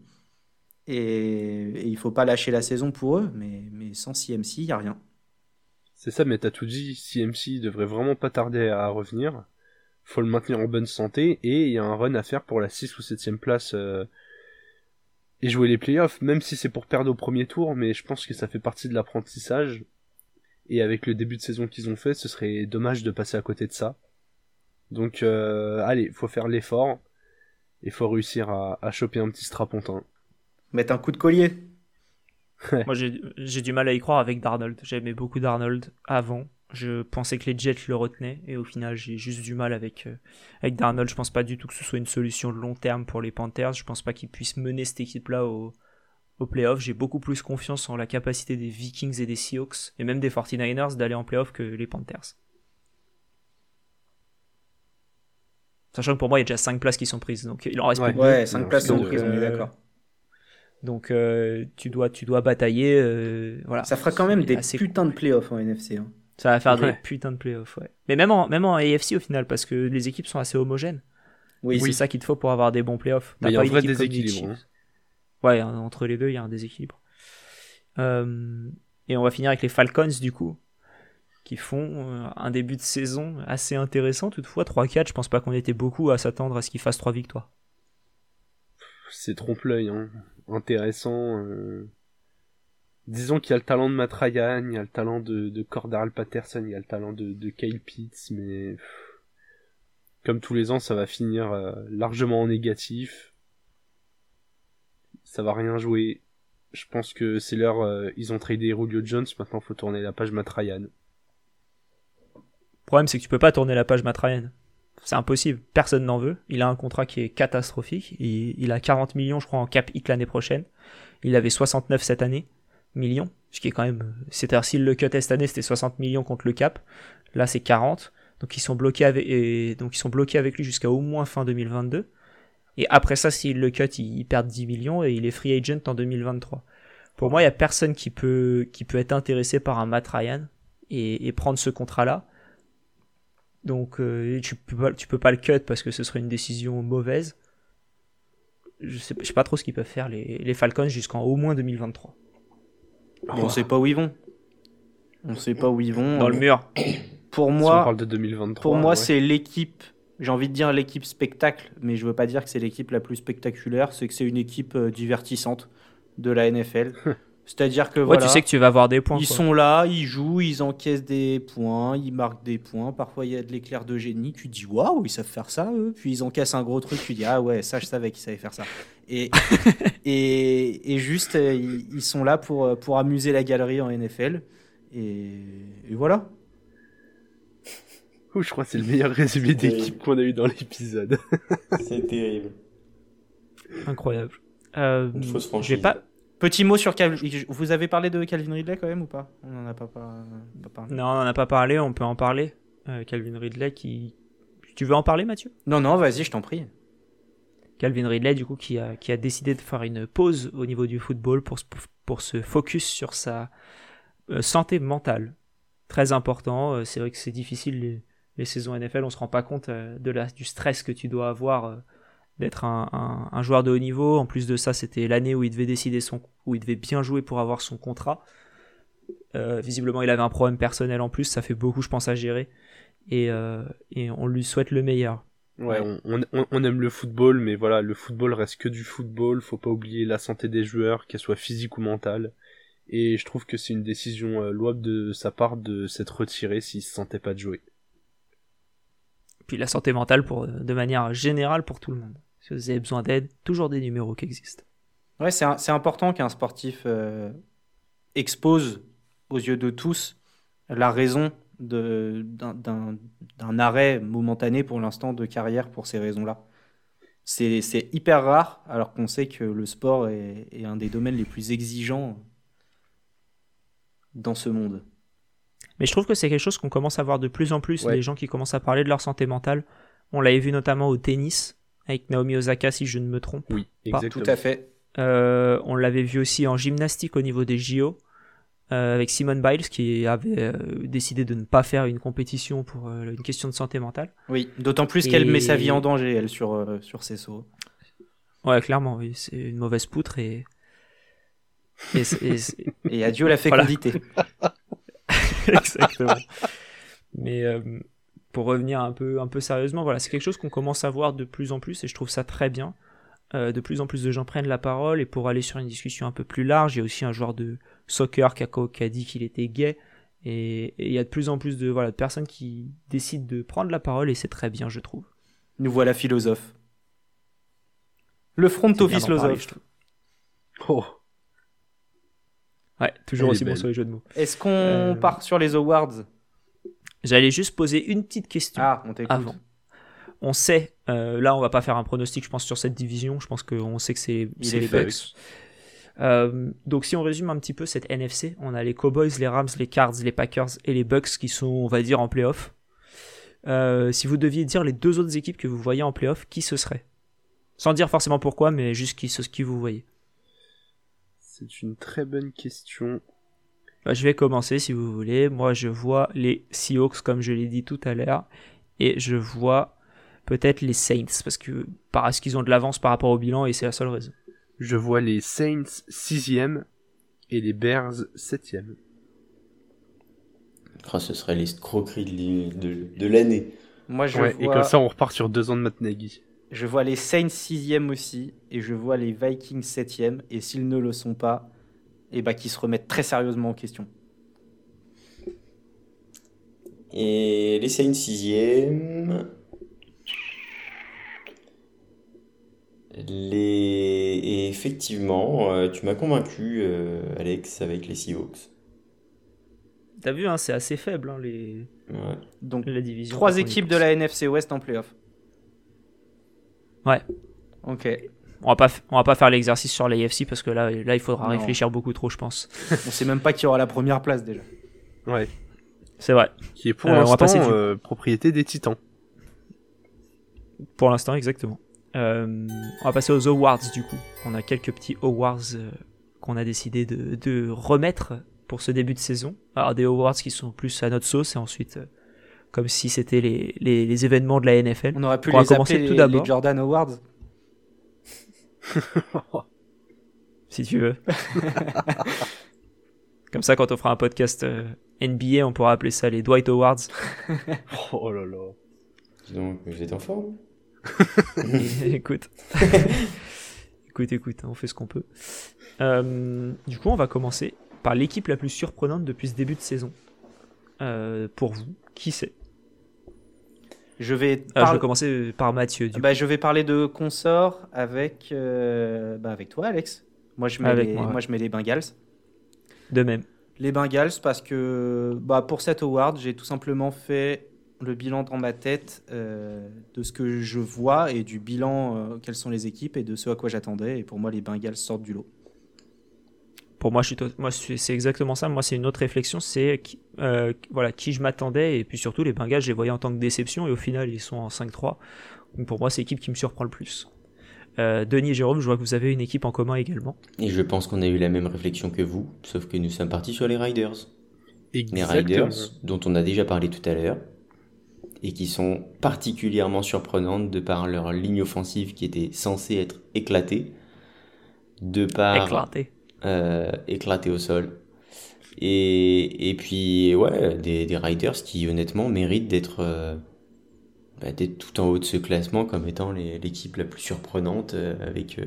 Et, il il faut pas lâcher la saison pour eux, mais, mais sans CMC, il n'y a rien. C'est ça, mais t'as tout dit, CMC devrait vraiment pas tarder à revenir. faut le maintenir en bonne santé, et il y a un run à faire pour la 6 ou 7ème place euh, et jouer les playoffs, même si c'est pour perdre au premier tour, mais je pense que ça fait partie de l'apprentissage. Et avec le début de saison qu'ils ont fait, ce serait dommage de passer à côté de ça. Donc, euh, allez, faut faire l'effort. Il faut réussir à, choper un petit strapontin. Mettre un coup de collier. Moi, j'ai du mal à y croire avec Darnold. J'aimais beaucoup Darnold avant. Je pensais que les Jets le retenaient et au final, j'ai juste du mal avec, euh, avec Darnold. Je pense pas du tout que ce soit une solution de long terme pour les Panthers. Je pense pas qu'ils puissent mener cette équipe-là au, au playoff. J'ai beaucoup plus confiance en la capacité des Vikings et des Seahawks et même des 49ers d'aller en playoff que les Panthers. Sachant que pour moi, il y a déjà 5 places qui sont prises. Donc il en reste ouais, plus. Ouais, 5 places sont prises, on est d'accord. Donc euh, tu, dois, tu dois batailler. Euh, voilà. Ça fera quand même des putains de playoffs en NFC. Hein. Ça va faire des putains de playoffs, ouais. Mais même en, même en AFC au final, parce que les équipes sont assez homogènes. Oui, c'est ça qu'il te faut pour avoir des bons playoffs. Il y a un vrai déséquilibre. Hein. Ouais, entre les deux, il y a un déséquilibre. Euh, et on va finir avec les Falcons, du coup, qui font euh, un début de saison assez intéressant. Toutefois, 3-4, je pense pas qu'on était beaucoup à s'attendre à ce qu'ils fassent 3 victoires. C'est trompe-l'œil, hein. intéressant. Euh. Disons qu'il y a le talent de Matt Ryan, il y a le talent de, de Patterson, il y a le talent de, Kyle Pitts, mais comme tous les ans, ça va finir largement en négatif ça va rien jouer. Je pense que c'est leur. Euh, ils ont tradé Julio Jones, maintenant faut tourner la page Matt Ryan. Problème, c'est que tu peux pas tourner la page Matt Ryan. C'est impossible. Personne n'en veut. Il a un contrat qui est catastrophique. Il, a 40 millions, je crois, en cap hit l'année prochaine. Il avait 69 cette année. Millions. Ce qui est quand même. C'est-à-dire, s'il le cut cette année, c'était 60 millions contre le cap. Là, c'est 40. Donc, ils sont bloqués avec, bloqués avec lui jusqu'à au moins fin 2022. Et après ça, s'il le cut, il, perd 10 millions et il est free agent en 2023. Pour moi, il n'y a personne qui peut, qui peut être intéressé par un Matt Ryan et, prendre ce contrat-là. Donc, euh, tu, peux pas, tu peux pas le cut parce que ce serait une décision mauvaise. Je sais, sais pas trop ce qu'ils peuvent faire, les, Falcons, jusqu'en au moins 2023. On ne sait pas où ils vont. On sait pas où ils vont. Dans le mur. Pour moi, on parle de 2023, pour moi c'est l'équipe j'ai envie de dire l'équipe spectacle, mais je veux pas dire que c'est l'équipe la plus spectaculaire, c'est que c'est une équipe euh, divertissante de la NFL. C'est-à-dire que ouais, tu sais que tu vas avoir des points. Ils sont là, ils jouent, ils encaissent des points, ils marquent des points. Parfois, il y a de l'éclair de génie. Tu dis waouh, ils savent faire ça. Eux. Puis ils encaissent un gros truc. Tu dis ah ouais, ça je savais qu'ils savaient faire ça. Et et, et, juste, ils, sont là pour pour amuser la galerie en NFL. Et, et voilà je crois que c'est le meilleur résumé d'équipe qu'on a eu dans l'épisode. c'est terrible. Incroyable. Euh, Une fausse franchise. Pas... Petit mot sur Calvin. Vous avez parlé de Calvin Ridley quand même ou pas? On n'en a pas, parlé. Non, on n'en a pas parlé. On peut en parler. Euh, Calvin Ridley qui. Tu veux en parler, Mathieu? Non, non, vas-y, je t'en prie. Calvin Ridley, du coup, qui a, qui a décidé de faire une pause au niveau du football pour, pour se focus sur sa euh, santé mentale. Très important. Euh, c'est vrai que c'est difficile les saisons NFL, on se rend pas compte de la, du stress que tu dois avoir euh, d'être un, un, joueur de haut niveau. En plus de ça, c'était l'année où il devait décider son, où il devait bien jouer pour avoir son contrat. Euh, visiblement, il avait un problème personnel en plus, ça fait beaucoup, je pense, à gérer. Et, et on lui souhaite le meilleur. Ouais, on, on, on, aime le football, mais voilà, le football reste que du football. Faut pas oublier la santé des joueurs, qu'elle soit physique ou mentale. Et je trouve que c'est une décision louable de sa part de s'être retiré s'il se sentait pas de jouer puis la santé mentale pour, de manière générale pour tout le monde. Si vous avez besoin d'aide, toujours des numéros qui existent. Ouais, c'est important qu'un sportif euh, expose aux yeux de tous la raison d'un arrêt momentané pour l'instant de carrière pour ces raisons-là. C'est hyper rare, alors qu'on sait que le sport est, est, un des domaines les plus exigeants dans ce monde. Mais je trouve que c'est quelque chose qu'on commence à voir de plus en plus, les gens qui commencent à parler de leur santé mentale. On l'avait vu notamment au tennis, avec Naomi Osaka, si je ne me trompe. Oui, exactement. Tout à fait. Euh, on l'avait vu aussi en gymnastique au niveau des JO, euh, avec Simone Biles, qui avait euh, décidé de ne pas faire une compétition pour une question de santé mentale. Oui, d'autant plus qu'elle met sa vie en danger, elle, sur, sur ses sauts. Ouais, clairement, oui. C'est une mauvaise poutre et. Et, adieu la fécondité. Exactement. Mais euh, pour revenir un peu, un peu sérieusement, voilà, c'est quelque chose qu'on commence à voir de plus en plus et je trouve ça très bien. Euh, de plus en plus de gens prennent la parole et pour aller sur une discussion un peu plus large, il y a aussi un joueur de soccer qui a, qui a dit qu'il était gay et, il y a de plus en plus de, voilà, de personnes qui décident de prendre la parole et c'est très bien, je trouve. Nous voilà philosophe. Le front office philosophe. Oh. Ouais, toujours aussi bon sur les jeux de mots. Est-ce qu'on euh, part sur les awards? J'allais juste poser une petite question ah, on avant. On sait, euh, là on va pas faire un pronostic je pense sur cette division, je pense qu'on sait que c'est les Bucks. Euh, donc si on résume un petit peu cette NFC, on a les Cowboys, les Rams, les Cards, les Packers et les Bucks qui sont on va dire en playoff. si vous deviez dire les deux autres équipes que vous voyez en playoff, qui ce serait? Sans dire forcément pourquoi, mais juste qui, ce qui vous voyez. C'est une très bonne question. Bah, je vais commencer si vous voulez. Moi, je vois les Seahawks, comme je l'ai dit tout à l'heure, et je vois peut-être les Saints, parce que parce qu'ils ont de l'avance par rapport au bilan et c'est la seule raison. Je vois les Saints 6ème et les Bears 7ème. Oh, ce serait l'escroquerie de, de, de l'année. Moi, je Ouais, vois... Et comme ça, on repart sur deux ans de Matt Nagy. Je vois les Saints 6e aussi, et je vois les Vikings 7e, et s'ils ne le sont pas, et bah qu'ils se remettent très sérieusement en question. Et les Saints 6ème. Les... Et effectivement, euh, tu m'as convaincu, euh, Alex, avec les Seahawks. T'as vu, hein, c'est assez faible hein, les... Ouais. Donc, la division. trois équipes de la NFC West en playoff. Ouais. Ok. On va pas, on va pas faire l'exercice sur l'AFC parce que là, là, il faudra Non. réfléchir beaucoup trop, je pense. On sait même pas qui aura la première place déjà. Ouais. C'est vrai. Qui est pour Euh, on va l'instant euh, propriété des Titans. Pour l'instant, exactement. Euh, on va passer aux awards du coup. On a quelques petits awards euh, qu'on a décidé de, de remettre pour ce début de saison. Alors des awards qui sont plus à notre sauce et ensuite euh, comme si c'était les, les, les événements de la NFL. On aurait pu On les commencer appeler tout les, d'abord. les Jordan Awards. si tu veux. Comme ça, quand on fera un podcast euh, NBA, on pourra appeler ça les Dwight Awards. Oh là là. Dis Donc, vous êtes en forme écoute. écoute, écoute, on fait ce qu'on peut. Euh, du coup, on va commencer par l'équipe la plus surprenante depuis ce début de saison. Euh, pour vous, qui c'est? Je vais, Ah, Je vais commencer par Mathieu. Du bah, je vais parler de consort avec, euh, bah, avec toi, Alex. Moi, je mets, Avec les, moi, ouais. moi, je mets les Bengals. De même. Les Bengals parce que bah, pour cet award, j'ai tout simplement fait le bilan dans ma tête euh, de ce que je vois et du bilan, euh, quelles sont les équipes et de ce à quoi j'attendais. Et pour moi, les Bengals sortent du lot. Pour moi, je suis to- moi, c'est exactement ça. Moi, c'est une autre réflexion. C'est qui, euh, voilà, qui je m'attendais. Et puis surtout, les Bengals, je les voyais en tant que déception. Et au final, ils sont en 5-3. Donc pour moi, c'est l'équipe qui me surprend le plus. Euh, Denis et Jérôme, je vois que vous avez une équipe en commun également. Et je pense qu'on a eu la même réflexion que vous, sauf que nous sommes partis sur les Riders. Les Exactement. Riders, dont on a déjà parlé tout à l'heure, et qui sont particulièrement surprenantes de par leur ligne offensive qui était censée être éclatée, de par Éclaté. Euh, éclatée au sol. Et, et puis, ouais, des, des Riders qui honnêtement méritent d'être euh, bah, tout en haut de ce classement comme étant l'équipe la plus surprenante euh, avec, euh,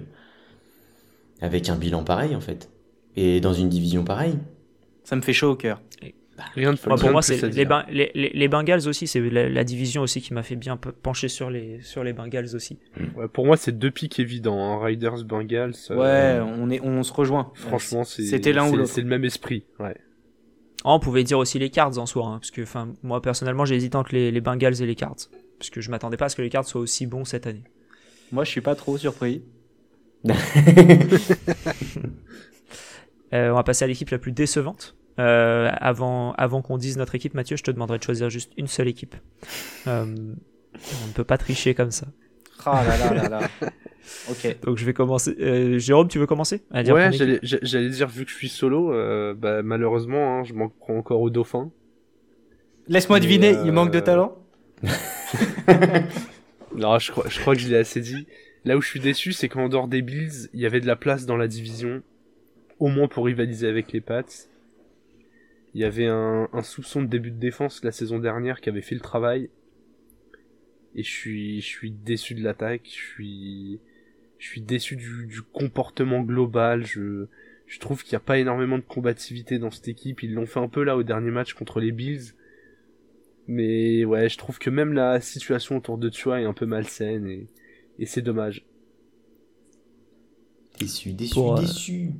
avec un bilan pareil en fait. Et dans une division pareille. Ça me fait chaud au cœur. Rien de Moi, pour moi, c'est les, dire. Ben- les, les- les Bengals aussi. C'est la, la division aussi qui m'a fait bien pe- pencher sur les, sur les Bengals aussi. Ouais, pour moi, c'est deux pics évidents. hein. Riders, Bengals. euh, Ouais, on, est, on se rejoint. Franchement, C'était l'un ou c'est- l'autre. C'est le même esprit. Ouais. Ah, on pouvait dire aussi les Cards en soi, hein, parce que enfin, moi personnellement j'ai hésité entre les, les Bengals et les Cards, parce que je m'attendais pas à ce que les Cards soient aussi bons cette année. Moi, je suis pas trop surpris. Euh, on va passer à l'équipe la plus décevante. Euh, avant avant qu'on dise notre équipe, Mathieu, je te demanderai de choisir juste une seule équipe. Euh, on ne peut pas tricher comme ça. Ah là là là là. Ok. Donc je vais commencer. Euh, Jérôme, tu veux commencer à dire Ouais, j'allais j'a- j'allais dire, vu que je suis solo, euh, bah, malheureusement, hein, je m'en prends encore au dauphin. Laisse-moi deviner, euh, il manque de talent? Non, je crois, je crois que je l'ai assez dit. Là où je suis déçu, c'est qu'en dehors des Bills, il y avait de la place dans la division, au moins pour rivaliser avec les Pats. Il y avait un, un soupçon de début de défense la saison dernière qui avait fait le travail. Et je suis, je suis déçu de l'attaque. Je suis, je suis déçu du, du comportement global. Je, je trouve qu'il n'y a pas énormément de combativité dans cette équipe. Ils l'ont fait un peu là au dernier match contre les Bills. Mais ouais, je trouve que même la situation autour de Tua est un peu malsaine et, et c'est dommage. Déçu, déçu, Pour, euh, déçu.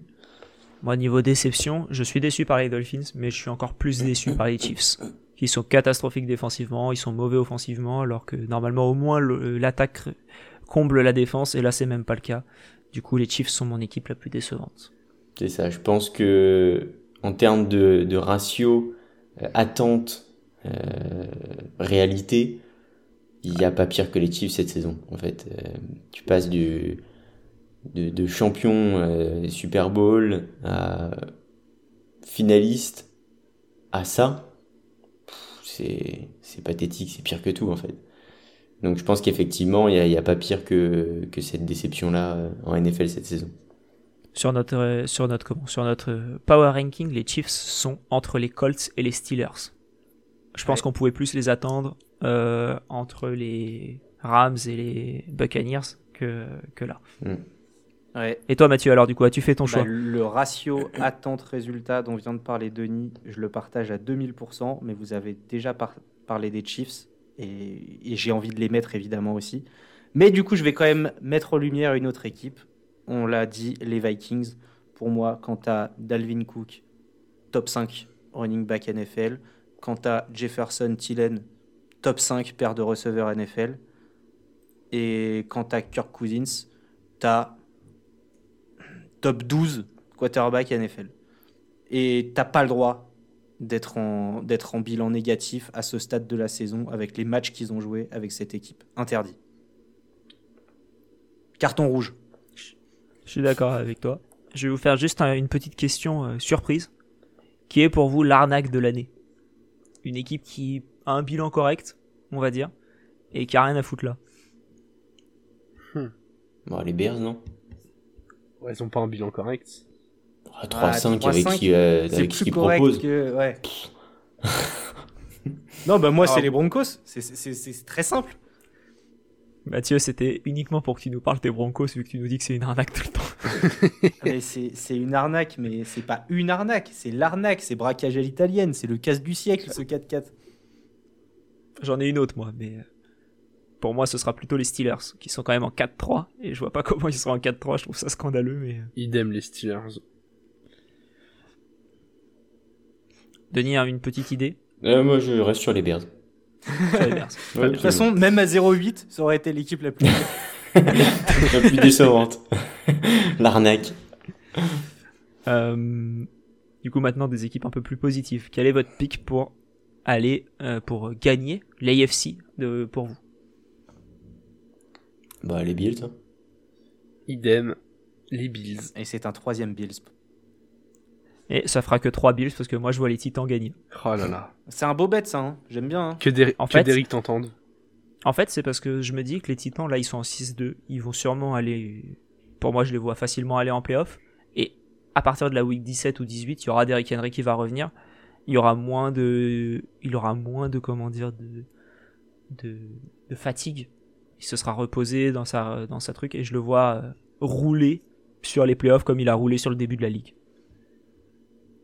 Moi, niveau déception, je suis déçu par les Dolphins, mais je suis encore plus déçu par les Chiefs, qui sont catastrophiques défensivement, ils sont mauvais offensivement, alors que normalement au moins l'attaque comble la défense, et là c'est même pas le cas. Du coup, les Chiefs sont mon équipe la plus décevante. C'est ça, je pense que en termes de, de ratio euh, attente euh, réalité, il n'y a pas pire que les Chiefs cette saison. En fait, Euh, tu passes du de, de champion euh, Super Bowl à finaliste à ça, c'est c'est pathétique, c'est pire que tout en fait. Donc je pense qu'effectivement, il n'y a, a, pas pire que, que cette déception-là euh, en NFL cette saison. Sur notre, euh, sur, notre, comment, sur notre power ranking, les Chiefs sont entre les Colts et les Steelers. Je pense Ouais. qu'on pouvait plus les attendre euh, entre les Rams et les Buccaneers que, que là. Ouais. Et toi Mathieu, alors du coup, as-tu fait ton Bah, choix? le ratio attente-résultat dont vient de parler Denis, je le partage à 2000%, mais vous avez déjà par- parlé des Chiefs et, et j'ai envie de les mettre évidemment aussi. Mais du coup, je vais quand même mettre en lumière une autre équipe. On l'a dit, les Vikings. Pour moi, quant à Dalvin Cook, top 5 running back NFL. Quant à Jefferson Tillen, top 5 paire de receveurs NFL. Et quant à Kirk Cousins, t'as top 12 quarterback NFL. Et t'as pas le droit d'être en, d'être en bilan négatif à ce stade de la saison avec les matchs qu'ils ont joués avec cette équipe. Interdit. Carton rouge. Je suis d'accord avec toi. Je vais vous faire juste un- une petite question euh, surprise. Qui est pour vous l'arnaque de l'année? Une équipe qui a un bilan correct, on va dire, et qui a rien à foutre là. Bon, les Bears, non? Ouais, ils ont pas un bilan correct. Ah, 3-5 Ah, avec 3-5, qui, euh, C'est avec qui plus ils correct proposent. que. Ouais. non, bah moi, Ah. c'est les Broncos. C'est- C'est c'est- c'est très simple. Mathieu, c'était uniquement pour que tu nous parles des Broncos, vu que tu nous dis que c'est une arnaque tout le temps. C'est une arnaque, mais c'est pas une arnaque. C'est l'arnaque. C'est braquage à l'italienne. C'est le casse du siècle, ce 4-4. J'en ai une autre, moi, mais euh, pour moi, ce sera plutôt les Steelers, qui sont quand même en 4-3, et je vois pas comment ils seront en 4-3, je trouve ça scandaleux, mais... euh, Idem les Steelers. Denis a une petite idée? Euh, moi, je reste sur les Bears. sur les Bears. Ouais, De toute façon, même à 0-8, ça aurait été l'équipe la plus. la plus décevante. L'arnaque. Euh, du coup, maintenant, des équipes un peu plus positives. Quel est votre pick pour aller, euh, pour gagner l'AFC de, pour vous? Bah, les Bills. hein. Idem les Bills. Et c'est un troisième Bills. Et ça fera que 3 Bills, parce que moi, je vois les Titans gagner. Oh là là. C'est un beau bet, ça. hein. J'aime bien. hein. Que d'Eric En que fait- t'entende. En fait, c'est parce que je me dis que les Titans, là, ils sont en 6-2. Ils vont sûrement aller. Pour moi, je les vois facilement aller en playoff. Et à partir de la week 17 ou 18, il y aura Derrick Henry qui va revenir. Il y aura moins de. Il aura moins de. Comment dire De. De, de fatigue. Il se sera reposé dans sa, dans sa truc. Et je le vois euh, rouler sur les playoffs comme il a roulé sur le début de la ligue.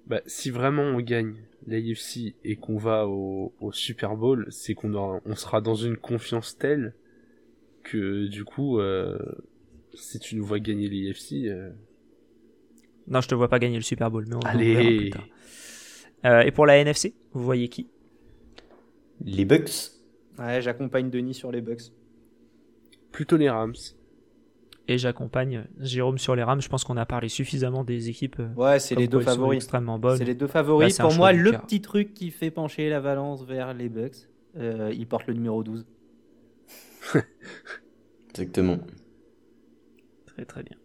Bah, si vraiment on gagne l'AFC et qu'on va au, au Super Bowl, c'est qu'on aura- on sera dans une confiance telle que du coup, euh, si tu nous vois gagner l'AFC, euh, Non, je te vois pas gagner le Super Bowl, mais on, on allez. verra plus tard. Euh, et pour la NFC, vous voyez qui? Les Bucks. Ouais, j'accompagne Denis sur les Bucks. Plutôt les Rams. et j'accompagne Jérôme sur les Rams. Je pense qu'on a parlé suffisamment des équipes. euh, Ouais, c'est les deux favoris. extrêmement bonnes. C'est les deux Là, favoris. c'est un Pour moi, le petit truc qui fait pencher la balance vers les Bucks, euh, il porte le numéro 12. Exactement. Très très bien.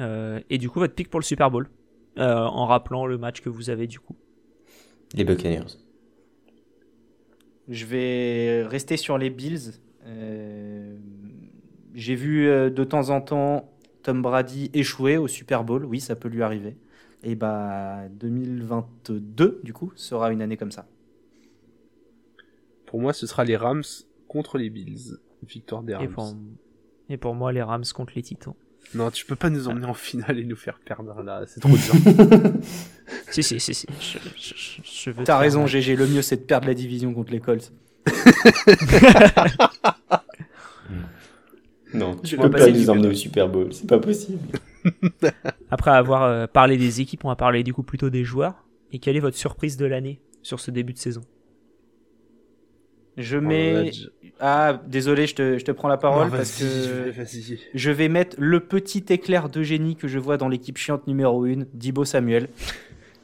Euh, et du coup, votre pick pour le Super Bowl, euh, en rappelant le match que vous avez du coup. Les Buccaneers. Je vais rester sur les Bills. J'ai vu euh, de temps en temps Tom Brady échouer au Super Bowl. Oui, ça peut lui arriver. Et bah 2022, du coup, sera une année comme ça. Pour moi, ce sera les Rams contre les Bills. Victoire des Et Rams. pour, et pour moi, les Rams contre les Titans. Non, tu peux pas nous emmener en finale et nous faire perdre là, c'est trop dur. si, si, si, si. Je, je- je- veux T'as raison. GG. Le mieux, c'est de perdre la division contre les Colts. Non, tu vais peux pas nous emmener au Super Bowl. C'est pas possible. Après avoir euh, parlé des équipes, on va parler du coup plutôt des joueurs. Et quelle est votre surprise de l'année sur ce début de saison? Je a mets. Ah, désolé, je te, je te prends la parole Non, parce que vas-y. je vais mettre le petit éclair de génie que je vois dans l'équipe chiante numéro 1, Dibo Samuel.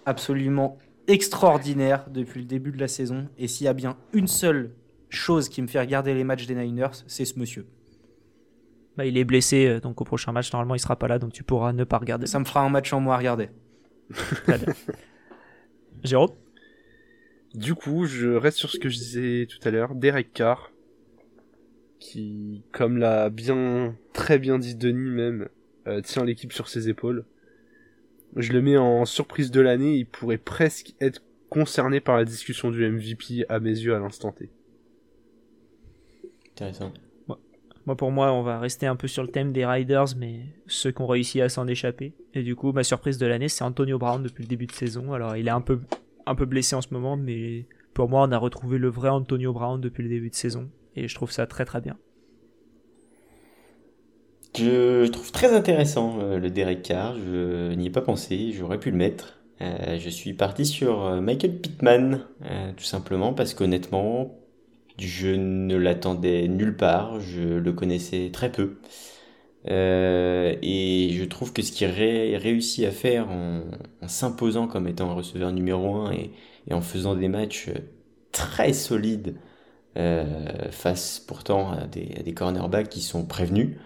Absolument extraordinaire depuis le début de la saison. Et s'il y a bien une seule chose qui me fait regarder les matchs des Niners, c'est ce monsieur. Bah, Il est blessé, euh, donc au prochain match, normalement, il sera pas là, donc tu pourras ne pas regarder. Ça me fera un match en moins à regarder. Très bien. Jérôme? Du coup, je reste sur ce que je disais tout à l'heure. Derek Carr, qui, comme l'a bien, très bien dit Denis même, euh, tient l'équipe sur ses épaules. Je le mets en surprise de l'année, il pourrait presque être concerné par la discussion du MVP à mes yeux à l'instant T. Intéressant. Moi, pour moi, on va rester un peu sur le thème des Riders, mais ceux qui ont réussi à s'en échapper. Et du coup, ma surprise de l'année, c'est Antonio Brown depuis le début de saison. Alors, il est un peu, un peu blessé en ce moment, mais pour moi, on a retrouvé le vrai Antonio Brown depuis le début de saison. Et je trouve ça très très bien. Je trouve très intéressant euh, le Derek Carr. Je n'y ai pas pensé. J'aurais pu le mettre. Euh, je suis parti sur euh, Michael Pittman, tout simplement parce qu'honnêtement, je ne l'attendais nulle part, je le connaissais très peu. Euh, et je trouve que ce qu'il ré réussit à faire en, s'imposant comme étant un receveur numéro 1 et, en faisant des matchs très solides euh, face pourtant à des, à des, cornerbacks qui sont prévenus,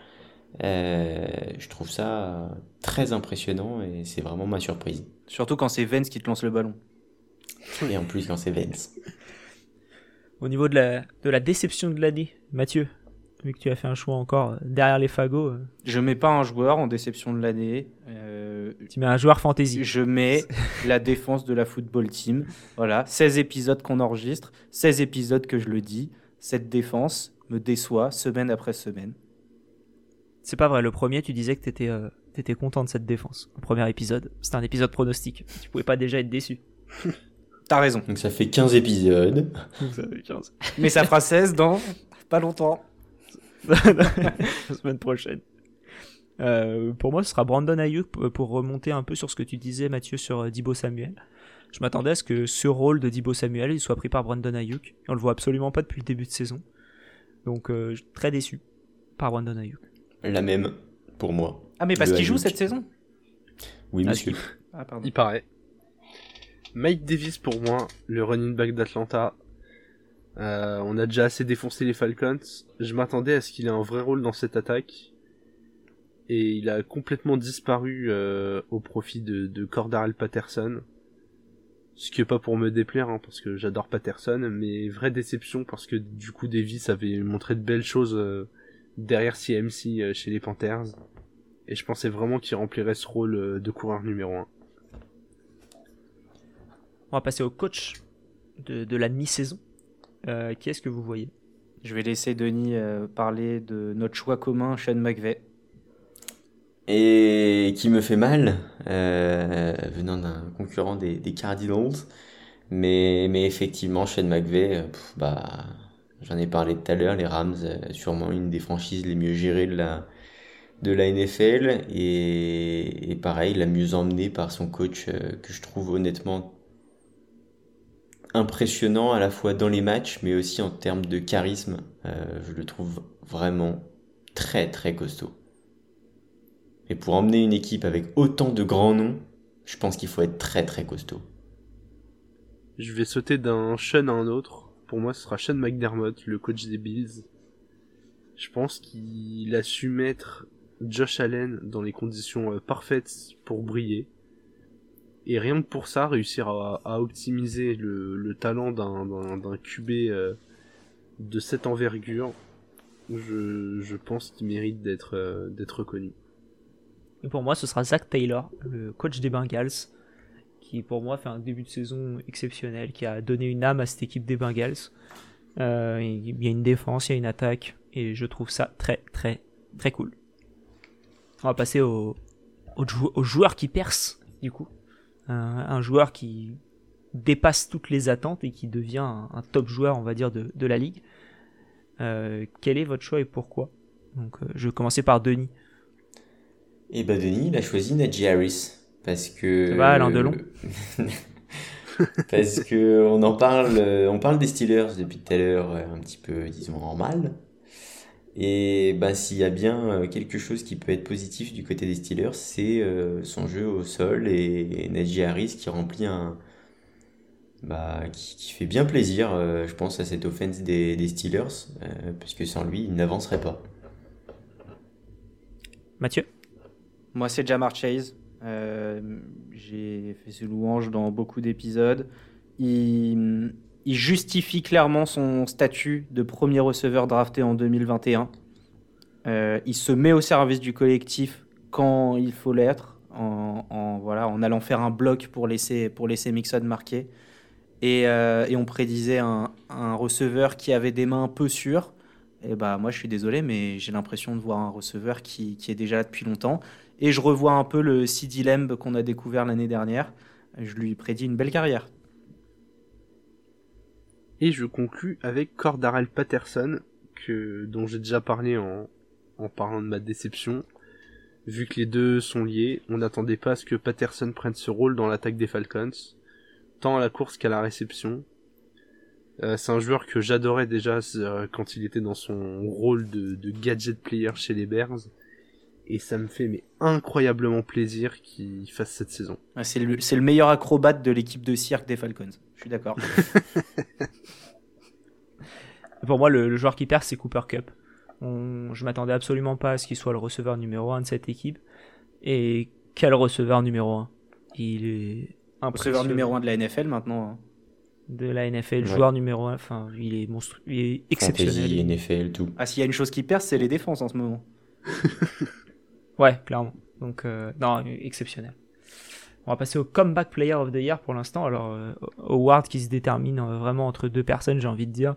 euh, je trouve ça très impressionnant et c'est vraiment ma surprise. Surtout quand c'est Vance qui te lance le ballon. Et en plus quand c'est Vance. Au niveau de la, de la déception de l'année, Mathieu, vu que tu as fait un choix encore euh, derrière les fagots. Euh. Je mets pas un joueur en déception de l'année. Euh, tu mets un joueur fantasy. Je mets la défense de la football team. Voilà, 16 épisodes qu'on enregistre, 16 épisodes que je le dis. Cette défense me déçoit semaine après semaine. C'est pas vrai, le premier, tu disais que tu étais, étais, content de cette défense. Le premier épisode, c'était un épisode pronostic. Tu pouvais pas déjà être déçu. T'as raison. Donc ça fait 15 épisodes. Mais ça fera 16 dans pas longtemps. la semaine prochaine. Euh, pour moi, ce sera Brandon Ayuk pour remonter un peu sur ce que tu disais, Mathieu, sur euh, Dibo Samuel. Je m'attendais à ce que ce rôle de Dibo Samuel il soit pris par Brandon Ayuk. on le voit absolument pas depuis le début de saison. Donc, euh, très déçu par Brandon Ayuk. La même pour moi. Ah, mais parce qu'il joue cette saison? Oui, ah, monsieur. Ah, pardon. Il paraît. Mike Davis pour moi, le running back d'Atlanta. Euh, on a déjà assez défoncé les Falcons. Je m'attendais à ce qu'il ait un vrai rôle dans cette attaque. Et il a complètement disparu euh, au profit de, de Cordarel Patterson. Ce qui est pas pour me déplaire, hein, parce que j'adore Patterson, mais vraie déception parce que du coup Davis avait montré de belles choses euh, derrière CMC chez les Panthers. Et je pensais vraiment qu'il remplirait ce rôle de coureur numéro 1. On va passer au coach de, la mi-saison. Euh, qui est-ce que vous voyez? Je vais laisser Denis euh, parler de notre choix commun, Sean McVay. Et qui me fait mal, euh, venant d'un concurrent des, Cardinals. Mais, mais effectivement, Sean McVay, bah, j'en ai parlé tout à l'heure, les Rams, sûrement une des franchises les mieux gérées de la, de la NFL. Et, et pareil, la mieux emmenée par son coach, que je trouve honnêtement impressionnant à la fois dans les matchs, mais aussi en termes de charisme. Euh, je le trouve vraiment très très costaud. Et pour emmener une équipe avec autant de grands noms, je pense qu'il faut être très très costaud. Je vais sauter d'un Sean à un autre. Pour moi, ce sera Sean McDermott, le coach des Bills. Je pense qu'il a su mettre Josh Allen dans les conditions euh, parfaites pour briller. Et rien que pour ça, réussir à, optimiser le, talent d'un QB euh, de cette envergure, je, pense qu'il mérite d'être euh, d'être reconnu. Et pour moi, ce sera Zach Taylor, le coach des Bengals, qui pour moi fait un début de saison exceptionnel, qui a donné une âme à cette équipe des Bengals. Euh, il y a une défense, il y a une attaque, et je trouve ça très très très cool. On va passer aux au, joueurs qui percent, du coup un, joueur qui dépasse toutes les attentes et qui devient un, top joueur, on va dire, de, de la ligue. Euh, quel est votre choix et pourquoi? Donc, euh, je vais commencer par Denis. Et eh ben, Denis, il a choisi Najee Harris parce que. Ça va, Alain Delon? parce que on en parle, on parle des Steelers depuis tout à l'heure, un petit peu, disons, en mal. Et bah, s'il y a bien euh, quelque chose qui peut être positif du côté des Steelers, c'est euh, son jeu au sol et, Najee Harris qui remplit un. Bah, qui, fait bien plaisir, euh, je pense, à cette offense des, Steelers, puisque sans lui, il n'avancerait pas. Mathieu? Moi, c'est Jamar Chase. J'ai fait ses louanges dans beaucoup d'épisodes. Il, il justifie clairement son statut de premier receveur drafté en 2021. Euh, il se met au service du collectif quand il faut l'être, en, voilà, en allant faire un bloc pour laisser, pour laisser Mixon marquer. Et, euh, on prédisait un, receveur qui avait des mains un peu sûres. Et bah moi je suis désolé, mais j'ai l'impression de voir un receveur qui, qui, est déjà là depuis longtemps. Et je revois un peu le CD Lamb qu'on a découvert l'année dernière. Je lui prédis une belle carrière. Et je conclus avec Cordarel Patterson, que, dont j'ai déjà parlé en, parlant de ma déception. Vu que les deux sont liés, on n'attendait pas à ce que Patterson prenne ce rôle dans l'attaque des Falcons, tant à la course qu'à la réception. Euh, c'est un joueur que j'adorais déjà euh, quand il était dans son rôle de, gadget player chez les Bears. Et ça me fait mais incroyablement plaisir qu'il fasse cette saison. c'est le, meilleur acrobate de l'équipe de cirque des Falcons. Je suis d'accord. Pour moi, le, le, joueur qui perd, c'est Cooper Cup. On, je m'attendais absolument pas à ce qu'il soit le receveur numéro 1 de cette équipe. Et quel receveur numéro 1 Il est Receveur numéro 1 de la NFL maintenant. Hein. De la NFL, ouais. joueur numéro 1, enfin, il est monstrueux, il est exceptionnel. Fantasy, NFL, tout. Ah, s'il y a une chose qui perd, c'est les défenses en ce moment. ouais, clairement. Donc, euh, non, exceptionnel. On va passer au Comeback Player of the Year pour l'instant. Alors, euh, Howard qui se détermine euh, vraiment entre deux personnes, j'ai envie de dire.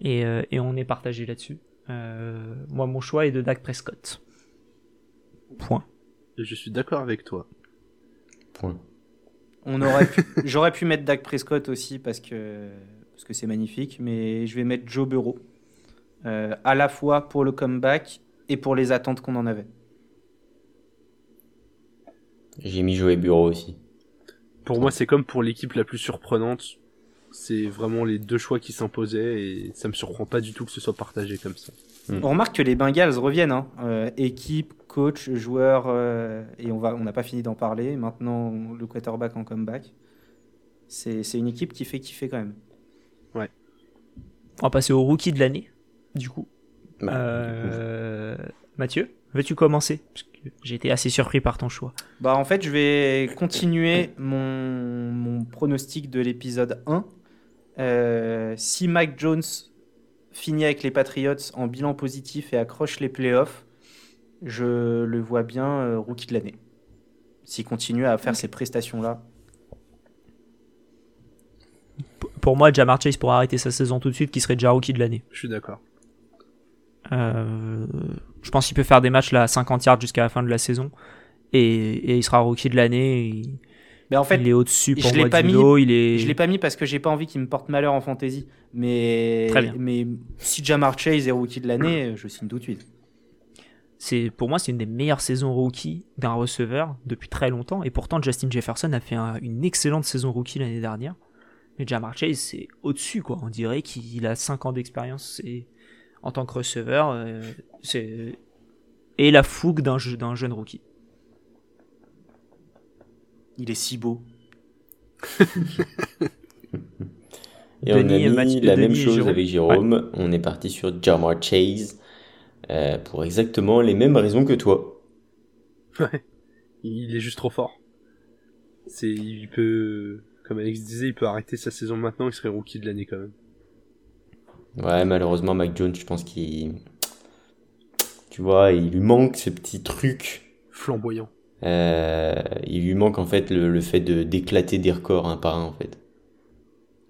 Et, euh, et on est partagé là-dessus. Euh, moi, mon choix est de Dak Prescott. Point. Et je suis d'accord avec toi. Point. On aurait pu, j'aurais pu mettre Dak Prescott aussi parce que parce que c'est magnifique, mais je vais mettre Joe Burrow euh, à la fois pour le comeback et pour les attentes qu'on en avait. J'ai mis Joe Burrow aussi. Pour moi, c'est comme pour l'équipe la plus surprenante. C'est vraiment les deux choix qui s'imposaient et ça me surprend pas du tout que ce soit partagé comme ça. Mm. On remarque que les Bengals reviennent, hein. euh, équipe, coach, joueur, euh, et on va, on n'a pas fini d'en parler. Maintenant, le quarterback en comeback, c'est une équipe qui fait kiffer quand même. Ouais. On va passer au rookie de l'année, du coup. Bah, euh, du coup. Mathieu, veux-tu commencer? J'ai été assez surpris par ton choix. Bah en fait, je vais continuer mon, mon pronostic de l'épisode 1. Euh, si Mike Jones finit avec les Patriots en bilan positif et accroche les playoffs, je le vois bien euh, rookie de l'année. S'il continue à faire okay. ces prestations-là. Pour moi, Jamar Chase pourrait arrêter sa saison tout de suite, qui serait déjà rookie de l'année. Je suis d'accord. Euh, je pense qu'il peut faire des matchs là, à 50 yards jusqu'à la fin de la saison. Et, et il sera rookie de l'année. Mais en fait, il est au-dessus pour je moi pas mis, il est... Je l'ai pas mis parce que j'ai pas envie qu'il me porte malheur en fantasy. Mais, Très bien. mais si Jamar Chase est rookie de l'année, je signe tout de suite. C'est pour moi c'est une des meilleures saisons rookie d'un receveur depuis très longtemps et pourtant Justin Jefferson a fait un, une excellente saison rookie l'année dernière. Mais Jamar Chase c'est au-dessus quoi. On dirait qu'il a 5 ans d'expérience en tant que receveur. Euh, c'est et la fougue d'un d'un jeune rookie. Il est si beau. Et Denis, on a mis la même chose avec Jérôme. Ouais. On est parti sur Jamar Chase euh, pour exactement les mêmes raisons que toi. Ouais. Il est juste trop fort. C'est, il peut, comme Alex disait, il peut arrêter sa saison maintenant. Il serait rookie de l'année quand même. Ouais, malheureusement, Mac Jones, je pense qu'il, tu vois, il lui manque ce petit truc flamboyant. Euh, il lui manque en fait le, le fait de d'éclater des records un par un en fait.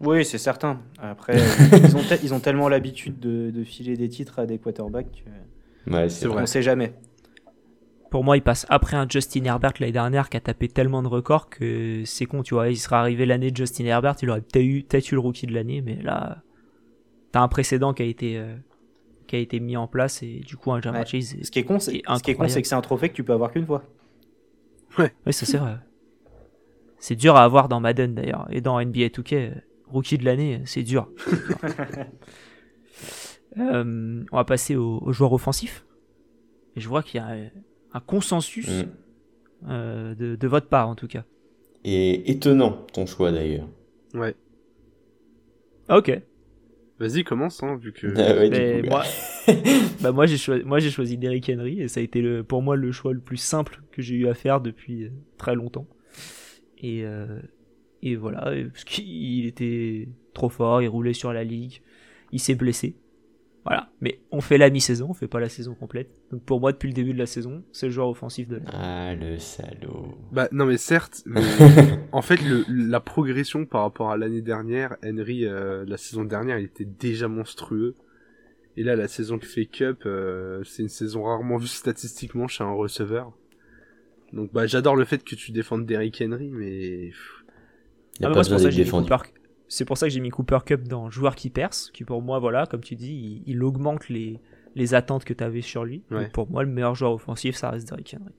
Oui, c'est certain. Après, ils, ont ils, ont tellement l'habitude de, de, filer des titres à des quarterbacks que ouais, c'est on sait jamais. Pour moi, il passe après un Justin Herbert l'année dernière qui a tapé tellement de records que c'est con, tu vois. Il serait arrivé l'année de Justin Herbert, il aurait peut-être eu, peut eu, le rookie de l'année, mais là, t'as un précédent qui a été euh, qui a été mis en place et du coup un Jamar ouais. Chase. Ce qui est con, c'est ce qui est con, c'est que c'est un trophée que tu peux avoir qu'une fois. Ouais. Oui, ça c'est vrai. C'est dur à avoir dans Madden d'ailleurs et dans NBA 2K rookie de l'année, c'est dur. euh, on va passer aux, aux, joueurs offensifs. Et je vois qu'il y a un consensus mm. euh, de, de, votre part, en tout cas. Et étonnant, ton choix d'ailleurs. Ouais. Ok. Vas-y, commence, hein, vu que. Ah ouais, coup, moi, bah moi j'ai choisi, moi j'ai choisi Derrick Henry et ça a été le, pour moi le choix le plus simple que j'ai eu à faire depuis très longtemps. Et euh, Et voilà, parce qu'il était trop fort, il roulait sur la ligue, il s'est blessé. Voilà, mais on fait la mi-saison, on fait pas la saison complète. Donc pour moi, depuis le début de la saison, c'est le joueur offensif de l'année. Ah, le salaud. Bah non mais certes, mais en fait le, la progression par rapport à l'année dernière, Henry euh, la saison dernière il était déjà monstrueux. Et là la saison qui fait Cup, euh, c'est une saison rarement vue statistiquement chez un receveur. Donc bah j'adore le fait que tu défendes Derrick Henry, mais Il Ah, a mais pas moi, c'est besoin pour ça que d'être j'ai mis défendu. Cooper- C'est pour ça que j'ai mis Cooper Cup dans joueur qui perce, qui pour moi, voilà, comme tu dis, il, il augmente les, les attentes que tu avais sur lui. Ouais. Donc, pour moi, le meilleur joueur offensif, ça reste Derrick Henry.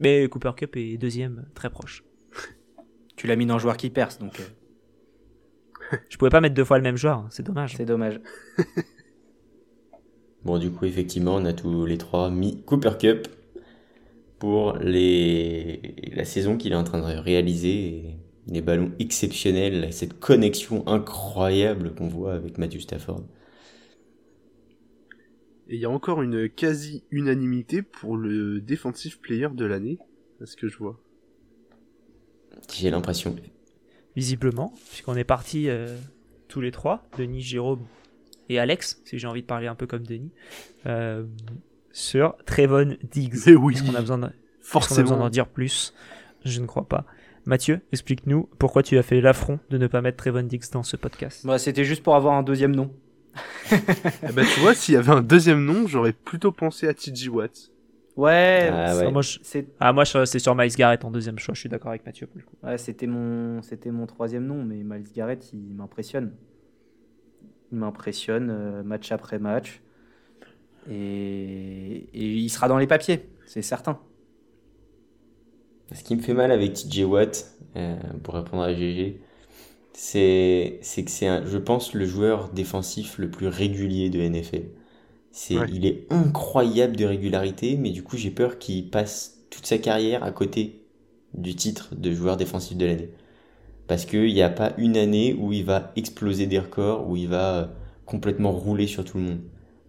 Mais Cooper Cup est deuxième, très proche. Tu l'as mis dans joueur qui perce, donc euh, Je pouvais pas mettre deux fois le même joueur, hein, c'est dommage. c'est dommage. Bon, du coup, effectivement, on a tous les trois mis Cooper Cup pour les... la saison qu'il est en train de réaliser. Et les ballons exceptionnels, et cette connexion incroyable qu'on voit avec Matthew Stafford. et il y a encore une quasi unanimité pour le defensive player de l'année, à ce que je vois. J'ai l'impression. Visiblement, puisqu'on est parti euh, tous les trois, Denis, Jérôme et Alex, si j'ai envie de parler un peu comme Denis, euh, sur Trevon Diggs. Mais oui, Est-ce qu'on a besoin d'en dire plus? Je ne crois pas. Mathieu, explique-nous pourquoi tu as fait l'affront de ne pas mettre Trevon Diggs dans ce podcast. Bah, C'était juste pour avoir un deuxième nom. Eh ben, tu vois, s'il y avait un deuxième nom, j'aurais plutôt pensé à TJ Watt. Ouais, Ah ouais. moi, je- Ah, moi, c'est sur Miles Garrett en deuxième choix. Je suis d'accord avec Mathieu. pour le coup. Ouais, c'était mon, c'était mon troisième nom, mais Miles Garrett, il m'impressionne. Il m'impressionne euh, match après match. Et, et il sera dans les papiers, c'est certain. Ce qui me fait mal avec TJ Watt, euh, pour répondre à GG, c'est que c'est, je pense, le joueur défensif le plus régulier de NFL. C'est, Ouais. Il est incroyable de régularité, mais du coup, j'ai peur qu'il passe toute sa carrière à côté du titre de joueur défensif de l'année. Parce qu'il n'y a pas une année où il va exploser des records, où il va euh, complètement rouler sur tout le monde.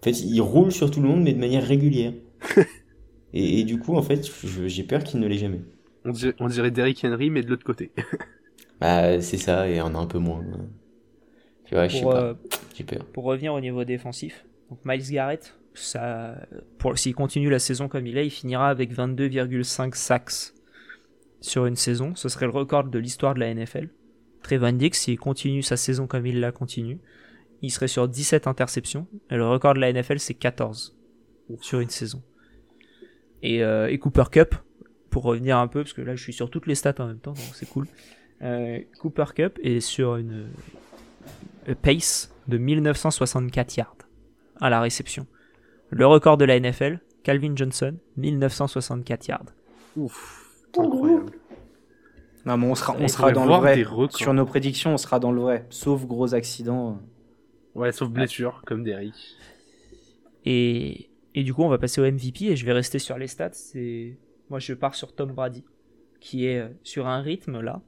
En fait, il roule sur tout le monde, mais de manière régulière. et, et du coup, en fait, j'ai peur qu'il ne l'ait jamais. On dirait, on dirait Derrick Henry, mais de l'autre côté. Bah, c'est ça, et on a un peu moins. Tu vois, je sais Pour, pas, euh, j'ai peur. pour revenir au niveau défensif, donc Miles Garrett, ça, s'il continue la saison comme il est, il finira avec 22,5 sacks sur une saison. Ce serait le record de l'histoire de la NFL. Trevon Diggs, s'il continue sa saison comme il la continue, il serait sur 17 interceptions. Et le record de la NFL, c'est 14 sur une saison. Et, euh, et Cooper Cup, pour revenir un peu, parce que là je suis sur toutes les stats en même temps, donc c'est cool. Euh, Cooper Cup est sur une euh, pace de 1964 yards à la réception. Le record de la NFL, Calvin Johnson, 1964 yards. Ouf, incroyable. Non, mais on sera, on sera dans le vrai. Sur nos prédictions, on sera dans le vrai. Sauf gros accident. Ouais, sauf blessure, comme Derrick. Et, et du coup, on va passer au MVP et je vais rester sur les stats. C'est Moi, je pars sur Tom Brady, qui est euh, sur un rythme là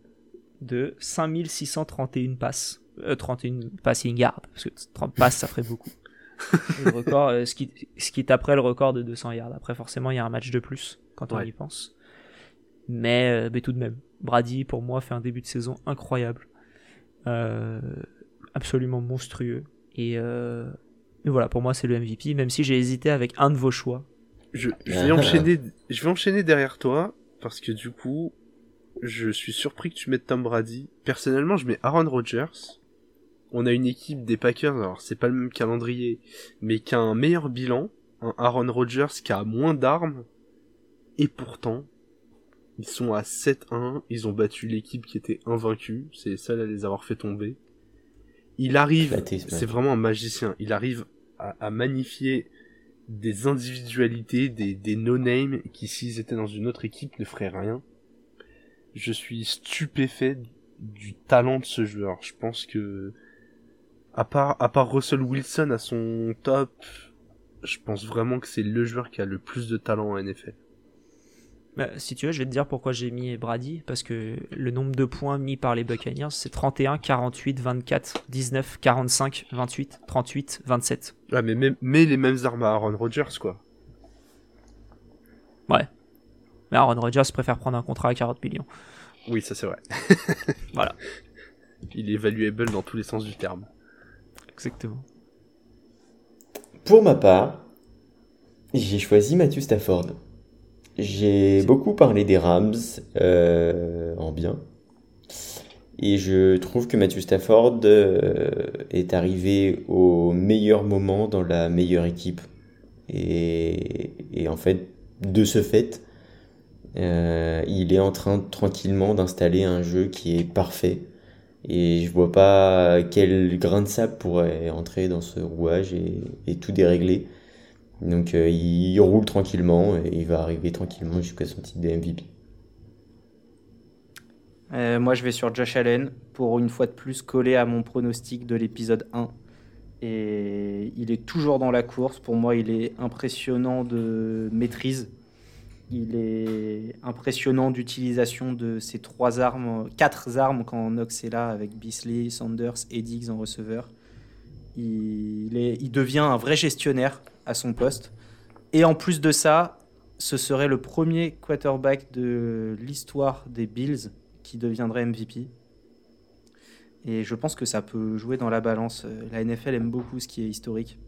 de 5631 passes. Euh, 31 passing yards, parce que 30 passes, ça ferait beaucoup. Le record, euh, ce, qui, ce qui est après le record de 200 yards. Après, forcément, il y a un match de plus quand on Ouais. y pense. Mais, euh, mais tout de même, Brady, pour moi, fait un début de saison incroyable. Euh, absolument monstrueux. Et, euh, et voilà, pour moi, c'est le MVP, même si j'ai hésité avec un de vos choix. Je, je vais enchaîner, je vais enchaîner derrière toi, parce que du coup, je suis surpris que tu mettes Tom Brady. Personnellement, je mets Aaron Rodgers. On a une équipe des Packers, alors c'est pas le même calendrier, mais qui a un meilleur bilan. Un Aaron Rodgers qui a moins d'armes. Et pourtant, ils sont à 7-1. Ils ont battu l'équipe qui était invaincue. C'est seul à les avoir fait tomber. Il arrive, c'est vraiment un magicien. Il arrive à, à magnifier des individualités, des, des no-name qui, s'ils étaient dans une autre équipe, ne feraient rien. Je suis stupéfait du talent de ce joueur. Je pense que, à part, à part Russell Wilson à son top, je pense vraiment que c'est le joueur qui a le plus de talent en NFL. Bah, si tu veux, je vais te dire pourquoi j'ai mis Brady, parce que le nombre de points mis par les Buccaneers, c'est 31, 48, 24, 19, 45, 28, 38, 27. Ah, mais, mais, mais les mêmes armes à Aaron Rodgers, quoi. Mais Aaron Rodgers préfère prendre un contrat à 40 millions. Oui, ça c'est vrai. voilà. Il est valuable dans tous les sens du terme. Exactement. Pour ma part, j'ai choisi Matthew Stafford. J'ai beaucoup parlé des Rams euh, en bien. Et je trouve que Matthew Stafford euh, est arrivé au meilleur moment dans la meilleure équipe. Et, en fait, de ce fait, euh, il est en train tranquillement d'installer un jeu qui est parfait. Et je vois pas quel grain de sable pourrait entrer dans ce rouage et tout dérégler. Donc euh, il roule tranquillement et il va arriver tranquillement jusqu'à son titre de MVP. Euh, moi, je vais sur Josh Allen pour une fois de plus coller à mon pronostic de l'épisode 1. Et il est toujours dans la course. Pour moi, il est impressionnant de maîtrise. Il est impressionnant d'utilisation de ces trois armes, quatre armes quand Knox est là avec Beasley, Sanders et en receveur. Il, est, il devient un vrai gestionnaire à son poste. Et en plus de ça, ce serait le premier quarterback de l'histoire des Bills qui deviendrait MVP. Et je pense que ça peut jouer dans la balance. La NFL aime beaucoup ce qui est historique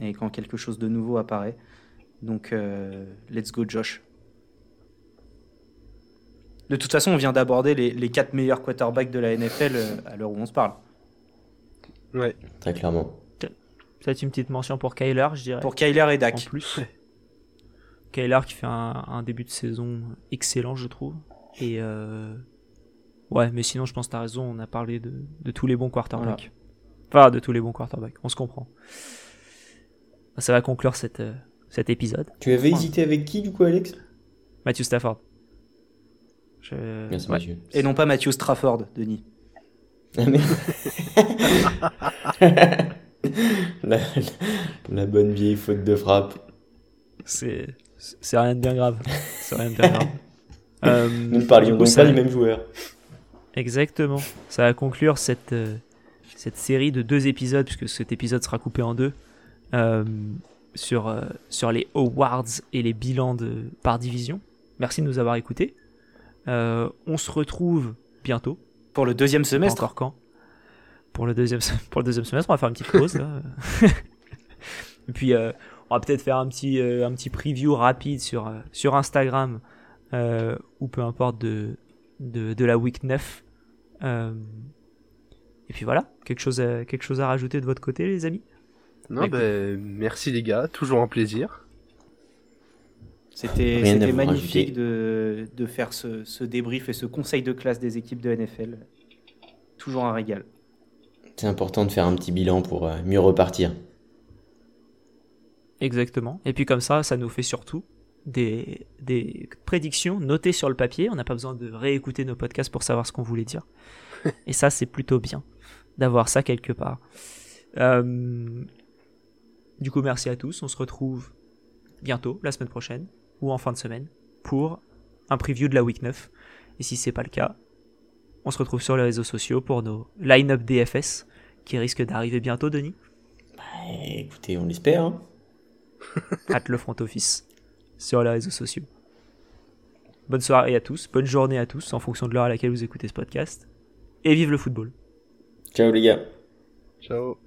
et quand quelque chose de nouveau apparaît. Donc, euh, let's go, Josh. De toute façon, on vient d'aborder les, les quatre meilleurs quarterbacks de la NFL euh, à l'heure où on se parle. Ouais. Très clairement. Peut-être une petite mention pour Kyler, je dirais. Pour Kyler et en Dak. plus. Kyler qui fait un, un début de saison excellent, je trouve. Et euh, ouais, mais sinon, je pense que tu as raison. On a parlé de, de tous les bons quarterbacks. Enfin, de tous les bons quarterbacks. On se comprend. Ça va conclure cette, euh, cet épisode. Tu avais hésité avec qui du coup, Alex? Matthew Stafford. Je... Merci, ouais. monsieur. Et non pas Matthew Strafford, Denis. La, la bonne vieille faute de frappe. C'est c'est rien de bien grave. C'est rien de bien grave. Euh, Nous ne parlions du coup, donc ça- pas du même joueur. Exactement. Ça va conclure cette, euh, cette série de deux épisodes, puisque cet épisode sera coupé en deux, euh, sur, euh, sur les awards et les bilans de, par division. Merci de nous avoir écoutés. Euh, on se retrouve bientôt. Pour le deuxième Pas semestre. encore quand pour le, deuxième, pour le deuxième semestre, on va faire une petite pause. là. et puis, euh, on va peut-être faire un petit, euh, un petit preview rapide sur, euh, sur Instagram euh, ou peu importe de, de, de la week 9. Euh, et puis voilà, quelque chose, à, quelque chose à rajouter de votre côté, les amis? Non, Écoute. ben, merci les gars, toujours un plaisir. C'était magnifique de, de faire ce, ce débrief et ce conseil de classe des équipes de NFL. Toujours un régal. C'est important de faire un petit bilan pour euh, mieux repartir. Exactement. Et puis comme ça, ça nous fait surtout des, des prédictions notées sur le papier. On n'a pas besoin de réécouter nos podcasts pour savoir ce qu'on voulait dire. Et ça, c'est plutôt bien d'avoir ça quelque part. Euh, du coup, merci à tous. On se retrouve bientôt, la semaine prochaine, ou en fin de semaine, pour un preview de la week 9. Et si c'est pas le cas, on se retrouve sur les réseaux sociaux pour nos line-up DFS qui risquent d'arriver bientôt, Denis. Eh, écoutez, on l'espère. hein. at le front office sur les réseaux sociaux. Bonne soirée à tous, bonne journée à tous en fonction de l'heure à laquelle vous écoutez ce podcast. Et vive le football. Ciao les gars. Ciao.